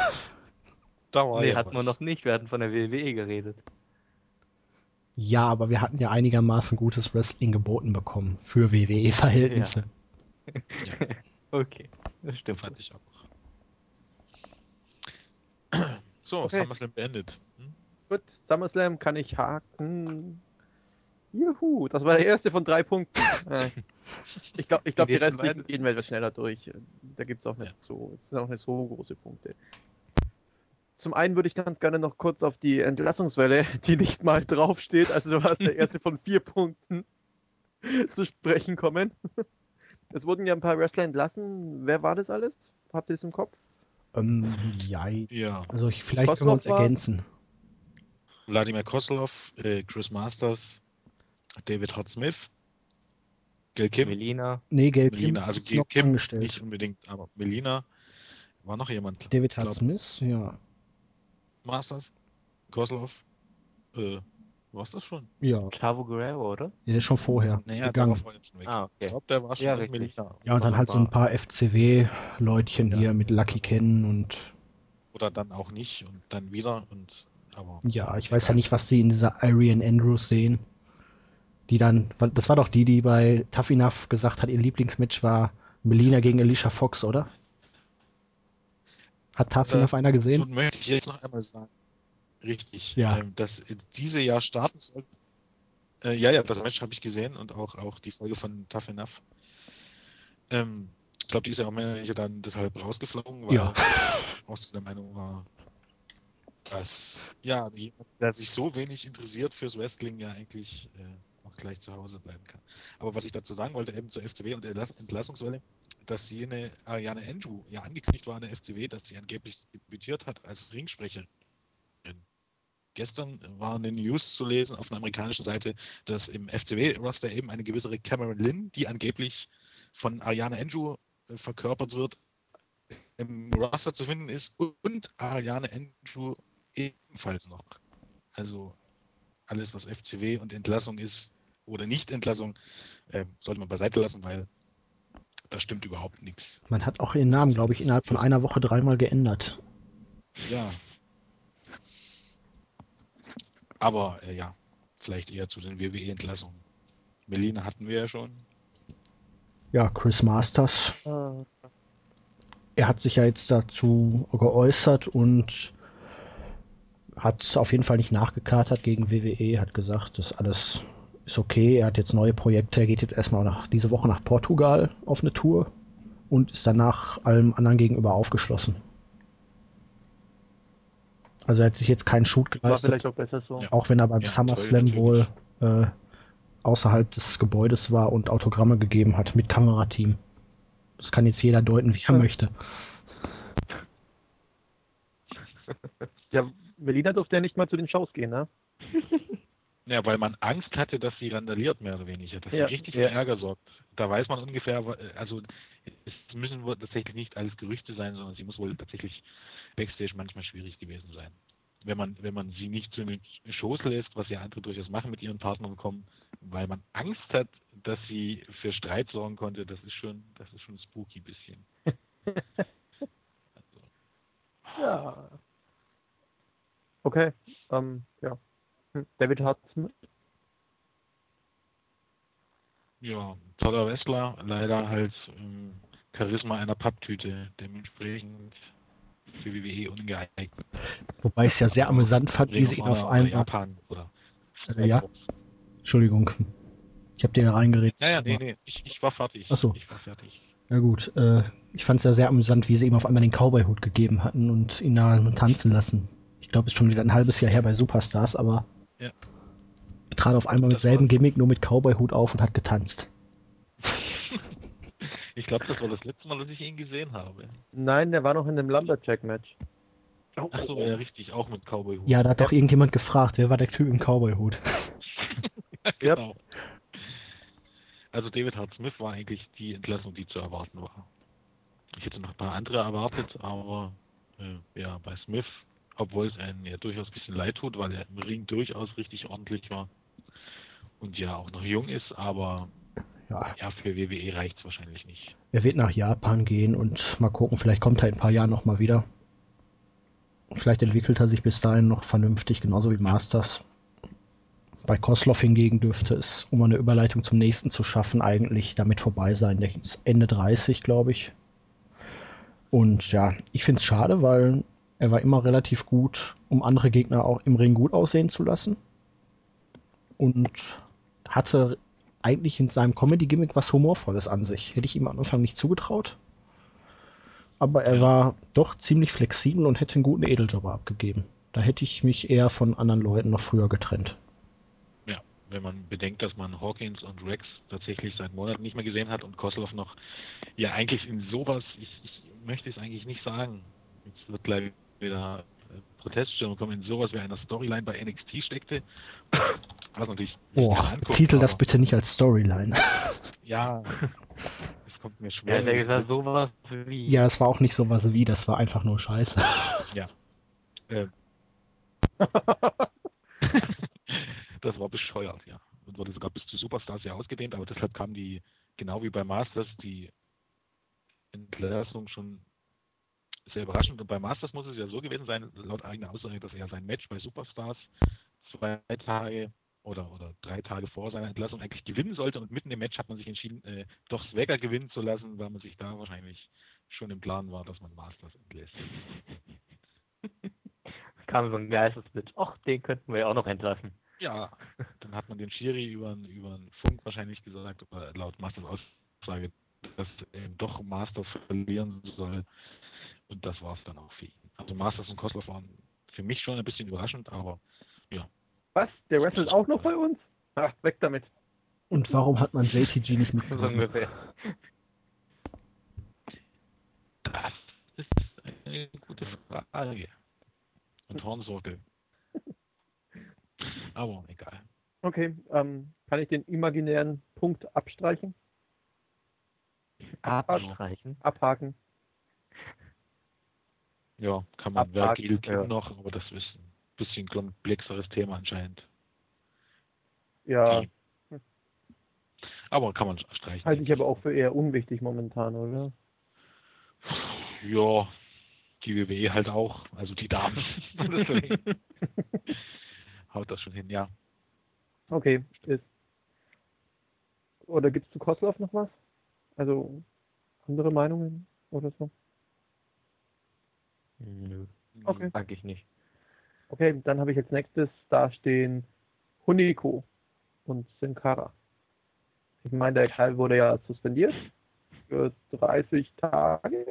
da war nee, ja hatten wir noch nicht. Wir hatten von der WWE geredet. Ja, aber wir hatten ja einigermaßen gutes Wrestling geboten bekommen für WWE-Verhältnisse. Okay, das stimmt. fand ich auch. So, Okay. SummerSlam beendet. Hm? Gut, SummerSlam kann ich haken. Juhu, das war der erste von drei Punkten. Äh, ich glaube, ich glaub, die Die restlichen beiden? gehen wir etwas schneller durch. Da gibt es auch nicht Ja. so, es sind auch nicht so große Punkte. Zum einen würde ich ganz gerne noch kurz auf die Entlassungswelle, die nicht mal draufsteht, also du hast der erste von vier Punkten, zu sprechen kommen. Es wurden ja ein paar Wrestler entlassen. Wer war das alles? Habt ihr es im Kopf? Ähm, ja, Ja, also ich, vielleicht können wir uns Koslov ergänzen. Wladimir Koslov, äh, Chris Masters, David Hot Smith, Gil Kim, Melina. Nee, Gelb Melina, also ist Gil noch Kim angestellt. nicht unbedingt, aber Melina, War noch jemand? David Hart Smith, ja. Masters, Kozlov, äh, war's das schon? Ja. Chavo Guerrero, oder? Der ist schon vorher Naja, der gegangen. war vorher schon weg. Ah, okay. Ich glaube, der war schon Ja, mit. Melina. Ja, und dann halt so ein paar FCW-Leutchen Ja. hier mit Lucky Ken und Oder dann auch nicht und dann wieder und aber. ja, ich weiß ja nicht, was sie in dieser Arian Andrews sehen. Die dann, das war doch die, die bei Tough Enough gesagt hat, ihr Lieblingsmatch war Melina gegen Alicia Fox, oder? Hat Tough Äh, Enough einer gesehen? So möchte ich jetzt noch einmal sagen. Richtig. Ja. Ähm, dass diese Jahr starten soll. Äh, ja, ja, das Match habe ich gesehen und auch, auch die Folge von Tough Enough. Ähm, ich glaube, die ist ja auch mehr dann deshalb rausgeflogen, weil Ja. aus der Meinung war, dass ja, jemand, der sich so wenig interessiert fürs Wrestling, ja eigentlich äh, auch gleich zu Hause bleiben kann. Aber was ich dazu sagen wollte, eben zur FCW und der Entlass- Entlassungswelle, dass jene Ariane Andrew ja angekündigt war an der FCW, dass sie angeblich debütiert hat als Ringsprecherin. Gestern war eine News zu lesen auf einer amerikanischen Seite, dass im FCW-Roster eben eine gewisse Cameron Lynn, die angeblich von Ariane Andrew äh, verkörpert wird, im Roster zu finden ist und Ariane Andrew ebenfalls noch. Also alles, was FCW und Entlassung ist oder Nicht-Entlassung, äh, sollte man beiseite lassen, weil da stimmt überhaupt nichts. Man hat auch ihren Namen, glaube ich, innerhalb von einer Woche dreimal geändert. Ja. Aber äh, ja, vielleicht eher zu den WWE-Entlassungen. Melina hatten wir ja schon. Ja, Chris Masters, er hat sich ja jetzt dazu geäußert und hat auf jeden Fall nicht nachgekatert gegen WWE, hat gesagt, das alles ist okay. Er hat jetzt neue Projekte, er geht jetzt erstmal nach, diese Woche nach Portugal auf eine Tour und ist danach allem anderen gegenüber aufgeschlossen. Also er hat sich jetzt keinen Shoot war geleistet, vielleicht auch besser so. Auch wenn er beim Ja, SummerSlam wohl äh, außerhalb des Gebäudes war und Autogramme gegeben hat mit Kamerateam. Das kann jetzt jeder deuten, wie er Ja. möchte. Ja, Melina durfte ja nicht mal zu den Shows gehen, ne? Ja, weil man Angst hatte, dass sie randaliert, mehr oder weniger, dass Ja, sie richtig für Ärger sorgt. Da weiß man ungefähr, also es müssen wohl tatsächlich nicht alles Gerüchte sein, sondern sie muss wohl tatsächlich Backstage manchmal schwierig gewesen sein. Wenn man, wenn man sie nicht zu den Shows lässt, was ja andere durchaus machen mit ihren Partnern kommen, weil man Angst hat, dass sie für Streit sorgen konnte, das ist schon, das ist schon spooky bisschen. Also, Ja. Okay, ähm, ja. Hm, David Hart Ja, toller Wrestler, leider halt ähm, Charisma einer Papptüte, dementsprechend für WWE ungeeignet. Wobei ich es ja sehr amüsant fand, wie sie ihn auf einmal. Japan oder Äh, ja, Entschuldigung. Ich habe dir da reingeredet. Ja, ja, nee, aber- nee, ich, ich war fertig. Ach so. Ich war fertig. Ja gut, äh, ich fand es ja sehr amüsant, wie sie ihm auf einmal den Cowboy-Hut gegeben hatten und ihn da tanzen lassen. Ich glaube, es ist schon wieder ein halbes Jahr her bei Superstars, aber Ja. er trat auf einmal mit selben Gimmick, nur mit Cowboy-Hut auf und hat getanzt. Ich glaube, das war das letzte Mal, dass ich ihn gesehen habe. Nein, der war noch in dem Lumberjack-Match. Ach so, ja, richtig, auch mit Cowboy-Hut. Ja, da hat doch irgendjemand gefragt, wer war der Typ im Cowboy-Hut? Ja. genau. Also David Hart Smith war eigentlich die Entlassung, die zu erwarten war. Ich hätte noch ein paar andere erwartet, aber äh, ja, bei Smith, obwohl es einem ja durchaus ein bisschen leid tut, weil er im Ring durchaus richtig ordentlich war und ja auch noch jung ist, aber Ja, ja, für WWE reicht es wahrscheinlich nicht. er wird nach Japan gehen und mal gucken, vielleicht kommt er in ein paar Jahren nochmal wieder. Vielleicht entwickelt er sich bis dahin noch vernünftig, genauso wie Masters. Bei Kosloff hingegen dürfte es, um eine Überleitung zum nächsten zu schaffen, eigentlich damit vorbei sein. Der ist Ende 30, glaube ich. Und ja, ich finde es schade, weil er war immer relativ gut, um andere Gegner auch im Ring gut aussehen zu lassen. Und hatte eigentlich in seinem Comedy-Gimmick was Humorvolles an sich. Hätte ich ihm am Anfang nicht zugetraut. Aber er Ja. war doch ziemlich flexibel und hätte einen guten Edeljobber abgegeben. Da hätte ich mich eher von anderen Leuten noch früher getrennt. Ja, wenn man bedenkt, dass man Hawkins und Rex tatsächlich seit Monaten nicht mehr gesehen hat und Kosloff noch, ja eigentlich in sowas, ich, ich möchte es eigentlich nicht sagen, jetzt wird gleich wieder Proteststimmung kommen, in sowas wie einer Storyline bei NXT steckte, was natürlich Boah, anguckt, titel das bitte nicht als Storyline. Ja, es kommt mir schwer. Ja, der gesagt, sowas wie. Ja, es war auch nicht sowas wie, das war einfach nur Scheiße. Ja. Äh. das war bescheuert, ja. Und wurde sogar bis zu Superstars ja ausgedehnt, aber deshalb kam die, genau wie bei Masters, die Entlassung schon sehr überraschend. Und bei Masters muss es ja so gewesen sein, laut eigener Aussage, dass er sein Match bei Superstars zwei Tage oder, oder drei Tage vor seiner Entlassung eigentlich gewinnen sollte und mitten im Match hat man sich entschieden, äh, doch Swagger gewinnen zu lassen, weil man sich da wahrscheinlich schon im Plan war, dass man Masters entlässt. Kam so ein Geistesblitz. Ach, den könnten wir ja auch noch entlassen. Ja, dann hat man den Schiri über, über einen Funk wahrscheinlich gesagt, oder laut Masters Aussage, dass er doch Masters verlieren soll. Und das war es dann auch für ihn. Also Masters und Kosloff waren für mich schon ein bisschen überraschend, aber ja, Was? Der wrestelt auch noch bei uns? Ach, weg damit. Und warum hat man JTG nicht mitgenommen? Das ist eine gute Frage. Und Hornsorge. Aber egal. Okay, ähm, kann ich den imaginären Punkt abstreichen? Abstreichen. Abhaken? Ja, kann man Vergil ja. noch, aber das ist ein bisschen komplexeres Thema anscheinend. Ja, Aber kann man streichen. halte ich aber auch für eher unwichtig momentan, oder? Ja, die WWE halt auch, also die Damen. Haut das schon hin, ja. Okay, ist. Oder gibt's zu Kosloff noch was? Also andere Meinungen oder so? Nö, Okay. sag ich nicht. Okay, dann habe ich als nächstes da stehen Huniko und Sin Cara. Ich meine, der Kerl wurde ja suspendiert für 30 Tage.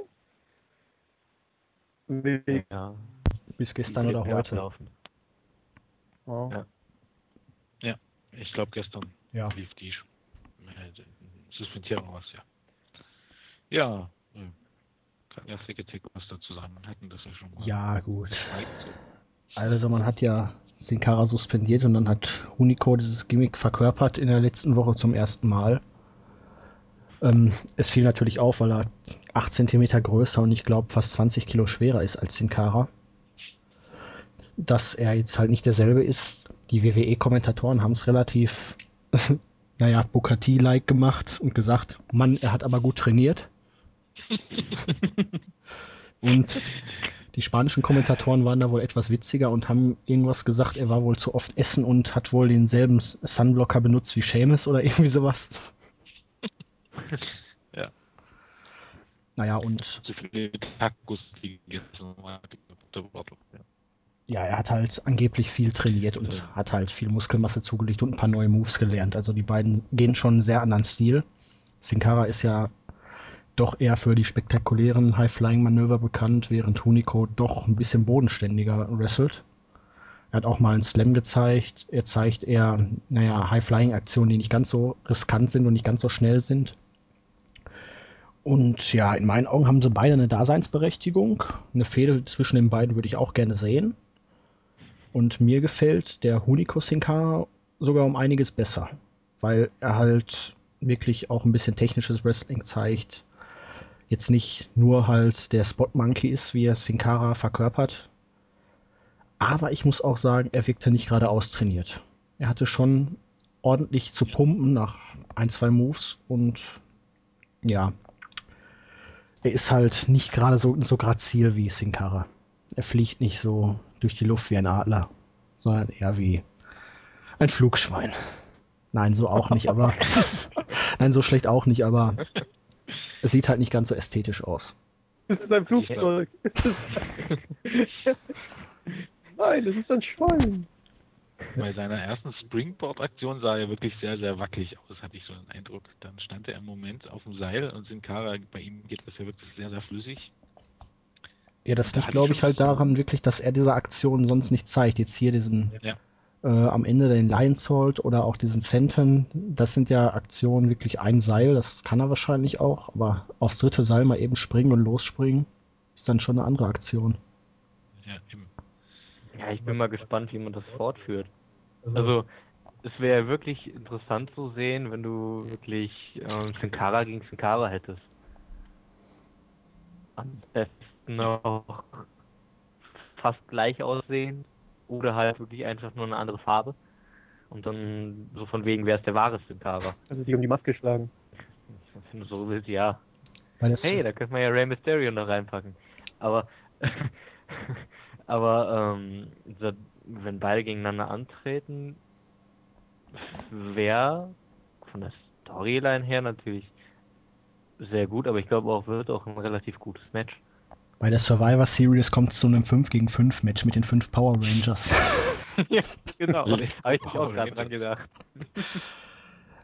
Ja. Bis gestern oder heute. ablaufen. Oh. Ja. Ich glaube gestern Ja. lief die äh, Suspendierung was, ja. Ja, äh, kann ja Thick was dazu sagen. Hatten das ja schon mal. Ja, gut. Also man hat ja Sin Cara suspendiert und dann hat Hunico dieses Gimmick verkörpert in der letzten Woche zum ersten Mal. Ähm, es fiel natürlich auf, weil er 8 cm größer und ich glaube fast 20 Kilo schwerer ist als Sin Cara. Dass er jetzt halt nicht derselbe ist. Die WWE-Kommentatoren haben es relativ, naja, Bukati-like gemacht und gesagt, Mann, er hat aber gut trainiert. Und die spanischen Kommentatoren waren da wohl etwas witziger und haben irgendwas gesagt, er war wohl zu oft essen und hat wohl denselben Sunblocker benutzt wie Seamus oder irgendwie sowas. Ja. Naja, und. Ja. ja, er hat halt angeblich viel trainiert und hat halt viel Muskelmasse zugelegt und ein paar neue Moves gelernt. Also die beiden gehen schon einen sehr anderen Stil. Sin Cara ist ja doch eher für die spektakulären High-Flying-Manöver bekannt, während Hunico doch ein bisschen bodenständiger wrestelt. Er hat auch mal einen Slam gezeigt. Er zeigt eher, naja, High-Flying-Aktionen, die nicht ganz so riskant sind und nicht ganz so schnell sind. Und ja, in meinen Augen haben sie beide eine Daseinsberechtigung. Eine Fehde zwischen den beiden würde ich auch gerne sehen. Und mir gefällt der Hunico Sin Cara sogar um einiges besser, weil er halt wirklich auch ein bisschen technisches Wrestling zeigt. Jetzt nicht nur halt der Spot Monkey ist, wie er Sin Cara verkörpert. Aber ich muss auch sagen, er wirkte nicht gerade austrainiert. Er hatte schon ordentlich zu pumpen nach ein, zwei Moves und ja, er ist halt nicht gerade so, so grazil wie Sin Cara. Er fliegt nicht so durch die Luft wie ein Adler, sondern eher wie ein Flugschwein. Nein, so auch nicht, aber nein, so schlecht auch nicht, aber es sieht halt nicht ganz so ästhetisch aus. Das ist ein Flugzeug. Nein, das ist ein Schwein. Bei seiner ersten Springboard-Aktion sah er wirklich sehr, sehr wackelig aus, hatte ich so den Eindruck. Dann stand er im Moment auf dem Seil und Sin Cara, bei ihm geht das ja wirklich sehr, sehr flüssig. Ja, das Da liegt, glaube ich halt daran wirklich, dass er diese Aktion sonst nicht zeigt. Jetzt hier diesen Ja. Äh, am Ende den Lions Hold oder auch diesen Centen, das sind ja Aktionen wirklich ein Seil, das kann er wahrscheinlich auch, aber aufs dritte Seil mal eben springen und losspringen, ist dann schon eine andere Aktion. Ja, ich bin mal gespannt, wie man das fortführt. Also, es wäre wirklich interessant zu sehen, wenn du wirklich ähm, Sin Cara gegen Sin Cara hättest. Am besten noch fast gleich aussehen oder halt wirklich einfach nur eine andere Farbe. Und dann so von wegen, wer ist der wahre Sin Cara? Also sich um die Maske schlagen. Wenn du so willst, ja. Hey, da könnte man ja Rey Mysterio noch reinpacken. Aber, aber ähm, wenn beide gegeneinander antreten, wäre von der Storyline her natürlich sehr gut, aber ich glaube auch, wird auch ein relativ gutes Match. Bei der Survivor Series kommt es zu einem 5 gegen 5 Match mit den fünf Power Rangers. ja, genau. Habe ich mich auch gerade dran gedacht.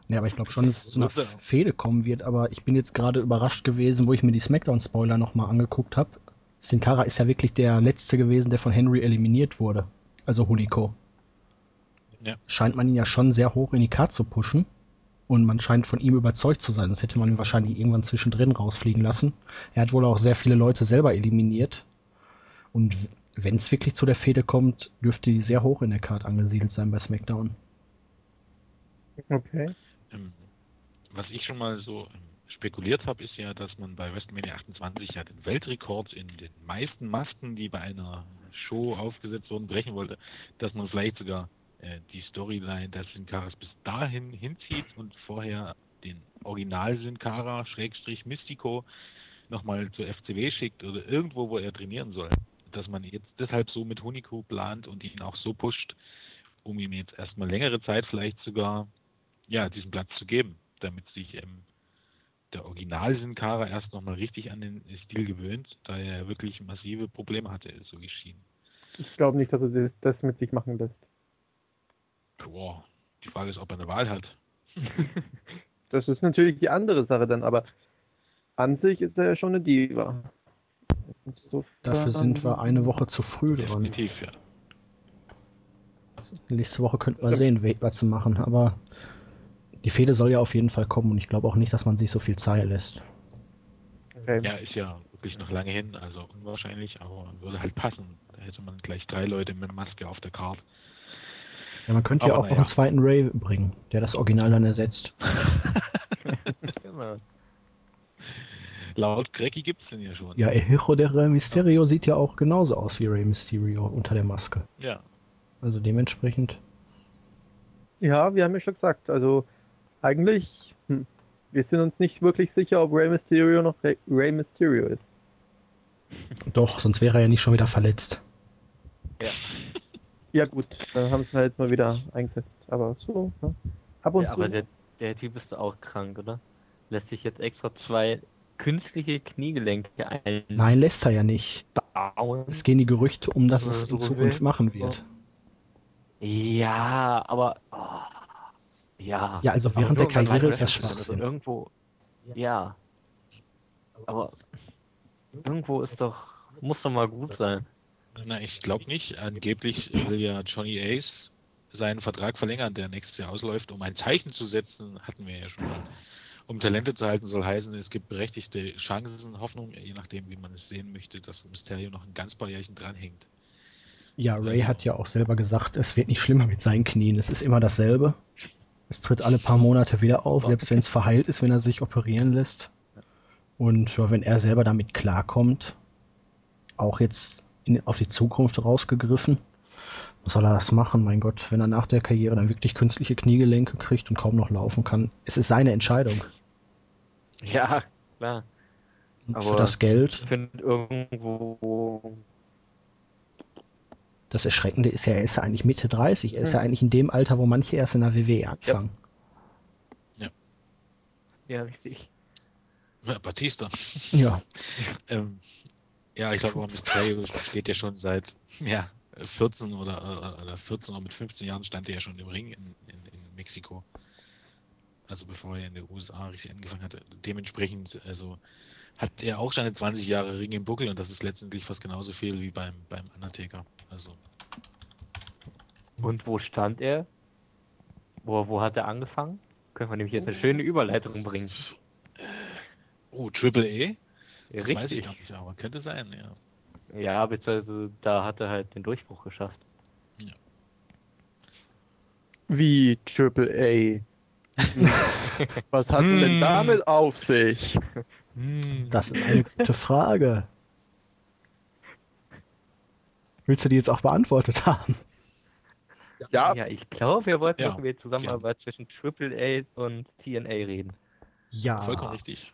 Ja, aber ich glaube schon, dass es zu einer er. Fehde kommen wird, aber ich bin jetzt gerade überrascht gewesen, wo ich mir die Smackdown-Spoiler nochmal angeguckt habe. Sin Cara ist ja wirklich der letzte gewesen, der von Henry eliminiert wurde. Also Hunico. Ja. Scheint man ihn ja schon sehr hoch in die Karte zu pushen. Und man scheint von ihm überzeugt zu sein. Das hätte man ihn wahrscheinlich irgendwann zwischendrin rausfliegen lassen. Er hat wohl auch sehr viele Leute selber eliminiert. Und wenn es wirklich zu der Fehde kommt, dürfte die sehr hoch in der Karte angesiedelt sein bei SmackDown. Okay. Ähm, was ich schon mal so ähm, spekuliert habe, ist ja, dass man bei WrestleMania 28 ja den Weltrekord in den meisten Masken, die bei einer Show aufgesetzt wurden, brechen wollte, dass man vielleicht sogar äh, die Storyline des Sin bis dahin hinzieht und vorher den Original Sin Cara Schrägstrich Mystico nochmal zur FCW schickt oder irgendwo, wo er trainieren soll. Dass man jetzt deshalb so mit Hunico plant und ihn auch so pusht, um ihm jetzt erstmal längere Zeit vielleicht sogar ja, diesen Platz zu geben, damit sich ähm, der Original Sin Cara erst nochmal richtig an den Stil gewöhnt, da er wirklich massive Probleme hatte, so schien. Ich glaube nicht, dass er das mit sich machen lässt. Boah, die Frage ist, ob er eine Wahl hat. Das ist natürlich die andere Sache dann, aber an sich ist er ja schon eine Diva. Insofern- Dafür sind wir eine Woche zu früh dran. Definitiv, ja. Nächste Woche könnten wir sehen, was zu machen, aber die Fehde soll ja auf jeden Fall kommen und ich glaube auch nicht, dass man sich so viel Zeit lässt. Okay. Ja, ist ja wirklich noch lange hin, also unwahrscheinlich, aber würde halt passen. Da hätte man gleich drei Leute mit Maske auf der Karte. Ja, man könnte ja Aber auch noch naja. einen zweiten Ray bringen, der das Original dann ersetzt. genau. Laut Grecki gibt's den ja schon. Ja, El Hijo de Rey Mysterio sieht ja auch genauso aus wie Rey Mysterio unter der Maske. Ja. Also dementsprechend. Ja, wir haben ja schon gesagt, also eigentlich, hm, wir sind uns nicht wirklich sicher, ob Rey Mysterio noch Rey, Rey Mysterio ist. Doch, sonst wäre er ja nicht schon wieder verletzt. Ja. Ja gut, dann haben sie halt mal wieder eingesetzt. Aber so, ne? ab und ja, zu. aber der, der Typ ist doch auch krank, oder? Lässt sich jetzt extra zwei künstliche Kniegelenke Nein, lässt er ja nicht. einbauen. Es gehen die Gerüchte um, dass es in so Zukunft machen wird. Ja, aber. Oh, ja. Ja, also während der Karriere ist das wrestelt, also Schwachsinn. irgendwo. Ja. Aber irgendwo ist doch. Muss doch mal gut sein. Na, ich glaube nicht. Angeblich will ja Johnny Ace seinen Vertrag verlängern, der nächstes Jahr ausläuft, um ein Zeichen zu setzen, hatten wir ja schon mal. Um Talente zu halten, soll heißen, es gibt berechtigte Chancen, Hoffnung, je nachdem, wie man es sehen möchte, dass Mysterio noch ein ganz paar Jährchen dranhängt. Ja, Ray hat ja auch selber gesagt, es wird nicht schlimmer mit seinen Knien. Es ist immer dasselbe. Es tritt alle paar Monate wieder auf, selbst wenn es verheilt ist, wenn er sich operieren lässt. Und wenn er selber damit klarkommt, auch jetzt in, auf die Zukunft rausgegriffen, soll er das machen? Mein Gott, wenn er nach der Karriere dann wirklich künstliche Kniegelenke kriegt und kaum noch laufen kann, es ist seine Entscheidung. Ja, klar. Und Aber für das Geld, Ich finde irgendwo. das Erschreckende ist ja, er ist ja eigentlich Mitte 30. Er ist ja eigentlich in dem Alter, wo manche erst in der WWE anfangen. Ja, richtig. Ja, Batista. Ja. Ähm, ja, ich glaube, Mysterio steht ja schon seit ja, 14 oder, oder 14 oder mit 15 Jahren stand er ja schon im Ring in, in, in Mexiko. Also bevor er in den USA richtig angefangen hatte. Dementsprechend, also hat er auch seine 20 Jahre Ring im Buckel und das ist letztendlich fast genauso viel wie beim, beim Undertaker. Also Und wo stand er? Wo, wo hat er angefangen? Können wir nämlich jetzt eine schöne Überleitung bringen. Oh, Triple A? Das weiß ich Richtig. gar nicht, aber könnte sein, ja. Ja, beziehungsweise da hat er halt den Durchbruch geschafft. Wie Triple A. Was hat denn Hm. damit auf sich? Hm. Das ist eine gute Frage. Willst du die jetzt auch beantwortet haben? Ja, Ja, ich glaube, wir wollten Ja, doch über die Zusammenarbeit zwischen AAA und TNA reden. Ja. Vollkommen richtig.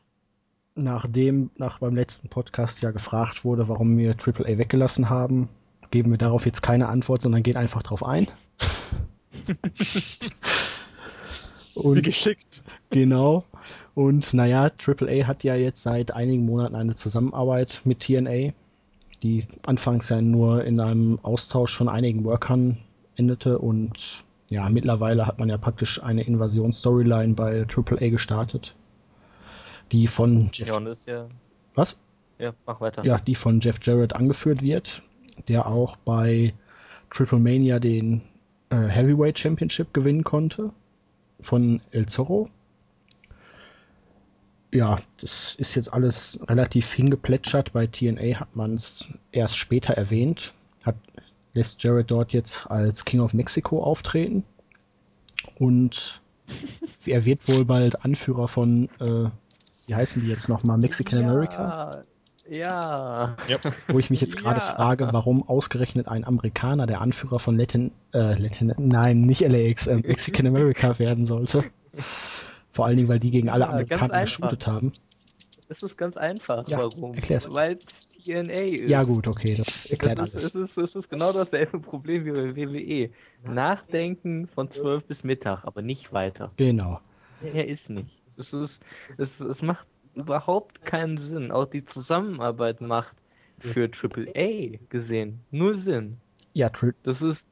Nachdem nach beim letzten Podcast ja gefragt wurde, warum wir AAA weggelassen haben, geben wir darauf jetzt keine Antwort, sondern gehen einfach drauf ein. wie Und geschickt. genau. Und naja, AAA hat ja jetzt seit einigen Monaten eine Zusammenarbeit mit TNA, die anfangs ja nur in einem Austausch von einigen Workern endete und ja, mittlerweile hat man ja praktisch eine Invasion-Storyline bei AAA gestartet, die von Jeff Ja, was? Ja, mach weiter. Ja, die von Jeff Jarrett angeführt wird, der auch bei Triple Mania den äh, Heavyweight Championship gewinnen konnte von El Zorro. Ja, das ist jetzt alles relativ hingeplätschert. Bei TNA hat man es erst später erwähnt. Hat, lässt Jarrett dort jetzt als King of Mexico auftreten. Und er wird wohl bald Anführer von, äh, wie heißen die jetzt nochmal, Mexican America? Ja. Wo ich mich jetzt gerade Ja. frage, warum ausgerechnet ein Amerikaner der Anführer von Latin, äh, Latin, nein, nicht LAX, äh, Mexican America werden sollte. Vor allen Dingen, weil die gegen alle Ja, Amerikaner einfach. geshootet haben. Es ist ganz einfach. Ja, Warum? erklär's. Weil es TNA ist. Ja gut, okay, das erklärt Das ist, alles. es, ist, es ist genau dasselbe Problem wie bei WWE. Nachdenken von 12 bis Mittag, aber nicht weiter. Genau. Mehr ist nicht. Es, ist, es, es macht überhaupt keinen Sinn. Auch die Zusammenarbeit macht für AAA gesehen null Sinn. Ja, Tri Das ist,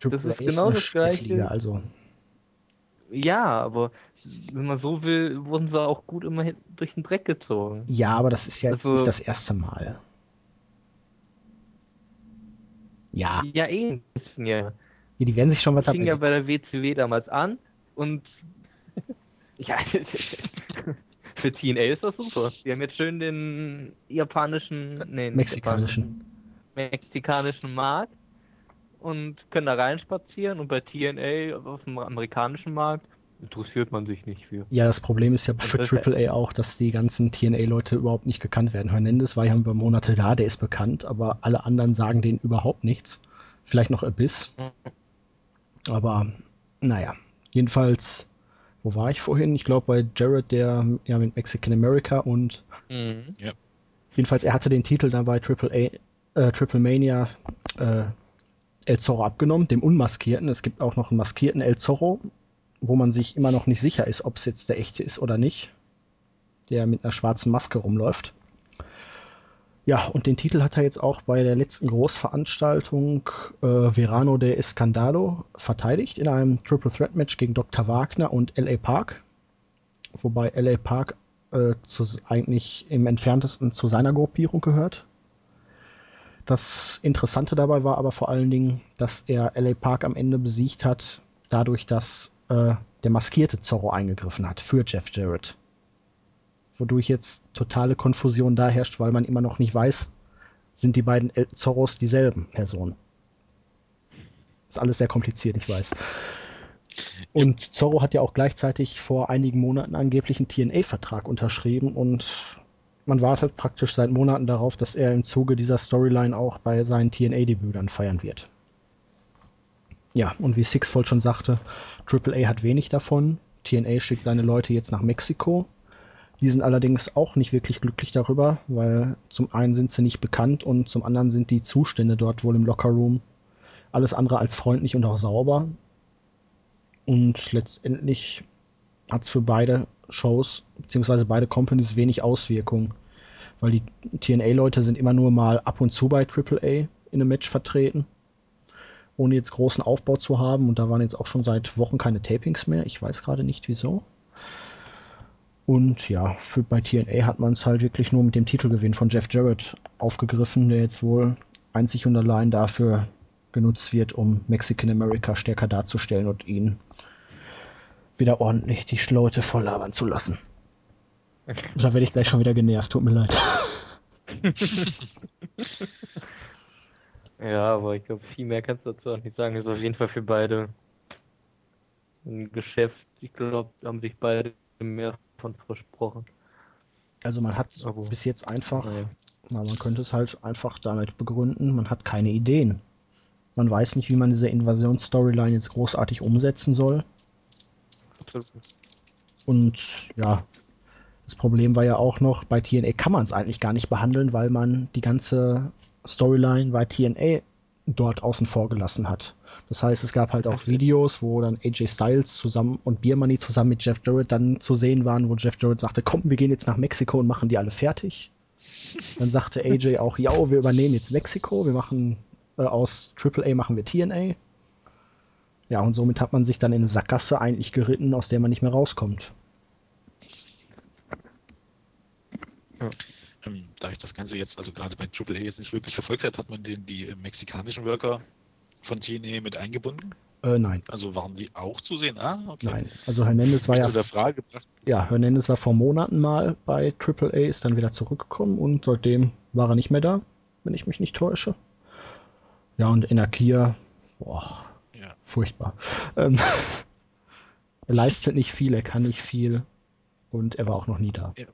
Das Triple ist genau eine das Gleiche. Also, ja, aber wenn man so will, wurden sie auch gut immer durch den Dreck gezogen. ja, aber das ist ja jetzt Also- nicht das erste Mal. Ja, Ja, eh. Fing ja, die, werden sich schon was fing ja bei der WCW damals an und ja, für TNA ist das super. Die haben jetzt schön den japanischen, nee, Mexikanischen. mexikanischen Markt und können da reinspazieren und bei TNA auf dem amerikanischen Markt interessiert man sich nicht für. Ja, das Problem ist ja für ja- AAA auch, dass die ganzen TNA-Leute überhaupt nicht gekannt werden. Hernandez war ja über Monate da, der ist bekannt, aber alle anderen sagen denen überhaupt nichts. Vielleicht noch Abyss. Aber naja, jedenfalls, wo war ich vorhin? Ich glaube bei Jared, der ja mit Mexican America und Mhm. jedenfalls er hatte den Titel dann bei Triple A, äh, Triple Mania äh, El Zorro abgenommen, dem Unmaskierten. Es gibt auch noch einen maskierten El Zorro, wo man sich immer noch nicht sicher ist, ob es jetzt der echte ist oder nicht, der mit einer schwarzen Maske rumläuft. Ja, und den Titel hat er jetzt auch bei der letzten Großveranstaltung äh, Verano de Escandalo verteidigt in einem Triple Threat Match gegen Dr. Wagner und LA Park. Wobei LA Park äh, zu, eigentlich im entferntesten zu seiner Gruppierung gehört. Das Interessante dabei war aber vor allen Dingen, dass er LA Park am Ende besiegt hat, dadurch, dass äh, der maskierte Zorro eingegriffen hat für Jeff Jarrett. Wodurch jetzt totale Konfusion da herrscht, weil man immer noch nicht weiß, sind die beiden El Zorros dieselben Personen. Ist alles sehr kompliziert, ich weiß. Und Zorro hat ja auch gleichzeitig vor einigen Monaten angeblich einen TNA-Vertrag unterschrieben und man wartet praktisch seit Monaten darauf, dass er im Zuge dieser Storyline auch bei seinem TNA-Debüt dann feiern wird. Ja, und wie Sixfold schon sagte, AAA hat wenig davon. TNA schickt seine Leute jetzt nach Mexiko. Die sind allerdings auch nicht wirklich glücklich darüber, weil zum einen sind sie nicht bekannt und zum anderen sind die Zustände dort wohl im Lockerroom alles andere als freundlich und auch sauber. Und letztendlich hat es für beide Shows beziehungsweise beide Companies wenig Auswirkungen, weil die TNA-Leute sind immer nur mal ab und zu bei AAA in einem Match vertreten, ohne jetzt großen Aufbau zu haben. Und da waren jetzt auch schon seit Wochen keine Tapings mehr. Ich weiß gerade nicht wieso. Und ja, für, bei TNA hat man es halt wirklich nur mit dem Titelgewinn von Jeff Jarrett aufgegriffen, der jetzt wohl einzig und allein dafür genutzt wird, um Mexican America stärker darzustellen und ihn wieder ordentlich die Leute voll labern zu lassen. Da werde ich gleich schon wieder genervt, tut mir leid. Ja, aber ich glaube, viel mehr kannst du dazu auch nicht sagen. Ist auf jeden Fall für beide ein Geschäft. Ich glaube, haben sich beide mehr von versprochen. Also man hat Aber bis jetzt einfach, na, man könnte es halt einfach damit begründen, man hat keine Ideen. Man weiß nicht, wie man diese Invasions-Storyline jetzt großartig umsetzen soll. Absolut. Und ja, das Problem war ja auch noch, bei TNA kann man es eigentlich gar nicht behandeln, weil man die ganze Storyline bei TNA dort außen vor gelassen hat. Das heißt, es gab halt auch Videos, wo dann AJ Styles zusammen und Beer Money zusammen mit Jeff Jarrett dann zu sehen waren, wo Jeff Jarrett sagte, komm, wir gehen jetzt nach Mexiko und machen die alle fertig. Dann sagte AJ auch, ja, wir übernehmen jetzt Mexiko, wir machen äh, aus AAA machen wir TNA. Ja, und somit hat man sich dann in eine Sackgasse eigentlich geritten, aus der man nicht mehr rauskommt. Ja. Ähm, da ich das Ganze jetzt, also gerade bei AAA jetzt nicht wirklich verfolgt hat, hat man den, die äh, mexikanischen Worker von TNA mit eingebunden? Äh, nein. Also waren die auch zu sehen? Ah, okay. Nein, also Hernandez war ja. Zu der Frage gebracht. Ja, Hernandez war vor Monaten mal bei AAA, ist dann wieder zurückgekommen und seitdem war er nicht mehr da, wenn ich mich nicht täusche. Ja, und Inakia, boah, ja. furchtbar. Ähm, er leistet nicht viel, er kann nicht viel und er war auch noch nie da. Ja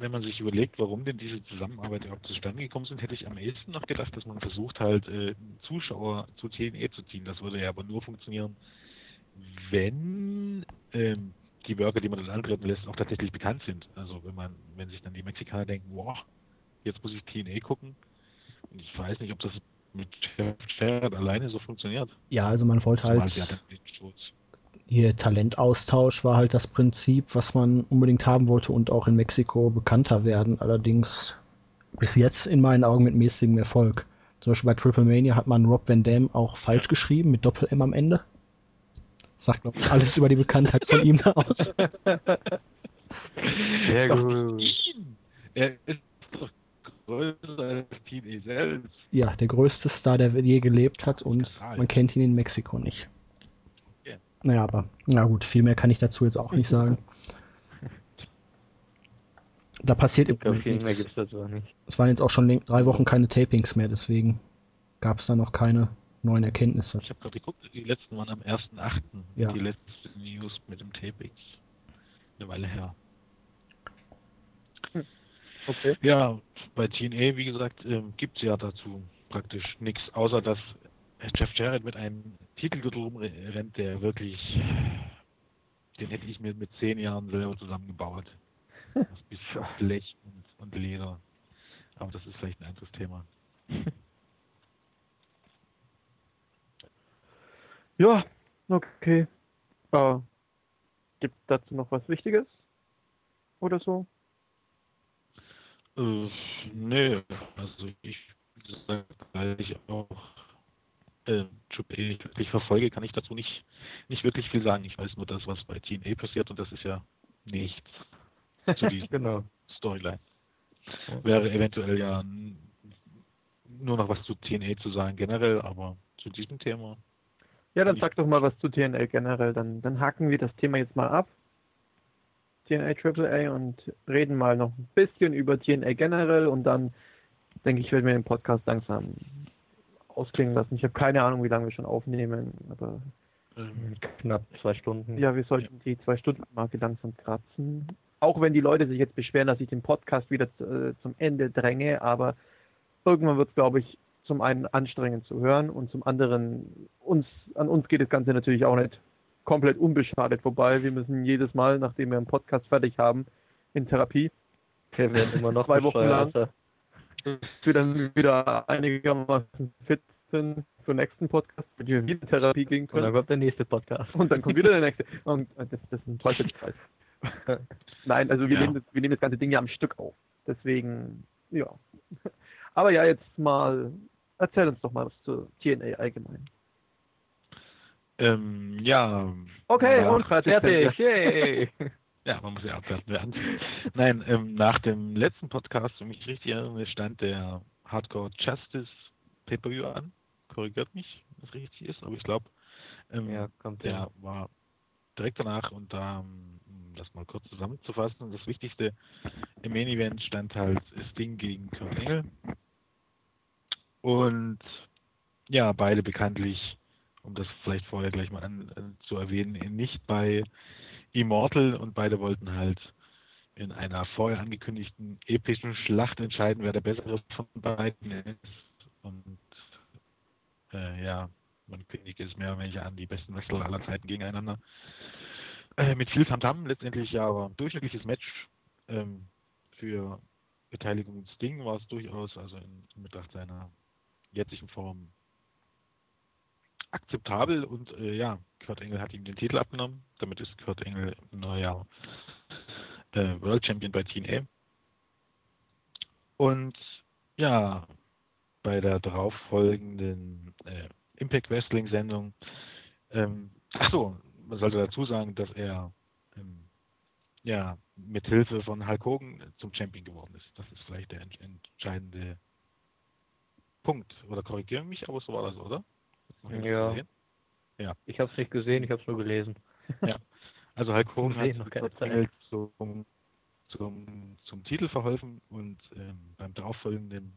wenn man sich überlegt, warum denn diese Zusammenarbeit überhaupt zustande gekommen sind, hätte ich am ehesten noch gedacht, dass man versucht halt äh, Zuschauer zu TNE zu ziehen. Das würde ja aber nur funktionieren, wenn ähm, die Worker, die man dann antreten lässt, auch tatsächlich bekannt sind. Also wenn man, wenn sich dann die Mexikaner denken, wow, jetzt muss ich TNE gucken. Und ich weiß nicht, ob das mit Sheridan alleine so funktioniert. Ja, also man wollte halt ihr Talentaustausch war halt das Prinzip, was man unbedingt haben wollte und auch in Mexiko bekannter werden. Allerdings bis jetzt in meinen Augen mit mäßigem Erfolg. Zum Beispiel bei Triple Mania hat man Rob Van Dam auch falsch geschrieben mit Doppel-M am Ende. Sagt, glaube ich, alles über die Bekanntheit von ihm da aus. Sehr gut. Er ist doch größer als TNA selbst. Ja, der größte Star, der je gelebt hat und man kennt ihn in Mexiko nicht. Naja, aber na gut, viel mehr kann ich dazu jetzt auch nicht sagen. Da passiert im Moment viel mehr gibt's dazu auch nicht. Es waren jetzt auch schon drei Wochen keine Tapings mehr, deswegen gab es da noch keine neuen Erkenntnisse. Ich habe gerade geguckt, die letzten waren am 1.8. Ja. Die letzte News mit dem Tapings. Eine Weile her. Okay. Ja, bei TNA, wie gesagt, ähm, gibt es ja dazu praktisch nichts, außer dass Jeff Jarrett mit einem Titelgürtel rumrennt, der wirklich, den hätte ich mir mit zehn Jahren selber zusammengebaut. Das bis Blech und, und Leder. Aber das ist vielleicht ein anderes Thema. Ja, okay. Äh, Gibt dazu noch was Wichtiges? Oder so? Äh, nee, also ich, ich auch äh, wirklich verfolge, kann ich dazu nicht, nicht wirklich viel sagen. Ich weiß nur das, was bei TNA passiert und das ist ja nichts zu dieser genau. Storyline. Wäre eventuell ja nur noch was zu TNA zu sagen generell, aber zu diesem Thema. Ja, dann sag doch mal was zu TNA generell. Dann, dann haken wir das Thema jetzt mal ab. TNA AAA und reden mal noch ein bisschen über TNA generell und dann denke ich, werden wir den Podcast langsam ausklingen lassen. Ich habe keine Ahnung, wie lange wir schon aufnehmen, aber ähm, knapp zwei Stunden. Ja, wir sollten die zwei Stunden Marke langsam kratzen. Auch wenn die Leute sich jetzt beschweren, dass ich den Podcast wieder äh, zum Ende dränge, aber irgendwann wird es, glaube ich, zum einen anstrengend zu hören und zum anderen uns an uns geht das Ganze natürlich auch nicht komplett unbeschadet vorbei. Wir müssen jedes Mal, nachdem wir einen Podcast fertig haben, in Therapie. Wir werden immer noch zwei Wochen lang dass wir dann wieder einigermaßen fit sind für den nächsten Podcast, mit dem wir in Therapie gehen können. Und dann kommt der nächste Podcast. Und dann kommt wieder der nächste. Und das, das ist ein Teufelskreis. Nein, also wir, ja. nehmen das, wir nehmen das ganze Ding ja am Stück auf. Deswegen, ja. Aber ja, jetzt mal, erzähl uns doch mal was zu TNA allgemein. Ähm, ja. Okay, und fertig. Yay. Ja, man muss ja abwarten werden. Nein, ähm, nach dem letzten Podcast, wenn mich richtig erinnere, stand der Hardcore Justice Pay-Per-View an. Korrigiert mich, wenn es richtig ist, aber ich glaube, ähm, ja, der hin. war direkt danach und da, um das mal kurz zusammenzufassen, das Wichtigste im Main Event stand halt Sting gegen Kurt Engel. Und ja, beide bekanntlich um das vielleicht vorher gleich mal an, äh, zu erwähnen, nicht bei Immortal und beide wollten halt in einer vorher angekündigten epischen Schlacht entscheiden, wer der bessere von beiden ist. Und äh, ja, man kündigt es mehr oder weniger an, die besten Wrestler aller Zeiten gegeneinander. Äh, mit viel Tamtam letztendlich ja, aber ein durchschnittliches Match ähm, für Beteiligung Sting war es durchaus, also in, in Betracht seiner jetzigen Form akzeptabel und äh, ja, Kurt Engel hat ihm den Titel abgenommen. Damit ist Kurt Engel neuer äh, World Champion bei TNA. Und ja, bei der darauffolgenden äh, Impact Wrestling Sendung, ähm, ach so, man sollte dazu sagen, dass er ähm, ja mit Hilfe von Hulk Hogan zum Champion geworden ist. Das ist vielleicht der entscheidende Punkt. Oder korrigiere mich, aber so war das, oder? Ja. ja. Ich habe es nicht gesehen, ich habe es nur gelesen. Ja. Also Hulk Hogan hat noch keine Zeit. Zum, zum, zum Titel verholfen und ähm, beim darauffolgenden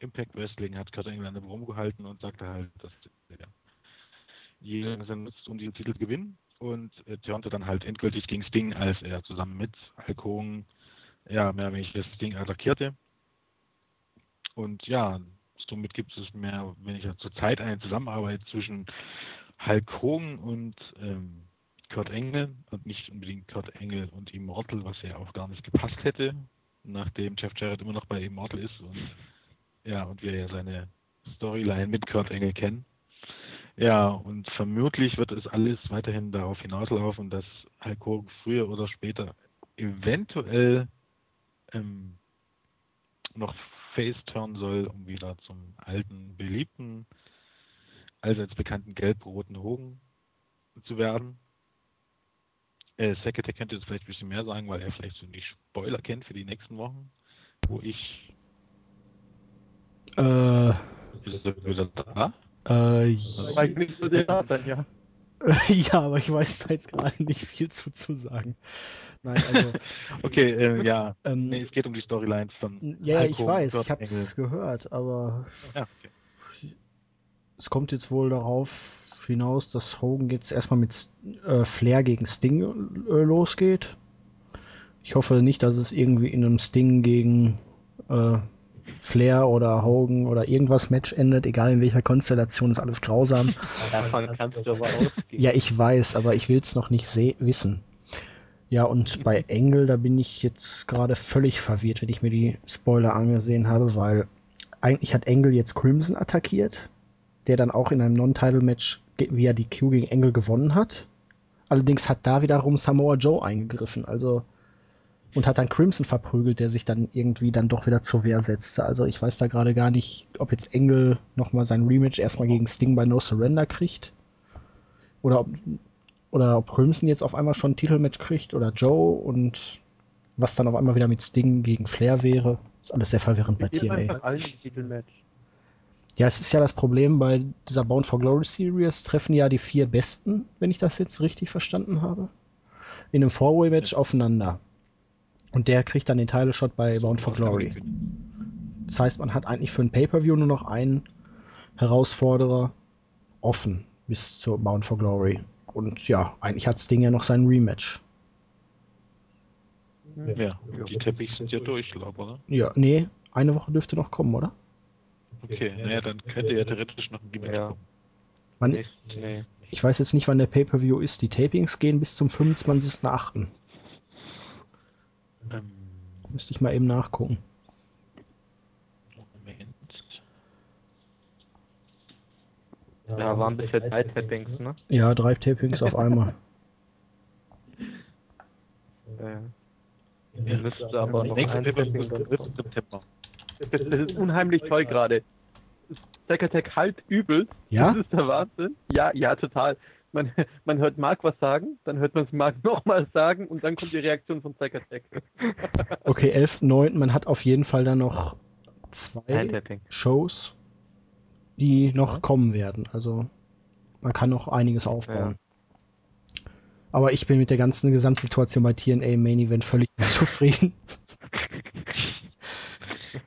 Impact Wrestling hat Kurt Angle eine Promo gehalten und sagte halt, dass er jeder nutzt, um diesen Titel zu gewinnen und äh, turnte dann halt endgültig gegen Sting, als er zusammen mit Hulk Hogan ja, mehr oder weniger Sting attackierte. Und ja, somit gibt es mehr wenn ich zur Zeit eine Zusammenarbeit zwischen Hulk Hogan und ähm, Kurt Engel und nicht unbedingt Kurt Engel und Immortal, was ja auch gar nicht gepasst hätte, nachdem Jeff Jarrett immer noch bei Immortal ist und ja, und wir ja seine Storyline mit Kurt Engel kennen. Ja, und vermutlich wird es alles weiterhin darauf hinauslaufen, dass Hulk Hogan früher oder später eventuell ähm, noch face turn soll, um wieder zum alten, beliebten, allseits bekannten gelb-roten Hogan zu werden. Äh, Sekete könnte jetzt vielleicht ein bisschen mehr sagen, weil er vielleicht so die Spoiler kennt für die nächsten Wochen, wo ich. Äh. Bist du wieder da? Äh, ja. ja, aber ich weiß da jetzt gerade nicht viel zu, zu sagen. Nein, also. okay, äh, ja. Ähm, nee, es geht um die Storyline von. Ja, Heiko ich weiß, ich hab's gehört, aber. Ja, okay. Es kommt jetzt wohl darauf hinaus, dass Hogan jetzt erstmal mit äh, Flair gegen Sting äh, losgeht. Ich hoffe nicht, dass es irgendwie in einem Sting gegen äh, Flair oder Hogan oder irgendwas Match endet, egal in welcher Konstellation, ist alles grausam. Davon kannst du aber ausgehen. Ja, ich weiß, aber ich will es noch nicht wissen. Ja, und bei Engel, da bin ich jetzt gerade völlig verwirrt, wenn ich mir die Spoiler angesehen habe, weil eigentlich hat Engel jetzt Crimson attackiert, der dann auch in einem Non-Title-Match via die Q gegen Engel gewonnen hat. Allerdings hat da wiederum Samoa Joe eingegriffen, also und hat dann Crimson verprügelt, der sich dann irgendwie dann doch wieder zur Wehr setzte. Also ich weiß da gerade gar nicht, ob jetzt Engel nochmal sein Rematch erstmal gegen Sting bei No Surrender kriegt. Oder ob, oder ob Crimson jetzt auf einmal schon ein Titelmatch kriegt oder Joe und was dann auf einmal wieder mit Sting gegen Flair wäre. Ist alles sehr verwirrend bei TNA. Ja, es ist ja das Problem bei dieser Bound for Glory Series treffen ja die vier Besten, wenn ich das jetzt richtig verstanden habe, in einem Four-Way-Match aufeinander. Und der kriegt dann den Title-Shot bei Bound for Glory. Das heißt, man hat eigentlich für ein Pay-Per-View nur noch einen Herausforderer offen bis zur Bound for Glory. Und ja, eigentlich hat Sting ja noch sein Rematch. Ja, die Teppiche sind ja durch, glaube oder? Ja, nee, eine Woche dürfte noch kommen, oder? Okay, naja, dann könnte ja theoretisch noch ein Rematch ja. kommen. Wann, nee. Ich weiß jetzt nicht, wann der Pay-Per-View ist. Die Tapings gehen bis zum 25.08. Ähm, Müsste ich mal eben nachgucken. Ja, waren bisher drei Tapings, ne? Ja, drei Tapings auf einmal. Ja. Ja, müsste aber noch ein Taping September. Das, das ist unheimlich toll gerade. Stack Attack halt übel. Ja? Das ist der Wahnsinn. Ja, ja, total man, man hört Mark was sagen, dann hört man es Mark nochmal sagen und dann kommt die Reaktion von Psych Attack. okay, 11.9. Man hat auf jeden Fall dann noch zwei Shows, die noch kommen werden. Also man kann noch einiges aufbauen. Ja. Aber ich bin mit der ganzen Gesamtsituation bei TNA Main Event völlig zufrieden.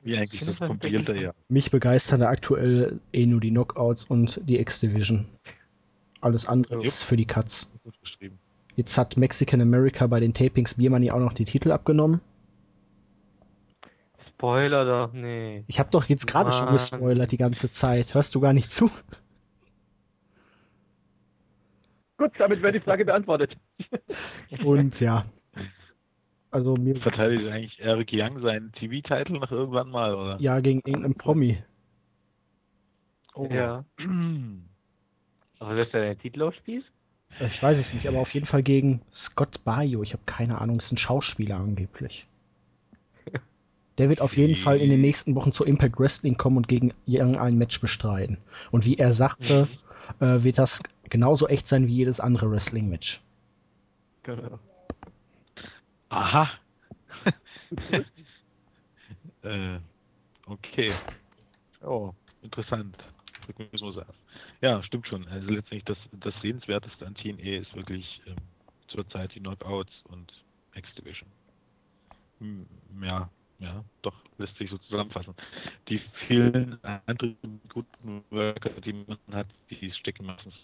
Wie eigentlich das Computer, ja. Mich begeistern aktuell eh nur die Knockouts und die X-Division. Alles andere ist für die Cuts. Jetzt hat Mexican America bei den Tapings Biermoney auch noch die Titel abgenommen. Spoiler doch nicht. Ich habe doch jetzt gerade schon gespoilert die ganze Zeit. Hörst du gar nicht zu? Gut, damit wäre die Frage beantwortet. Und ja. Also mir. Verteidigt eigentlich Eric Young seinen TV-Titel noch irgendwann mal, oder? Ja, gegen irgendeinen Promi. Oh. Ja. Aber lässt er den Titel aufspießen? Ich weiß es nicht, aber auf jeden Fall gegen Scott Baio. Ich habe keine Ahnung, ist ein Schauspieler angeblich. Der wird auf jeden Fall in den nächsten Wochen zu Impact Wrestling kommen und gegen irgendein Match bestreiten. Und wie er sagte, mhm. äh, wird das genauso echt sein wie jedes andere Wrestling-Match. Genau. Aha. äh, okay. Oh, interessant. Ja, stimmt schon. Also letztendlich das, das Sehenswerteste an TNE ist wirklich ähm, zurzeit die Knockouts und X-Division. Hm, ja, ja, doch, lässt sich so zusammenfassen. Die vielen anderen guten Worker, die man hat, die stecken meistens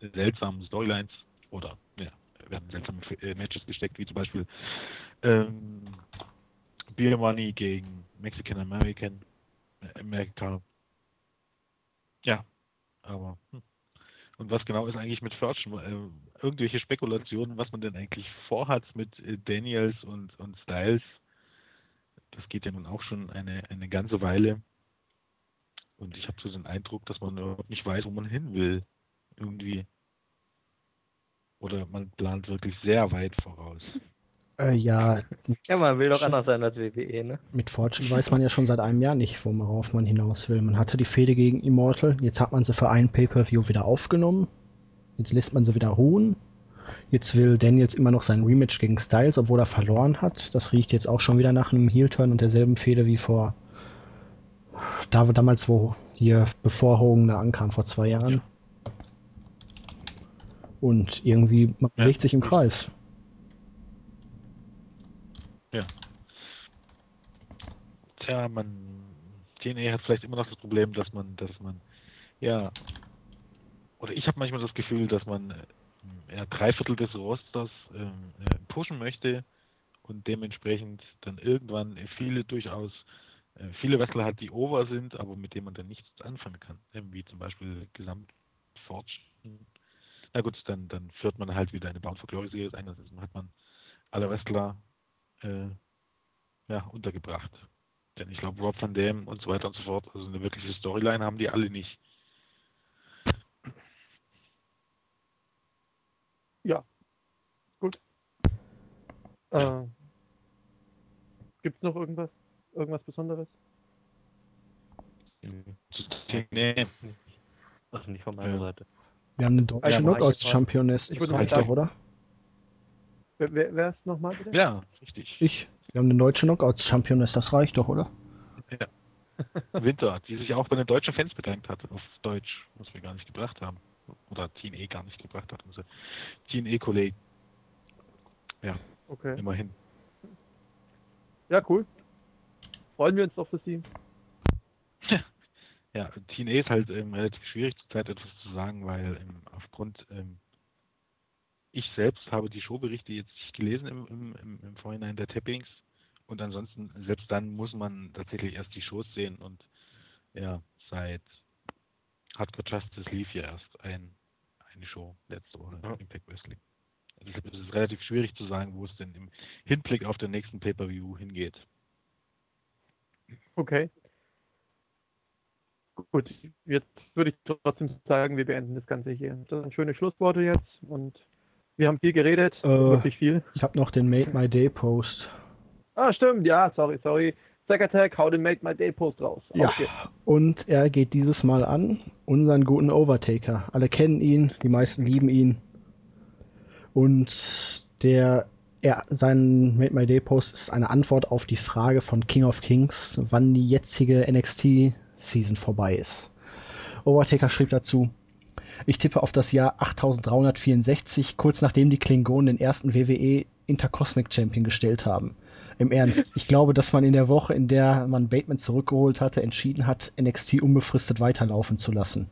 seltsamen Storylines oder ja, werden seltsame äh, Matches gesteckt, wie zum Beispiel ähm, Beer Money gegen Mexican American äh, America ja, aber. Hm. Und was genau ist eigentlich mit Fortune? Äh, irgendwelche Spekulationen, was man denn eigentlich vorhat mit äh, Daniels und, und Styles? Das geht ja nun auch schon eine, eine ganze Weile. Und ich habe so den Eindruck, dass man überhaupt nicht weiß, wo man hin will. Irgendwie. Oder man plant wirklich sehr weit voraus. Äh, ja. Ja, man will doch anders sein als WWE, ne? Mit Fortune weiß man ja schon seit einem Jahr nicht, worauf man hinaus will. Man hatte die Fehde gegen Immortal, jetzt hat man sie für einen Pay-Per-View wieder aufgenommen. Jetzt lässt man sie wieder ruhen. Jetzt will Daniels immer noch sein Rematch gegen Styles, obwohl er verloren hat. Das riecht jetzt auch schon wieder nach einem Heel-Turn und derselben Fehde wie vor da, damals, wo hier bevor Hogan da ankam, vor zwei Jahren. Ja. Und irgendwie, man bewegt ja. sich im Kreis. Ja. Tja, man, TNA hat vielleicht immer noch das Problem, dass man, dass man, ja, oder ich habe manchmal das Gefühl, dass man ja, drei Viertel des Rosters ähm, äh, pushen möchte und dementsprechend dann irgendwann viele durchaus äh, viele Wrestler hat, die over sind, aber mit denen man dann nichts anfangen kann, wie zum Beispiel Gesamt. Na gut, dann, dann führt man halt wieder eine Bound for Glory Series ein, dann hat man alle Wrestler äh, ja, untergebracht. Denn ich glaube, Rob Van Dam und so weiter und so fort, also eine wirkliche Storyline haben die alle nicht. Ja, gut. Ja. Äh, Gibt es noch irgendwas, irgendwas Besonderes? Nee, also nicht von meiner ja. Seite. Wir haben eine deutsche ja, Knockouts-Championess, das reicht doch, oder? Wer, wer ist nochmal bitte? Ja, richtig. Ich. Wir haben eine deutsche Knockouts-Championess, das reicht doch, oder? Ja. Winter, die sich auch bei den deutschen Fans bedankt hat, auf Deutsch, was wir gar nicht gebracht haben. Oder Team E gar nicht gebracht hat, unsere Team E-Kollegen. Ja, okay. immerhin. Ja, cool. Freuen wir uns doch für Sie. ja, E ist halt ähm, relativ schwierig zurzeit etwas zu sagen, weil ähm, aufgrund ähm, ich selbst habe die Showberichte jetzt nicht gelesen im, im, im Vorhinein der Tappings. Und ansonsten, selbst dann muss man tatsächlich erst die Shows sehen. Und ja, seit Hardcore Justice lief ja erst ein, eine Show letzte Woche ja. Impact Wrestling. Deshalb ist es relativ schwierig zu sagen, wo es denn im Hinblick auf den nächsten Pay-Per-View hingeht. Okay. Gut, jetzt würde ich trotzdem sagen, wir beenden das Ganze hier. Das sind schöne Schlussworte jetzt und wir haben viel geredet, äh, wirklich viel. Ich habe noch den Made My Day Post. Ah, stimmt, ja, sorry, sorry. Zack Attack, hau den Made My Day Post raus. Ja, und er geht dieses Mal an unseren guten Overtaker. Alle kennen ihn, die meisten lieben ihn. Und der, er, sein Made My Day Post ist eine Antwort auf die Frage von King of Kings, wann die jetzige NXT Season vorbei ist. Overtaker schrieb dazu, ich tippe auf das Jahr 8364, kurz nachdem die Klingonen den ersten WWE Intercosmic Champion gestellt haben. Im Ernst, ich glaube, dass man in der Woche, in der man Bateman zurückgeholt hatte, entschieden hat, NXT unbefristet weiterlaufen zu lassen.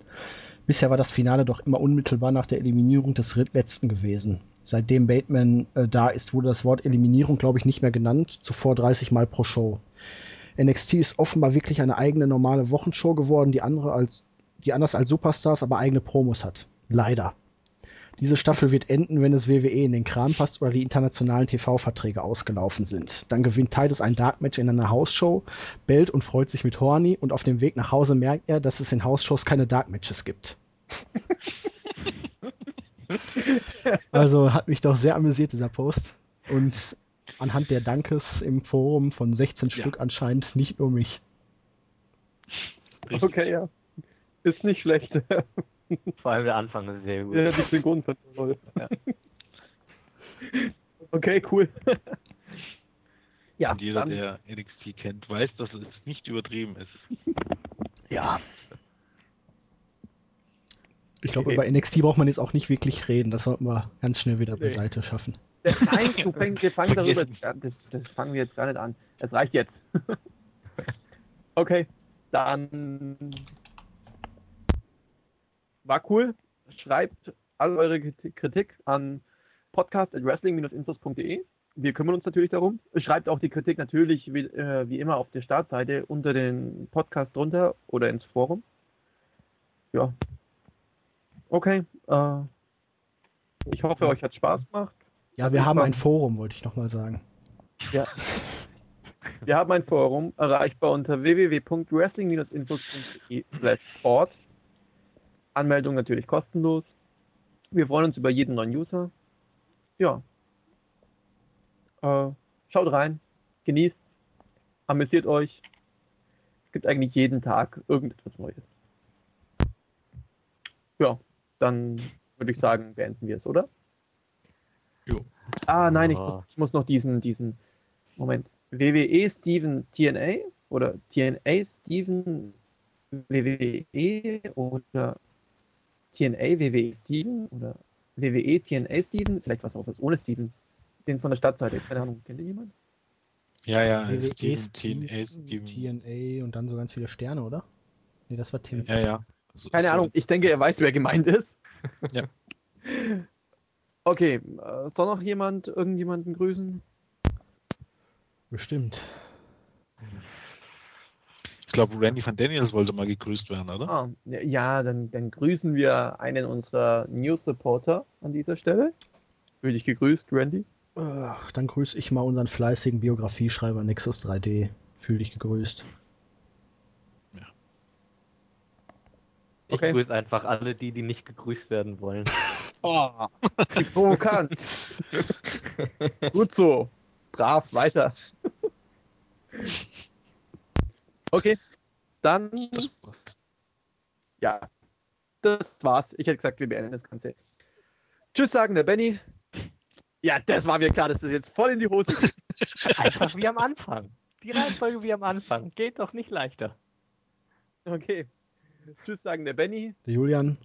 Bisher war das Finale doch immer unmittelbar nach der Eliminierung des letzten gewesen. Seitdem Bateman äh, da ist, wurde das Wort Eliminierung, glaube ich, nicht mehr genannt, zuvor 30 Mal pro Show. NXT ist offenbar wirklich eine eigene normale Wochenshow geworden, die andere als, die anders als Superstars aber eigene Promos hat. Leider. Diese Staffel wird enden, wenn es WWE in den Kram passt oder die internationalen TV-Verträge ausgelaufen sind. Dann gewinnt Titus ein Dark-Match in einer Hausshow, bellt und freut sich mit Horny und auf dem Weg nach Hause merkt er, dass es in Hausshows keine Dark-Matches gibt. also hat mich doch sehr amüsiert, dieser Post. Und anhand der Dankes im Forum von 16 ja. Stück anscheinend nicht nur mich. Okay, ja. Ist nicht schlecht. Vor allem der Anfang ist sehr gut. Ja, die Synchron von toll. Ja. Okay, cool. ja, Und jeder, dann... der NXT kennt, weiß, dass es nicht übertrieben ist. Ja. Ich glaube, über NXT braucht man jetzt auch nicht wirklich reden. Das sollten wir ganz schnell wieder beiseite schaffen. Nein, du fängst, wir fangen darüber. Das, das fangen wir jetzt gar nicht an. Es reicht jetzt. okay, dann war cool. Schreibt all eure Kritik an podcast.wrestling-infos.de. Wir kümmern uns natürlich darum. Schreibt auch die Kritik natürlich wie, äh, wie immer auf der Startseite unter den Podcast drunter oder ins Forum. Ja. Okay. Äh, ich hoffe, euch hat Spaß gemacht. Ja, wir haben ein Forum, wollte ich nochmal sagen. Ja. Wir haben ein Forum, erreichbar unter www.wrestling-infos.de sport Anmeldung natürlich kostenlos. Wir freuen uns über jeden neuen User. Ja. Äh, schaut rein, genießt, amüsiert euch. Es gibt eigentlich jeden Tag irgendetwas Neues. Ja, dann würde ich sagen, beenden wir es, oder? Jo. Ah, nein, ich muss, ich muss noch diesen, diesen, Moment. WWE Steven TNA oder TNA Steven WWE oder TNA WWE Steven oder WWE TNA Steven, vielleicht was auch was ohne Steven, den von der Stadtseite, keine Ahnung, kennt ihr jemand? Ja, ja, WWE Steven, TNA Steven. TNA und dann so ganz viele Sterne, oder? Nee, das war Tim. Ja, ja. So, keine so. Ahnung, ich denke, er weiß, wer gemeint ist. ja. Okay, äh, soll noch jemand irgendjemanden grüßen? Bestimmt glaube, Randy van Daniels wollte mal gegrüßt werden, oder? Ah, ja, dann, dann grüßen wir einen unserer News-Reporter an dieser Stelle. Würde ich gegrüßt, Randy. Ach, dann grüße ich mal unseren fleißigen Biografieschreiber Nexus 3D. Fühl dich gegrüßt. Ich okay. grüße einfach alle die, die nicht gegrüßt werden wollen. oh, provokant. Gut so. Brav, weiter. Okay, dann. Ja, das war's. Ich hätte gesagt, wir beenden das Ganze. Tschüss sagen der Benny. Ja, das war mir klar, dass das jetzt voll in die Hose geht. Einfach wie am Anfang. Die Reihenfolge wie am Anfang. Geht doch nicht leichter. Okay. Tschüss sagen der Benny. Der Julian.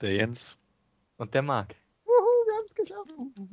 Der Jens. Und der Marc. Wuhu, wir haben es geschafft.